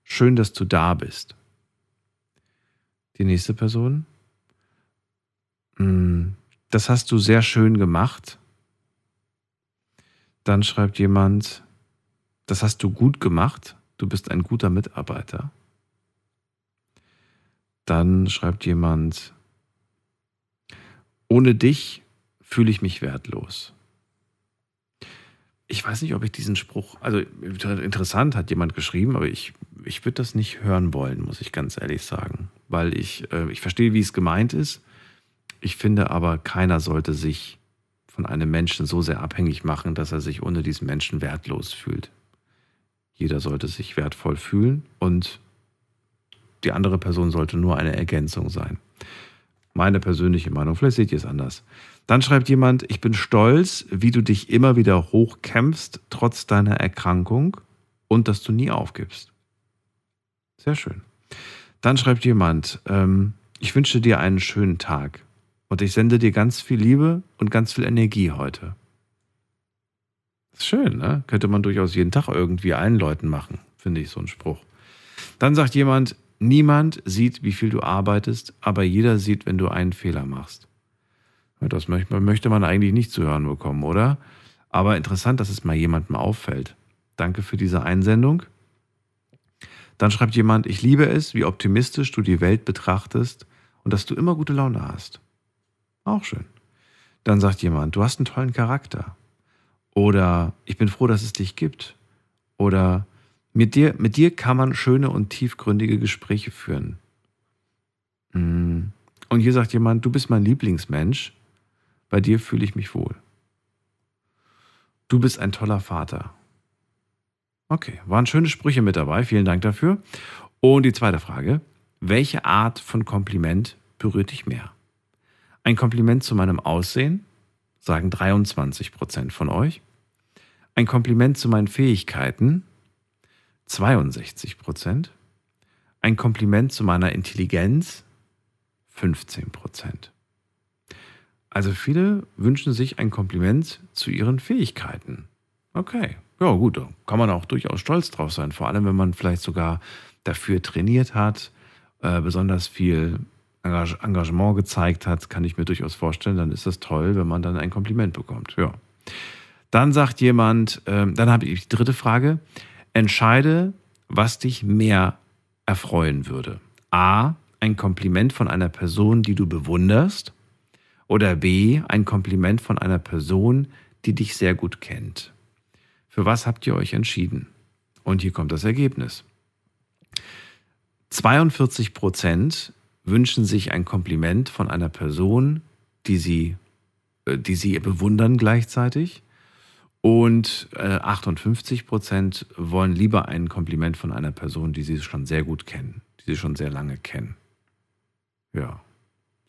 schön, dass du da bist. Die nächste Person, "Mm, das hast du sehr schön gemacht. Dann schreibt jemand, das hast du gut gemacht, du bist ein guter Mitarbeiter. Dann schreibt jemand, ohne dich fühle ich mich wertlos. Ich weiß nicht, ob ich diesen Spruch, also interessant hat jemand geschrieben, aber ich, ich würde das nicht hören wollen, muss ich ganz ehrlich sagen. Weil ich, äh, ich verstehe, wie es gemeint ist. Ich finde aber, keiner sollte sich von einem Menschen so sehr abhängig machen, dass er sich ohne diesen Menschen wertlos fühlt. Jeder sollte sich wertvoll fühlen und die andere Person sollte nur eine Ergänzung sein. Meine persönliche Meinung, vielleicht seht ihr es anders. Dann schreibt jemand, ich bin stolz, wie du dich immer wieder hochkämpfst, trotz deiner Erkrankung und dass du nie aufgibst. Sehr schön. Dann schreibt jemand, ähm, ich wünsche dir einen schönen Tag und ich sende dir ganz viel Liebe und ganz viel Energie heute. Ist schön, ne? Könnte man durchaus jeden Tag irgendwie allen Leuten machen, finde ich so ein Spruch. Dann sagt jemand, niemand sieht, wie viel du arbeitest, aber jeder sieht, wenn du einen Fehler machst. Das möchte man eigentlich nicht zu hören bekommen, oder? Aber interessant, dass es mal jemandem auffällt. Danke für diese Einsendung. Dann schreibt jemand, ich liebe es, wie optimistisch du die Welt betrachtest und dass du immer gute Laune hast. Auch schön. Dann sagt jemand, du hast einen tollen Charakter. Oder ich bin froh, dass es dich gibt. Oder mit dir, mit dir kann man schöne und tiefgründige Gespräche führen. Mm. Und hier sagt jemand, du bist mein Lieblingsmensch, bei dir fühle ich mich wohl. Du bist ein toller Vater. Okay, waren schöne Sprüche mit dabei. Vielen Dank dafür. Und die zweite Frage. Welche Art von Kompliment berührt dich mehr? Ein Kompliment zu meinem Aussehen, sagen 23 Prozent von euch. Ein Kompliment zu meinen Fähigkeiten, 62 Prozent. Ein Kompliment zu meiner Intelligenz, 15 Prozent. Also viele wünschen sich ein Kompliment zu ihren Fähigkeiten. Okay, ja gut, da kann man auch durchaus stolz drauf sein, vor allem wenn man vielleicht sogar dafür trainiert hat, äh, besonders viel Engagement gezeigt hat, kann ich mir durchaus vorstellen, dann ist das toll, wenn man dann ein Kompliment bekommt. Ja. Dann sagt jemand, äh, dann habe ich die dritte Frage, entscheide, was dich mehr erfreuen würde. A, ein Kompliment von einer Person, die du bewunderst, oder B, ein Kompliment von einer Person, die dich sehr gut kennt. Für was habt ihr euch entschieden? Und hier kommt das Ergebnis. 42 Prozent wünschen sich ein Kompliment von einer Person, die sie, äh, die sie bewundern gleichzeitig. Und 58 Prozent wollen lieber ein Kompliment von einer Person, die sie schon sehr gut kennen, die sie schon sehr lange kennen. Ja,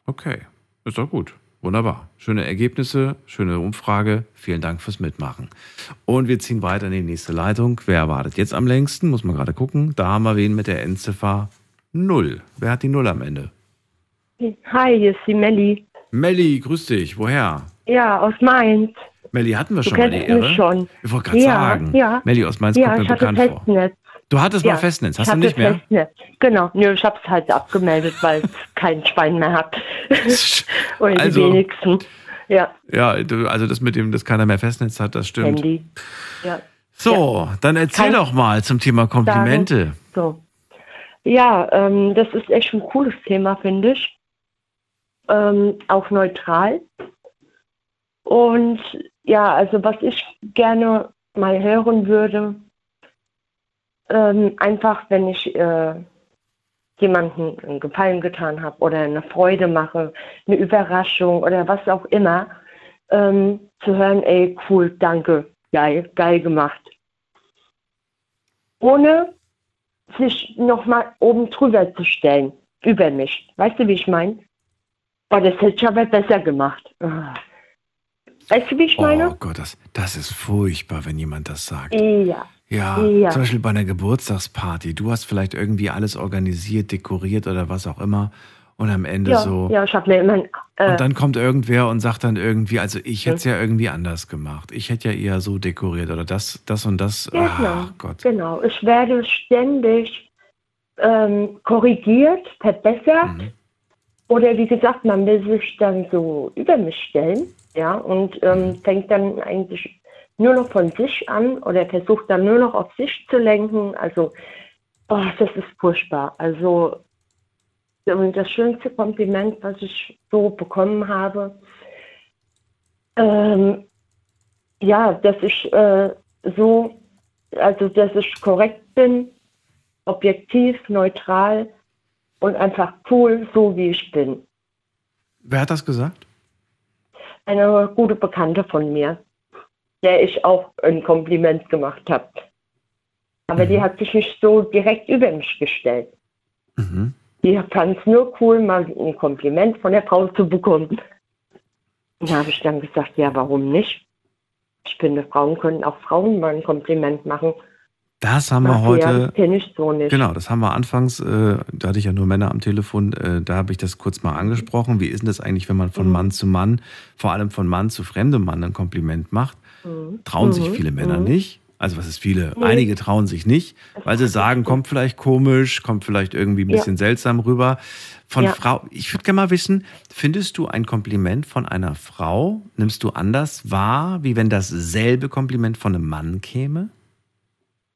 okay, ist doch gut. Wunderbar. Schöne Ergebnisse, schöne Umfrage. Vielen Dank fürs Mitmachen. Und wir ziehen weiter in die nächste Leitung. Wer wartet jetzt am längsten? Muss man gerade gucken. Da haben wir wen mit der Endziffer 0. Wer hat die 0 am Ende? Hi, hier ist die Melli. Melli, grüß dich. Woher? Ja, aus Mainz. Melli, hatten wir Du schon mal die kennst mich Ehre? schon. Ich wollte gerade Ja, sagen. ja. Melli aus Mainz ja, kommt mir ich hatte bekannt vor. Festnetz. Du hattest ja, mal Festnetz, hast du nicht mehr? Festnetz. Genau, nö, ich habe es halt abgemeldet, weil es kein Schwein mehr hat. Oder die Also- wenigsten. Ja, Ja, also das mit dem, dass keiner mehr Festnetz hat, das stimmt. Handy. Ja. So, dann erzähl Kein- doch mal zum Thema Komplimente. So. Ja, ähm, das ist echt ein cooles Thema, finde ich. Ähm, auch neutral. Und ja, also was ich gerne mal hören würde, ähm, einfach wenn ich äh, jemandem einen Gefallen getan habe oder eine Freude mache, eine Überraschung oder was auch immer, ähm, zu hören, ey, cool, danke, geil, geil gemacht. Ohne sich nochmal oben drüber zu stellen, über mich. Weißt du, wie ich meine? Oh, das hätte ich aber besser gemacht. Ah. Weißt du, wie ich meine? Oh Gott, das, das ist furchtbar, wenn jemand das sagt. Ja. Ja, Ja. zum Beispiel bei einer Geburtstagsparty. Du hast vielleicht irgendwie alles organisiert, dekoriert oder was auch immer. Und am Ende Ja, so. ja, ich habe mir immer. Äh, Und dann kommt irgendwer und sagt dann irgendwie, also ich hätte es ja irgendwie anders gemacht. Ich hätte ja eher so dekoriert oder das, das und das. Genau, Ach Gott. genau. Ich werde ständig ähm, korrigiert, verbessert. Mhm. Oder wie gesagt, man will sich dann so über mich stellen, ja, und ähm, Mhm. fängt dann eigentlich nur noch von sich an oder versucht dann nur noch auf sich zu lenken. Also, oh, das ist furchtbar. Also, und das schönste Kompliment, was ich so bekommen habe, ähm, ja, dass ich äh, so, also dass ich korrekt bin, objektiv, neutral und einfach cool, so wie ich bin. Wer hat das gesagt? Eine gute Bekannte von mir, der ich auch ein Kompliment gemacht habe. Aber die hat sich nicht so direkt über mich gestellt. Mhm. Die fand es nur cool, mal ein Kompliment von der Frau zu bekommen. Da habe ich dann gesagt, ja, warum nicht? Ich finde, Frauen können auch Frauen mal ein Kompliment machen. Das haben wir heute. Ja, ich so nicht. Genau, das haben wir anfangs, äh, da hatte ich ja nur Männer am Telefon, äh, da habe ich das kurz mal angesprochen. Wie ist denn das eigentlich, wenn man von Mhm. Mann zu Mann, vor allem von Mann zu fremdem Mann ein Kompliment macht? Mhm. Trauen sich Mhm. viele Männer Mhm. nicht. Also was ist viele? Nee. Einige trauen sich nicht, weil sie sagen, kommt vielleicht komisch, kommt vielleicht irgendwie ein Ja. bisschen seltsam rüber. Von Ja. Frau, ich würde gerne mal wissen, findest du ein Kompliment von einer Frau, nimmst du anders wahr, wie wenn dasselbe Kompliment von einem Mann käme?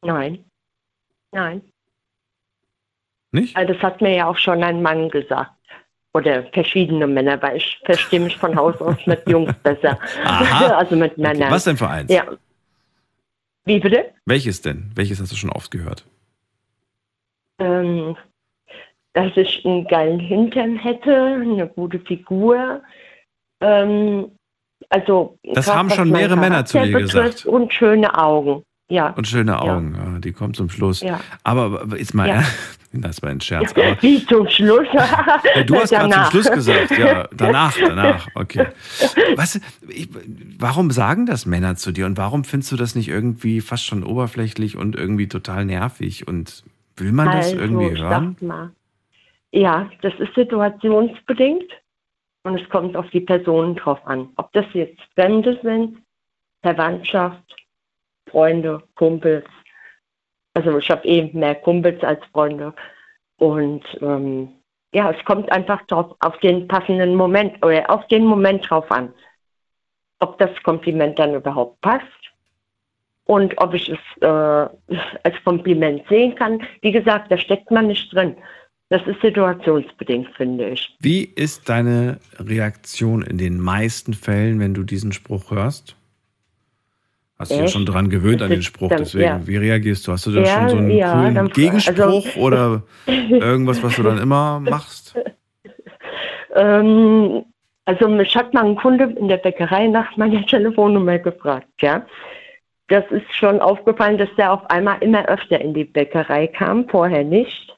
Nein. Nein. Nicht? Also das hat mir ja auch schon ein Mann gesagt. Oder verschiedene Männer, weil ich verstehe mich von Haus aus mit Jungs besser. Aha. Also mit Männern. Was denn für eins? Ja. Wie bitte? Welches denn? Welches hast du schon oft gehört? Ähm, dass ich einen geilen Hintern hätte, eine gute Figur. Ähm, also Das haben schon mehrere Männer zu betrifft gesagt. Und schöne Augen. Ja. Und schöne. Augen, ja. die kommt zum Schluss. Ja. Aber ist mal, Ja. das war ein Scherz. Aber Wie zum Schluss? Du hast gerade zum. Schluss gesagt, ja, danach, danach, okay. Was, ich, warum sagen das Männer zu dir und warum findest du das nicht irgendwie fast schon oberflächlich und irgendwie total nervig und will man das also, irgendwie ich hören? mal, ja, das ist situationsbedingt und es kommt auf die Personen drauf an. Ob das jetzt Fremde sind, Verwandtschaft, Freunde, Kumpels. Also ich habe eben mehr Kumpels als Freunde. Und ähm, ja, es kommt einfach drauf, auf den passenden Moment oder auf den Moment drauf an. Ob das Kompliment dann überhaupt passt und ob ich es äh, als Kompliment sehen kann. Wie gesagt, da steckt man nicht drin. Das ist situationsbedingt, finde ich. Wie ist deine Reaktion in den meisten Fällen, wenn du diesen Spruch hörst? Hast du dich ja schon dran gewöhnt an den Spruch, dann- deswegen, ja. wie reagierst du? Hast du da Ja, schon so einen ja, coolen dann- Gegenspruch also- oder irgendwas, was du dann immer machst? Ähm, also mich hat mal ein Kunde in der Bäckerei nach meiner Telefonnummer gefragt, ja. Das ist schon aufgefallen, dass der auf einmal immer öfter in die Bäckerei kam, vorher nicht.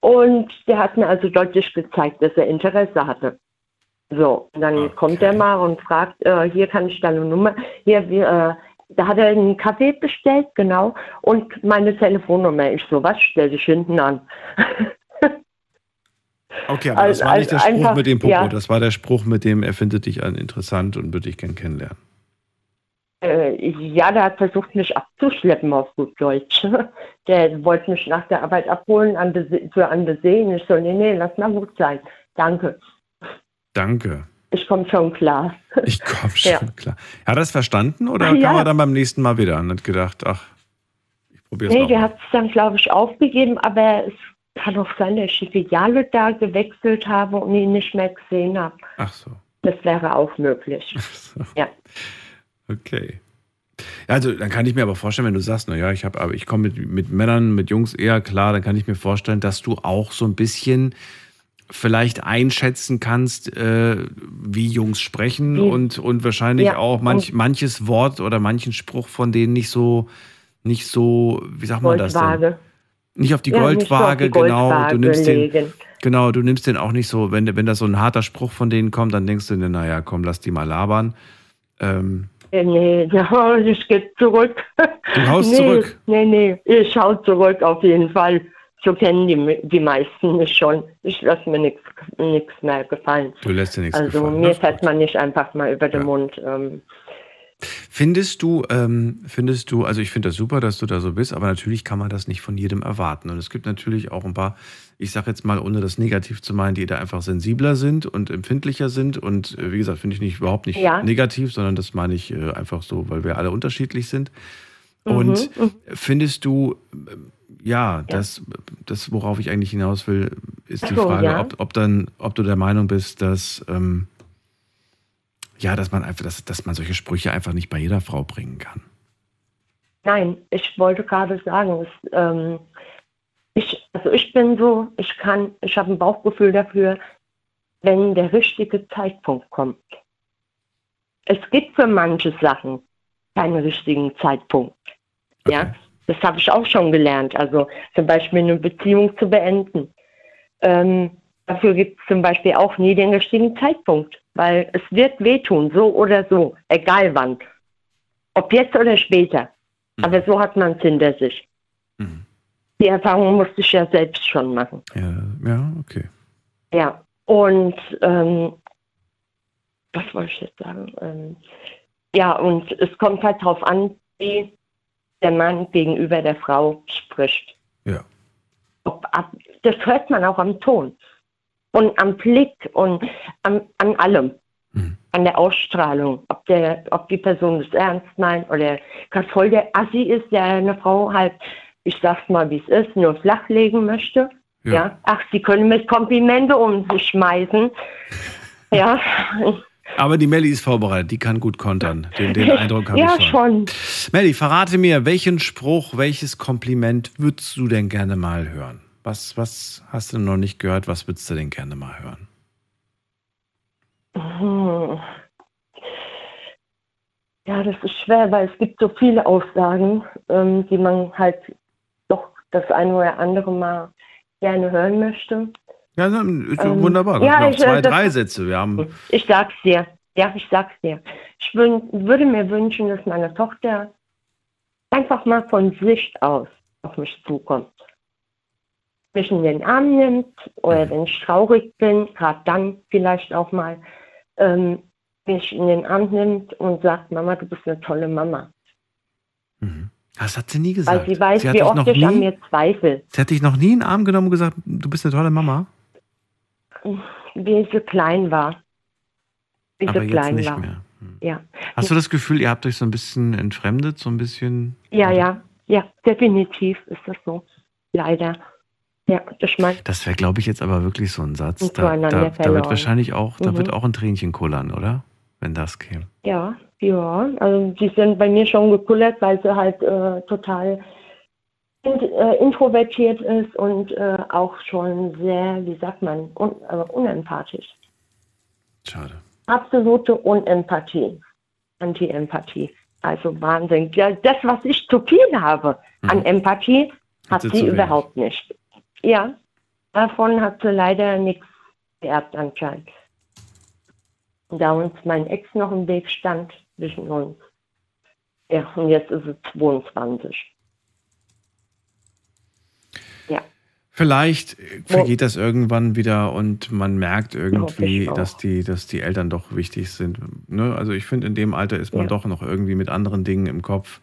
Und der hat mir also deutlich gezeigt, dass er Interesse hatte. So, und dann kommt er mal und fragt, äh, hier kann ich deine Nummer, hier, wir, äh, da hat er einen Kaffee bestellt, genau, und meine Telefonnummer. Ich so, was stell dich hinten an? Okay, aber das Also- war nicht der also Spruch einfach- mit dem Popo, ja. das war der Spruch mit dem, er findet dich an interessant und würde dich gern kennenlernen. Äh, ja, der hat versucht, mich abzuschleppen auf gut Deutsch. Der wollte mich nach der Arbeit abholen an für an. Und ich so, nee, nee, lass mal gut sein. Danke. Danke. Ich komme schon klar. Ich komme schon Ja. klar. Hat er das verstanden oder Ja. kam er dann beim nächsten Mal wieder und hat gedacht, ach, ich probiere es Nee, der hat es dann, glaube ich, aufgegeben, aber es kann auch sein, dass ich die Filiale da gewechselt habe und ihn nicht mehr gesehen habe. Ach so, Das wäre auch möglich. Ja. okay. Ja, also dann kann ich mir aber vorstellen, wenn du sagst, naja, ich habe, aber ich komme mit, mit Männern, mit Jungs eher klar, dann kann ich mir vorstellen, dass du auch so ein bisschen vielleicht einschätzen kannst, äh, wie Jungs sprechen Wie- und, und wahrscheinlich Ja, auch manch, manches Wort oder manchen Spruch von denen nicht so, nicht so, wie sagt man das denn? Goldwaage. Nicht auf die Ja, nicht so auf Goldwaage, die genau. Goldwaage du nimmst den, legen. genau, du nimmst den auch nicht so, wenn, wenn da so ein harter Spruch von denen kommt, dann denkst du dir, naja, komm, lass die mal labern. Ähm, Äh, Nee, ja, ich gehe zurück. Du haust nee, zurück? Nee, nee, ich hau zurück auf jeden Fall. So kennen die, die meisten mich schon. Ich lasse mir nichts mehr gefallen. du lässt dir nichts Also gefallen. mir Das ist fällt man nicht einfach mal über den Mund. Ähm, Findest du, ähm, findest du, also ich finde das super, dass du da so bist, aber natürlich kann man das nicht von jedem erwarten. Und es gibt natürlich auch ein paar, ich sage jetzt mal, ohne das negativ zu meinen, die da einfach sensibler sind und empfindlicher sind. Und äh, wie gesagt, finde ich nicht überhaupt nicht Ja. negativ, sondern das meine ich äh, einfach so, weil wir alle unterschiedlich sind. Mhm, Und mhm. findest du, äh, ja, Das, das, worauf ich eigentlich hinaus will, ist die Ach so, Frage, ja. ob, ob, dann, ob du der Meinung bist, dass, ähm, ja, dass man einfach, dass, dass man solche Sprüche einfach nicht bei jeder Frau bringen kann. Nein, ich wollte gerade sagen, es, ähm, ich, also ich bin so, ich kann, ich habe ein Bauchgefühl dafür, wenn der richtige Zeitpunkt kommt. Es gibt für manche Sachen keinen richtigen Zeitpunkt. Ja, das habe ich auch schon gelernt. Also zum Beispiel eine Beziehung zu beenden. Ähm, dafür gibt es zum Beispiel auch nie den richtigen Zeitpunkt, weil es wird wehtun, so oder so, egal wann. Ob jetzt oder später. Aber so hat man es hinter sich. Die Erfahrung musste ich ja selbst schon machen. Ja, ja okay. Ja, und ähm, was wollte ich jetzt sagen? Ähm, ja, und es kommt halt darauf an, wie der Mann gegenüber der Frau spricht. Ja. Das hört man auch am Ton und am Blick und an, an allem. An der Ausstrahlung, ob, der, ob die Person es ernst meint oder gerade voll der Assi ist, der eine Frau halt, ich sag's mal wie es ist, nur flachlegen möchte. Ja. Ja. Ach, sie können mit Komplimente um sich schmeißen. Ja. Aber die Melli ist vorbereitet, die kann gut kontern. Den, den Eindruck habe ja, ich schon. schon. Melli, verrate mir, welchen Spruch, welches Kompliment würdest du denn gerne mal hören? Was, was hast du noch nicht gehört? Was würdest du denn gerne mal hören? Hm. Ja, das ist schwer, weil es gibt so viele Aussagen, ähm, die man halt doch das eine oder andere mal gerne hören möchte. Ja, ist Ähm, wunderbar. ja, noch ich, äh, zwei, das- drei Sätze. Wir haben Ich sag's dir. Ja, ich sag's dir. Ich wün würde mir wünschen, dass meine Tochter einfach mal von sich aus auf mich zukommt. Mich in den Arm nimmt oder wenn ich traurig bin, gerade dann vielleicht auch mal ähm, mich in den Arm nimmt und sagt, Mama, du bist eine tolle Mama. Das hat sie nie gesagt. Weil sie weiß, hat wie oft ich an mir zweifle. sie hat dich noch nie in den Arm genommen und gesagt, du bist eine tolle Mama. Wie sie klein war. Wie Aber sie jetzt klein nicht war. mehr. Ja. Hast du das Gefühl, ihr habt euch so ein bisschen entfremdet, so ein bisschen? Ja, ja, ja, definitiv ist das so. Leider. Ja, das mein, Das wäre, glaube ich, jetzt aber wirklich so ein Satz. Da, da, da wird wahrscheinlich auch, da Mhm. wird auch ein Tränchen kullern, oder? Wenn das käme. ja, ja. Also die sind bei mir schon gekullert, weil sie halt äh, total int äh, introvertiert ist und äh, auch schon sehr, wie sagt man, un äh, unempathisch. Schade. Absolute Unempathie. Anti-Empathie. Also Wahnsinn. Ja, das, was ich zu viel habe an Empathie, hat sie sie, überhaupt nicht. Ja, davon hat sie leider nichts geerbt anscheinend. Und da uns mein Ex noch im Weg stand zwischen uns. Ja, und jetzt ist es 22. Ja. Vielleicht äh, vergeht das irgendwann wieder und man merkt irgendwie, dass die, dass die Eltern doch wichtig sind. Ne? Also ich finde, in dem Alter ist man Ja. doch noch irgendwie mit anderen Dingen im Kopf.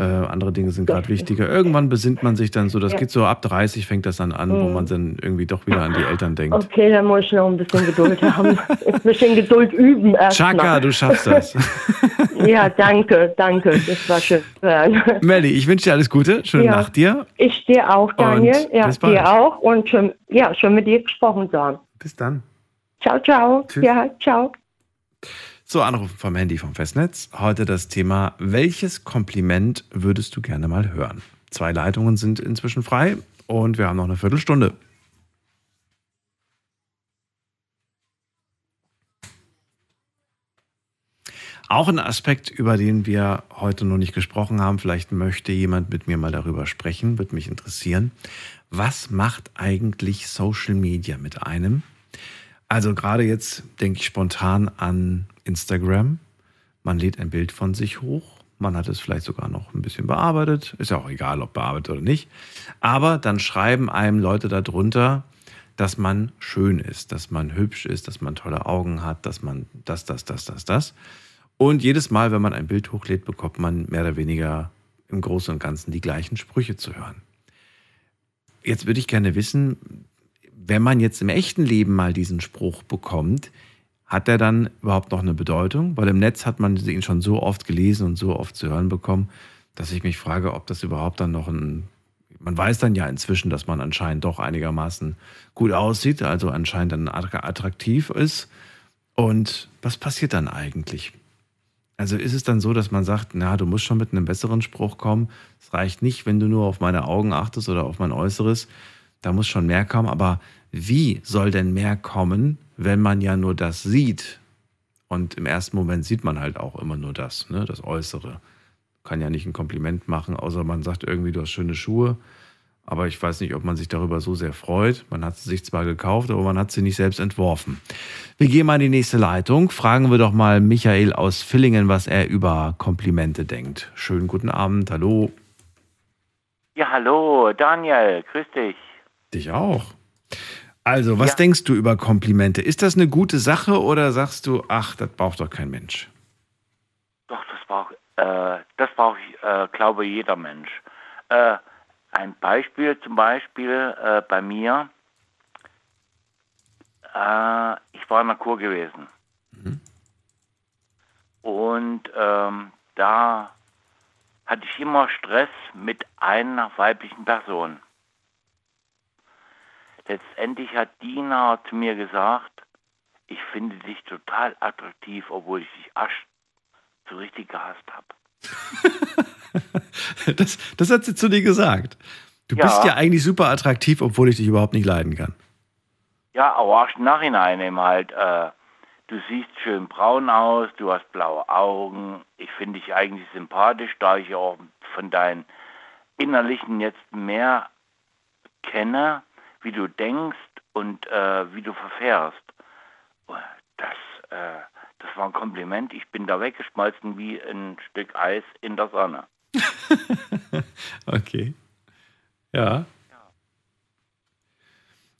Äh, andere Dinge sind gerade wichtiger. Irgendwann besinnt man sich dann so, das Ja. geht so ab 30 fängt das dann an, wo Mhm. man dann irgendwie doch wieder an die Eltern denkt. Okay, da muss ich noch ein bisschen Geduld haben. ein bisschen Geduld üben erstmal. Chaka, du schaffst das. Ja, danke, danke. Das war schön. Melli, ich wünsche dir alles Gute. Schöne Ja. Nacht dir. Ich dir auch, Daniel. Und ja, bis bald. dir auch. Und schön, ja, schön mit dir gesprochen zu haben. Bis dann. Ciao, ciao. Tschüss. Ja, ciao. So, Anrufen vom Handy vom Festnetz. Heute das Thema, welches Kompliment würdest du gerne mal hören? Zwei Leitungen sind inzwischen frei und wir haben noch eine Viertelstunde. Auch ein Aspekt, über den wir heute noch nicht gesprochen haben, vielleicht möchte jemand mit mir mal darüber sprechen, wird mich interessieren. Was macht eigentlich Social Media mit einem? Also gerade jetzt denke ich spontan an Instagram. Man lädt ein Bild von sich hoch. Man hat es vielleicht sogar noch ein bisschen bearbeitet. Ist ja auch egal, ob bearbeitet oder nicht. Aber dann schreiben einem Leute darunter, dass man schön ist, dass man hübsch ist, dass man tolle Augen hat, dass man das, das, das, das, das. Und jedes Mal, wenn man ein Bild hochlädt, bekommt man mehr oder weniger im Großen und Ganzen die gleichen Sprüche zu hören. Jetzt würde ich gerne wissen, wenn man jetzt im echten Leben mal diesen Spruch bekommt, hat der dann überhaupt noch eine Bedeutung? Weil im Netz hat man ihn schon so oft gelesen und so oft zu hören bekommen, dass ich mich frage, ob das überhaupt dann noch ein. Man weiß dann ja inzwischen, dass man anscheinend doch einigermaßen gut aussieht, also anscheinend dann attraktiv ist. Und was passiert dann eigentlich? Also ist es dann so, dass man sagt, na, du musst schon mit einem besseren Spruch kommen. Es reicht nicht, wenn du nur auf meine Augen achtest oder auf mein Äußeres. Da muss schon mehr kommen. Aber wie soll denn mehr kommen, wenn man ja nur das sieht? Und im ersten Moment sieht man halt auch immer nur das, ne, das Äußere. Kann ja nicht ein Kompliment machen, außer man sagt irgendwie, du hast schöne Schuhe. Aber ich weiß nicht, ob man sich darüber so sehr freut. Man hat sie sich zwar gekauft, aber man hat sie nicht selbst entworfen. Wir gehen mal in die nächste Leitung. Fragen wir doch mal Michael aus Villingen, was er über Komplimente denkt. Schönen guten Abend, hallo. Ja, hallo, Daniel, grüß dich. Dich auch. Also, was Ja. denkst du über Komplimente? Ist das eine gute Sache oder sagst du, ach, das braucht doch kein Mensch? Doch, das braucht, äh, das braucht, äh, glaube jeder Mensch. Äh, ein Beispiel zum Beispiel äh, bei mir. Äh, ich war in der Kur gewesen. Und ähm, da hatte ich immer Stress mit einer weiblichen Person. Letztendlich hat Dina zu mir gesagt, ich finde dich total attraktiv, obwohl ich dich asch so richtig gehasst habe. Das, das hat sie zu dir gesagt. Du Ja. bist ja eigentlich super attraktiv, obwohl ich dich überhaupt nicht leiden kann. Ja, aber auch im Nachhinein eben halt. Äh, du siehst schön braun aus, du hast blaue Augen. Ich finde dich eigentlich sympathisch, da ich auch von deinen Innerlichen jetzt mehr kenne, wie du denkst und äh, wie du verfährst. Oh, Das, äh, das war ein Kompliment. Ich bin da weggeschmolzen wie ein Stück Eis in der Sonne. Okay. Ja.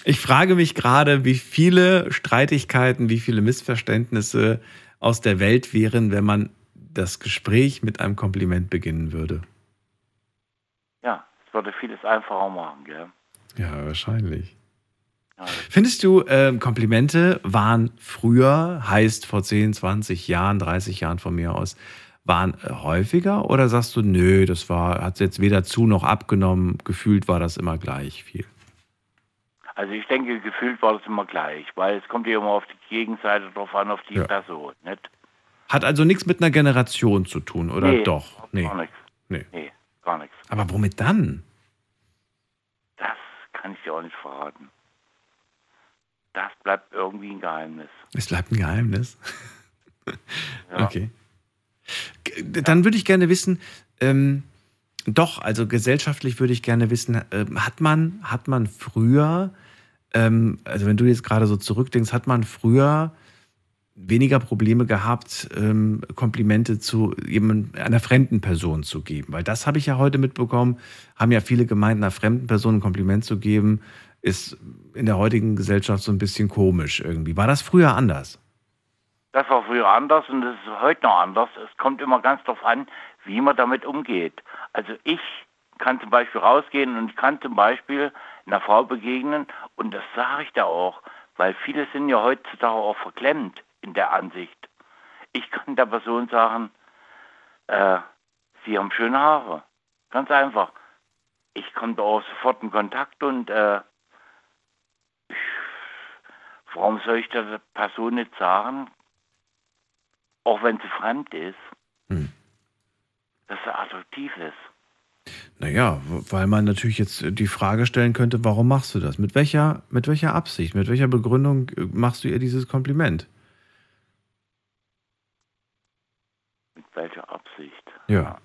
Ich frage mich gerade, wie viele Streitigkeiten, wie viele Missverständnisse aus der Welt wären, wenn man das Gespräch mit einem Kompliment beginnen würde. Ja, es würde vieles einfacher machen, gell? Ja, wahrscheinlich. Findest du, ähm, Komplimente waren früher, heißt vor 10, 20 Jahren, 30 Jahren von mir aus, waren äh, häufiger? Oder sagst du, nö, das war, hat jetzt weder zu noch abgenommen, gefühlt war das immer gleich viel? Also ich denke, gefühlt war das immer gleich, weil es kommt ja immer auf die Gegenseite drauf an, auf die Ja. Person, nicht? Hat also nichts mit einer Generation zu tun, oder Nee, doch? Nee. Gar nichts. Nee. Nee, gar nichts. Aber womit dann? Kann ich dir auch nicht verraten. Das bleibt irgendwie ein Geheimnis. Es bleibt ein Geheimnis. Ja. Okay. Dann würde ich gerne wissen, ähm, doch, also gesellschaftlich würde ich gerne wissen, ähm, hat man, hat man früher, ähm, also wenn du jetzt gerade so zurückdenkst, hat man früher weniger Probleme gehabt, ähm, Komplimente zu jemand, einer fremden Person zu geben? Weil das habe ich ja heute mitbekommen, haben ja viele gemeint, einer fremden Person ein Kompliment zu geben, ist in der heutigen Gesellschaft so ein bisschen komisch irgendwie. War das früher anders? Das war früher anders und das ist heute noch anders. Es kommt immer ganz darauf an, wie man damit umgeht. Also ich kann zum Beispiel rausgehen und ich kann zum Beispiel einer Frau begegnen und das sage ich da auch, weil viele sind ja heutzutage auch verklemmt in der Ansicht. Ich kann der Person sagen, äh, sie haben schöne Haare. Ganz einfach. Ich komme da auch sofort in Kontakt und äh, ich, warum soll ich der Person nicht sagen, auch wenn sie fremd ist, dass sie attraktiv ist. Naja, weil man natürlich jetzt die Frage stellen könnte, warum machst du das? Mit welcher, mit welcher Absicht, mit welcher Begründung äh, machst du ihr dieses Kompliment? Mit welcher Absicht? Ja.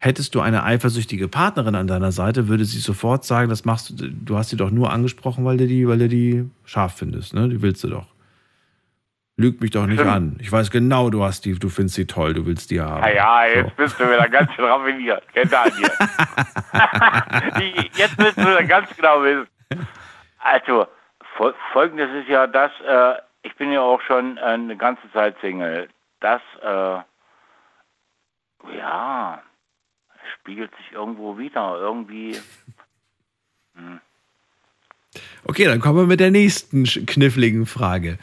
Hättest du eine eifersüchtige Partnerin an deiner Seite, würde sie sofort sagen, das machst du, du hast sie doch nur angesprochen, weil du die, weil du die scharf findest, ne? Die willst du doch. Lüg mich doch nicht Stimmt. an. Ich weiß genau, du hast die, du findest sie toll, du willst die haben. Ja, ja, jetzt bist du wieder ganz schön raffiniert, jetzt willst du wieder ganz genau wissen. Also, fol folgendes ist ja das, äh, ich bin ja auch schon äh, eine ganze Zeit Single. Das, äh, ja, spiegelt sich irgendwo wieder. Irgendwie, Okay, dann kommen wir mit der nächsten kniffligen Frage.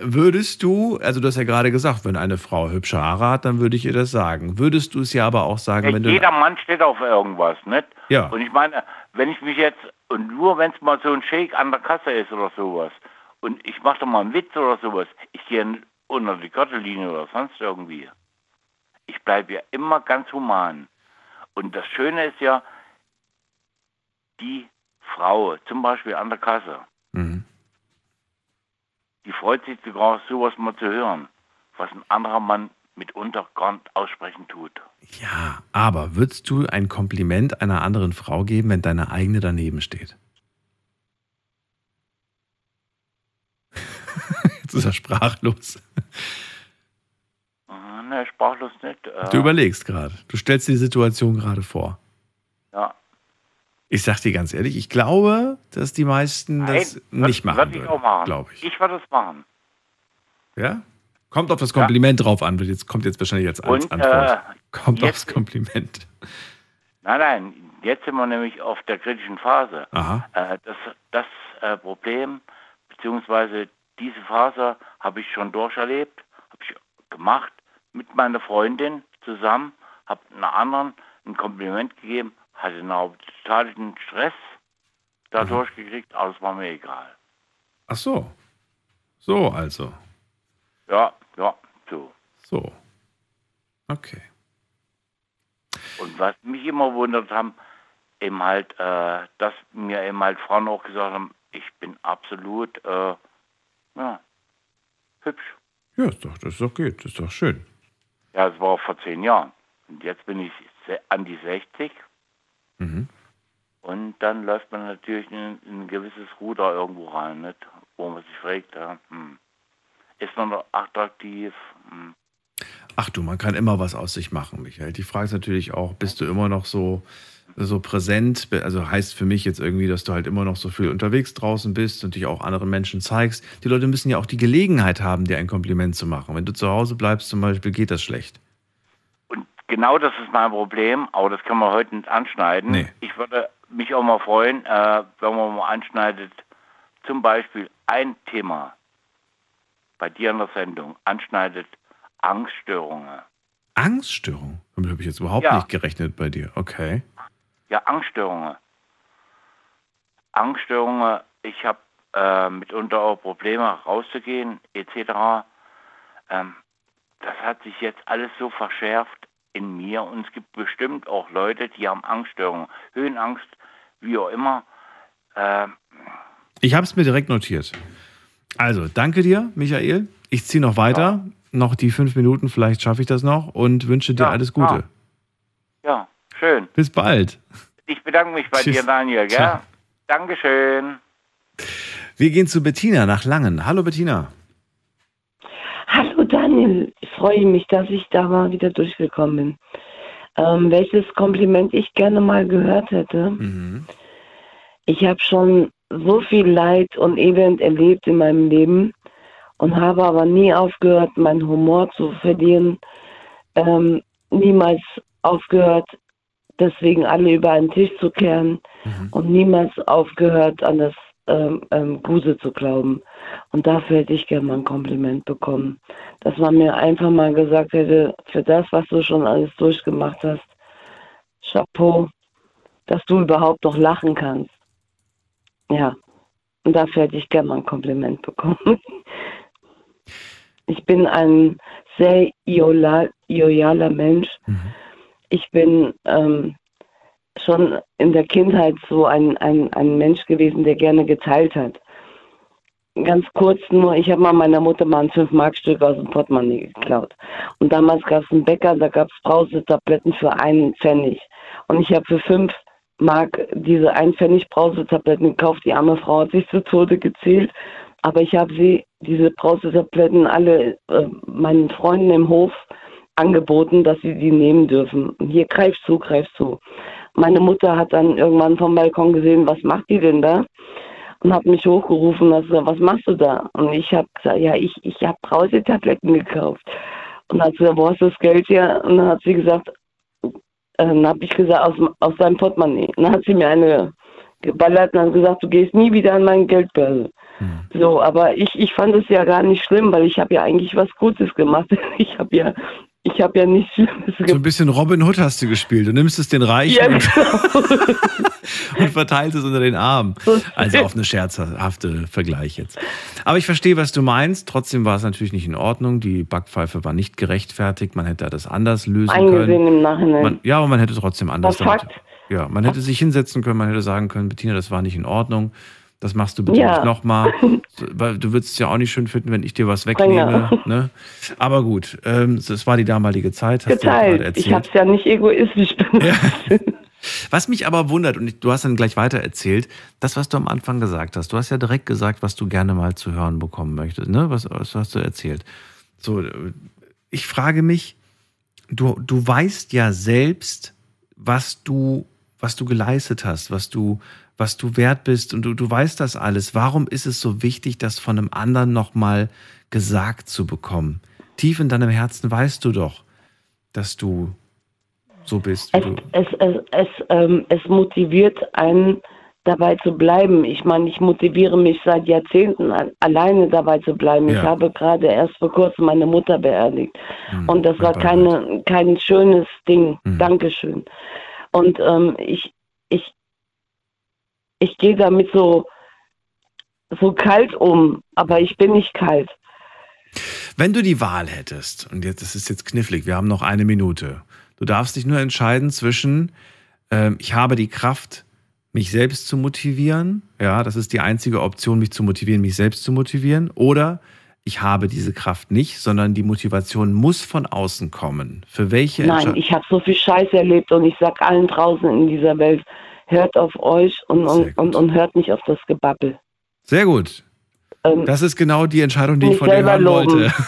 Würdest du, also du hast ja gerade gesagt, wenn eine Frau hübsche Haare hat, dann würde ich ihr das sagen. Würdest du es ja aber auch sagen, Ja, wenn du. jeder Mann steht auf irgendwas, nicht? Ja. Und ich meine, wenn ich mich jetzt, und nur wenn es mal so ein Shake an der Kasse ist oder sowas, und ich mache da mal einen Witz oder sowas, ich gehe unter die Gürtellinie oder sonst irgendwie. Ich bleibe ja immer ganz human. Und das Schöne ist ja, die Frau, zum Beispiel an der Kasse, Mhm. die freut sich sogar, sowas mal zu hören, was ein anderer Mann mitunter gar nicht aussprechen tut. Ja, aber würdest du ein Kompliment einer anderen Frau geben, wenn deine eigene daneben steht? Jetzt ist er sprachlos. Ne, sprachlos nicht. Äh, Du überlegst gerade. Du stellst dir die Situation gerade vor. Ja. Ich sag dir ganz ehrlich, ich glaube, dass die meisten das Nein, nicht würd- machen würd ich auch würden, machen. glaube ich. Ich würde es machen. Ja? Kommt auf das Kompliment drauf an. wird Jetzt kommt jetzt wahrscheinlich als, als Und, Antwort. äh, kommt jetzt- aufs Kompliment. Nein, nein, jetzt sind wir nämlich auf der kritischen Phase. Aha. Äh, das das äh, Problem, beziehungsweise diese Phase habe ich schon durcherlebt, habe ich gemacht mit meiner Freundin zusammen, habe einer anderen ein Kompliment gegeben, hatte einen totalen Stress dadurch gekriegt, aber es war mir egal. Ach so. So also. Ja, ja, so. So. Okay. Und was mich immer wundert haben, eben halt, äh, dass mir eben halt Frauen auch gesagt haben, ich bin absolut, äh, ja, hübsch. Ja, ist doch, das ist doch gut, das ist doch schön. Ja, es war vor zehn Jahren. Und jetzt bin ich an die 60 Mhm. und dann läuft man natürlich in, in ein gewisses Ruder irgendwo rein, nicht? wo man sich fragt, ja, hm, ist man noch attraktiv? Hm. Ach du, man kann immer was aus sich machen, Michael. Die Frage ist natürlich auch, bist du immer noch so, so präsent? Also heißt für mich jetzt irgendwie, dass du halt immer noch so viel unterwegs draußen bist und dich auch anderen Menschen zeigst. Die Leute müssen ja auch die Gelegenheit haben, dir ein Kompliment zu machen. Wenn du zu Hause bleibst zum Beispiel, geht das schlecht. Genau das ist mein Problem, aber das kann man heute nicht anschneiden. Nee. Ich würde mich auch mal freuen, äh, wenn man mal anschneidet, zum Beispiel ein Thema bei dir in der Sendung anschneidet, Angststörungen. Angststörung? Damit habe ich jetzt überhaupt Ja. nicht gerechnet bei dir. Okay. Ja, Angststörungen. Angststörungen, ich habe äh, mitunter auch Probleme rauszugehen, etc. Ähm, das hat sich jetzt alles so verschärft in mir und es gibt bestimmt auch Leute, die haben Angststörungen, Höhenangst, wie auch immer. Äh, Ich habe es mir direkt notiert. Also, danke dir, Michael. Ich ziehe noch weiter. Noch die fünf Minuten, vielleicht schaffe ich das noch und wünsche dir Ja, alles Gute. ja, schön. Bis bald. Ich bedanke mich bei Tschüss. dir, Daniel. Gell? Ciao. Dankeschön. Wir gehen zu Bettina nach Langen. Hallo Bettina. Hallo Daniel, ich freue mich, dass ich da mal wieder durchgekommen bin. Ähm, welches Kompliment ich gerne mal gehört hätte. Mhm. Ich habe schon so viel Leid und Elend erlebt in meinem Leben und habe aber nie aufgehört, meinen Humor zu verlieren. Ähm, niemals aufgehört, deswegen alle über einen Tisch zu kehren und niemals aufgehört, an das ähm, ähm, Gute zu glauben. Und dafür hätte ich gerne mal ein Kompliment bekommen. Dass man mir einfach mal gesagt hätte, für das, was du schon alles durchgemacht hast, Chapeau, dass du überhaupt noch lachen kannst. Ja, und dafür hätte ich gerne mal ein Kompliment bekommen. Ich bin ein sehr loyaler Mensch. Ich bin ähm, schon in der Kindheit so ein, ein, ein Mensch gewesen, der gerne geteilt hat. Ganz kurz nur, ich habe mal meiner Mutter mal ein 5-Mark-Stück aus dem Portemonnaie geklaut. Und damals gab es einen Bäcker, da gab es Brausetabletten für einen Pfennig. Und ich habe für 5 Mark diese 1 Pfennig Brausetabletten gekauft. Die arme Frau hat sich zu Tode gezählt. Aber ich habe sie, diese Brausetabletten, alle äh, meinen Freunden im Hof angeboten, dass sie die nehmen dürfen. Und hier greif zu, greif zu. Meine Mutter hat dann irgendwann vom Balkon gesehen, was macht die denn da? Und hat mich hochgerufen und gesagt, was machst du da? Und ich habe gesagt, ja, ich, ich habe Brausetabletten gekauft. Und hat gesagt, wo hast du das Geld her? Und dann hat sie gesagt, äh, dann habe ich gesagt, aus, aus deinem Portemonnaie. Und dann hat sie mir eine geballert und hat gesagt, du gehst nie wieder an meinen Geldbörse. So, aber ich, ich fand es ja gar nicht schlimm, weil ich habe ja eigentlich was Gutes gemacht. Ich habe ja, ich habe ja nichts Schlimmes So ein bisschen Robin Hood hast du gespielt. Du nimmst es den Reichen Ja, und, genau. und verteilst es unter den Armen. Also auf eine scherzhafte Vergleich jetzt. Aber ich verstehe, was du meinst. Trotzdem war es natürlich nicht in Ordnung. Die Backpfeife war nicht gerechtfertigt. Man hätte das anders lösen Eingesehen können. im Nachhinein. Man, ja, aber man hätte trotzdem anders Das Fakt. Ja, man hätte sich hinsetzen können, man hätte sagen können, Bettina, das war nicht in Ordnung. Das machst du bitte Ja. nicht nochmal. Weil du würdest es ja auch nicht schön finden, wenn ich dir was wegnehme. Genau. Ne? Aber gut, ähm, das war die damalige Zeit. Hast du ja geteilt. Ich habe es ja nicht egoistisch benutzt. Was mich aber wundert, und du hast dann gleich weiter erzählt, das, was du am Anfang gesagt hast, du hast ja direkt gesagt, was du gerne mal zu hören bekommen möchtest. Ne? Was, was hast du erzählt? So, ich frage mich, du, du weißt ja selbst, was du, was du geleistet hast, was du, was du wert bist und du, du weißt das alles. Warum ist es so wichtig, das von einem anderen nochmal gesagt zu bekommen? Tief in deinem Herzen weißt du doch, dass du so bist, wie Es, du. es, es, es, ähm, es motiviert einen, dabei zu bleiben. Ich meine, ich motiviere mich seit Jahrzehnten alleine dabei zu bleiben. Ich Ja. habe gerade erst vor kurzem meine Mutter beerdigt. Hm, Und das war keine, kein schönes Ding. Dankeschön. Und ähm, ich, ich, ich gehe damit so, so kalt um, aber ich bin nicht kalt. Wenn du die Wahl hättest, und jetzt, das ist jetzt knifflig, wir haben noch eine Minute. Du darfst dich nur entscheiden zwischen, ähm, ich habe die Kraft, mich selbst zu motivieren. Ja, das ist die einzige Option, mich zu motivieren, mich selbst zu motivieren. Oder ich habe diese Kraft nicht, sondern die Motivation muss von außen kommen. Für welche Nein, ich habe so viel Scheiß erlebt und ich sag allen draußen in dieser Welt, hört auf euch und, und, und, und hört nicht auf das Gebabbel. Sehr gut. Ähm, Das ist genau die Entscheidung, die ich von dir hören loben. wollte.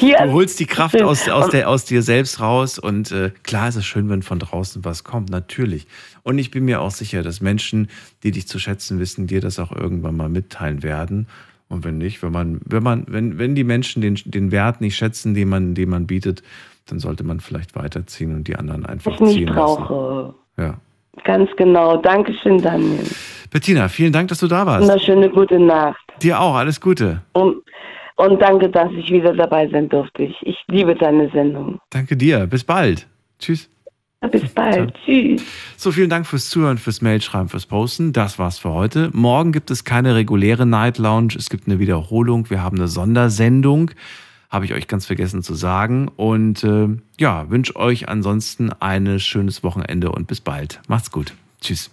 Du holst die Kraft aus, aus, der, aus dir selbst raus und äh, klar ist es schön, wenn von draußen was kommt, natürlich. Und ich bin mir auch sicher, dass Menschen, die dich zu schätzen wissen, dir das auch irgendwann mal mitteilen werden. Und wenn nicht, wenn man, wenn man, wenn, wenn die Menschen den, den Wert nicht schätzen, den man, den man bietet, dann sollte man vielleicht weiterziehen und die anderen einfach Ich nicht ziehen lassen. brauche. Ja. Ganz genau. Dankeschön, Daniel. Bettina, vielen Dank, dass du da warst. Eine schöne gute Nacht. Dir auch, alles Gute. Und, und danke, dass ich wieder dabei sein durfte. Ich, ich liebe deine Sendung. Danke dir. Bis bald. Tschüss. Bis bald. Tschüss. So, vielen Dank fürs Zuhören, fürs Mailschreiben, fürs Posten. Das war's für heute. Morgen gibt es keine reguläre Night Lounge. Es gibt eine Wiederholung. Wir haben eine Sondersendung. Habe ich euch ganz vergessen zu sagen. Und äh, ja, wünsche euch ansonsten ein schönes Wochenende und bis bald. Macht's gut. Tschüss.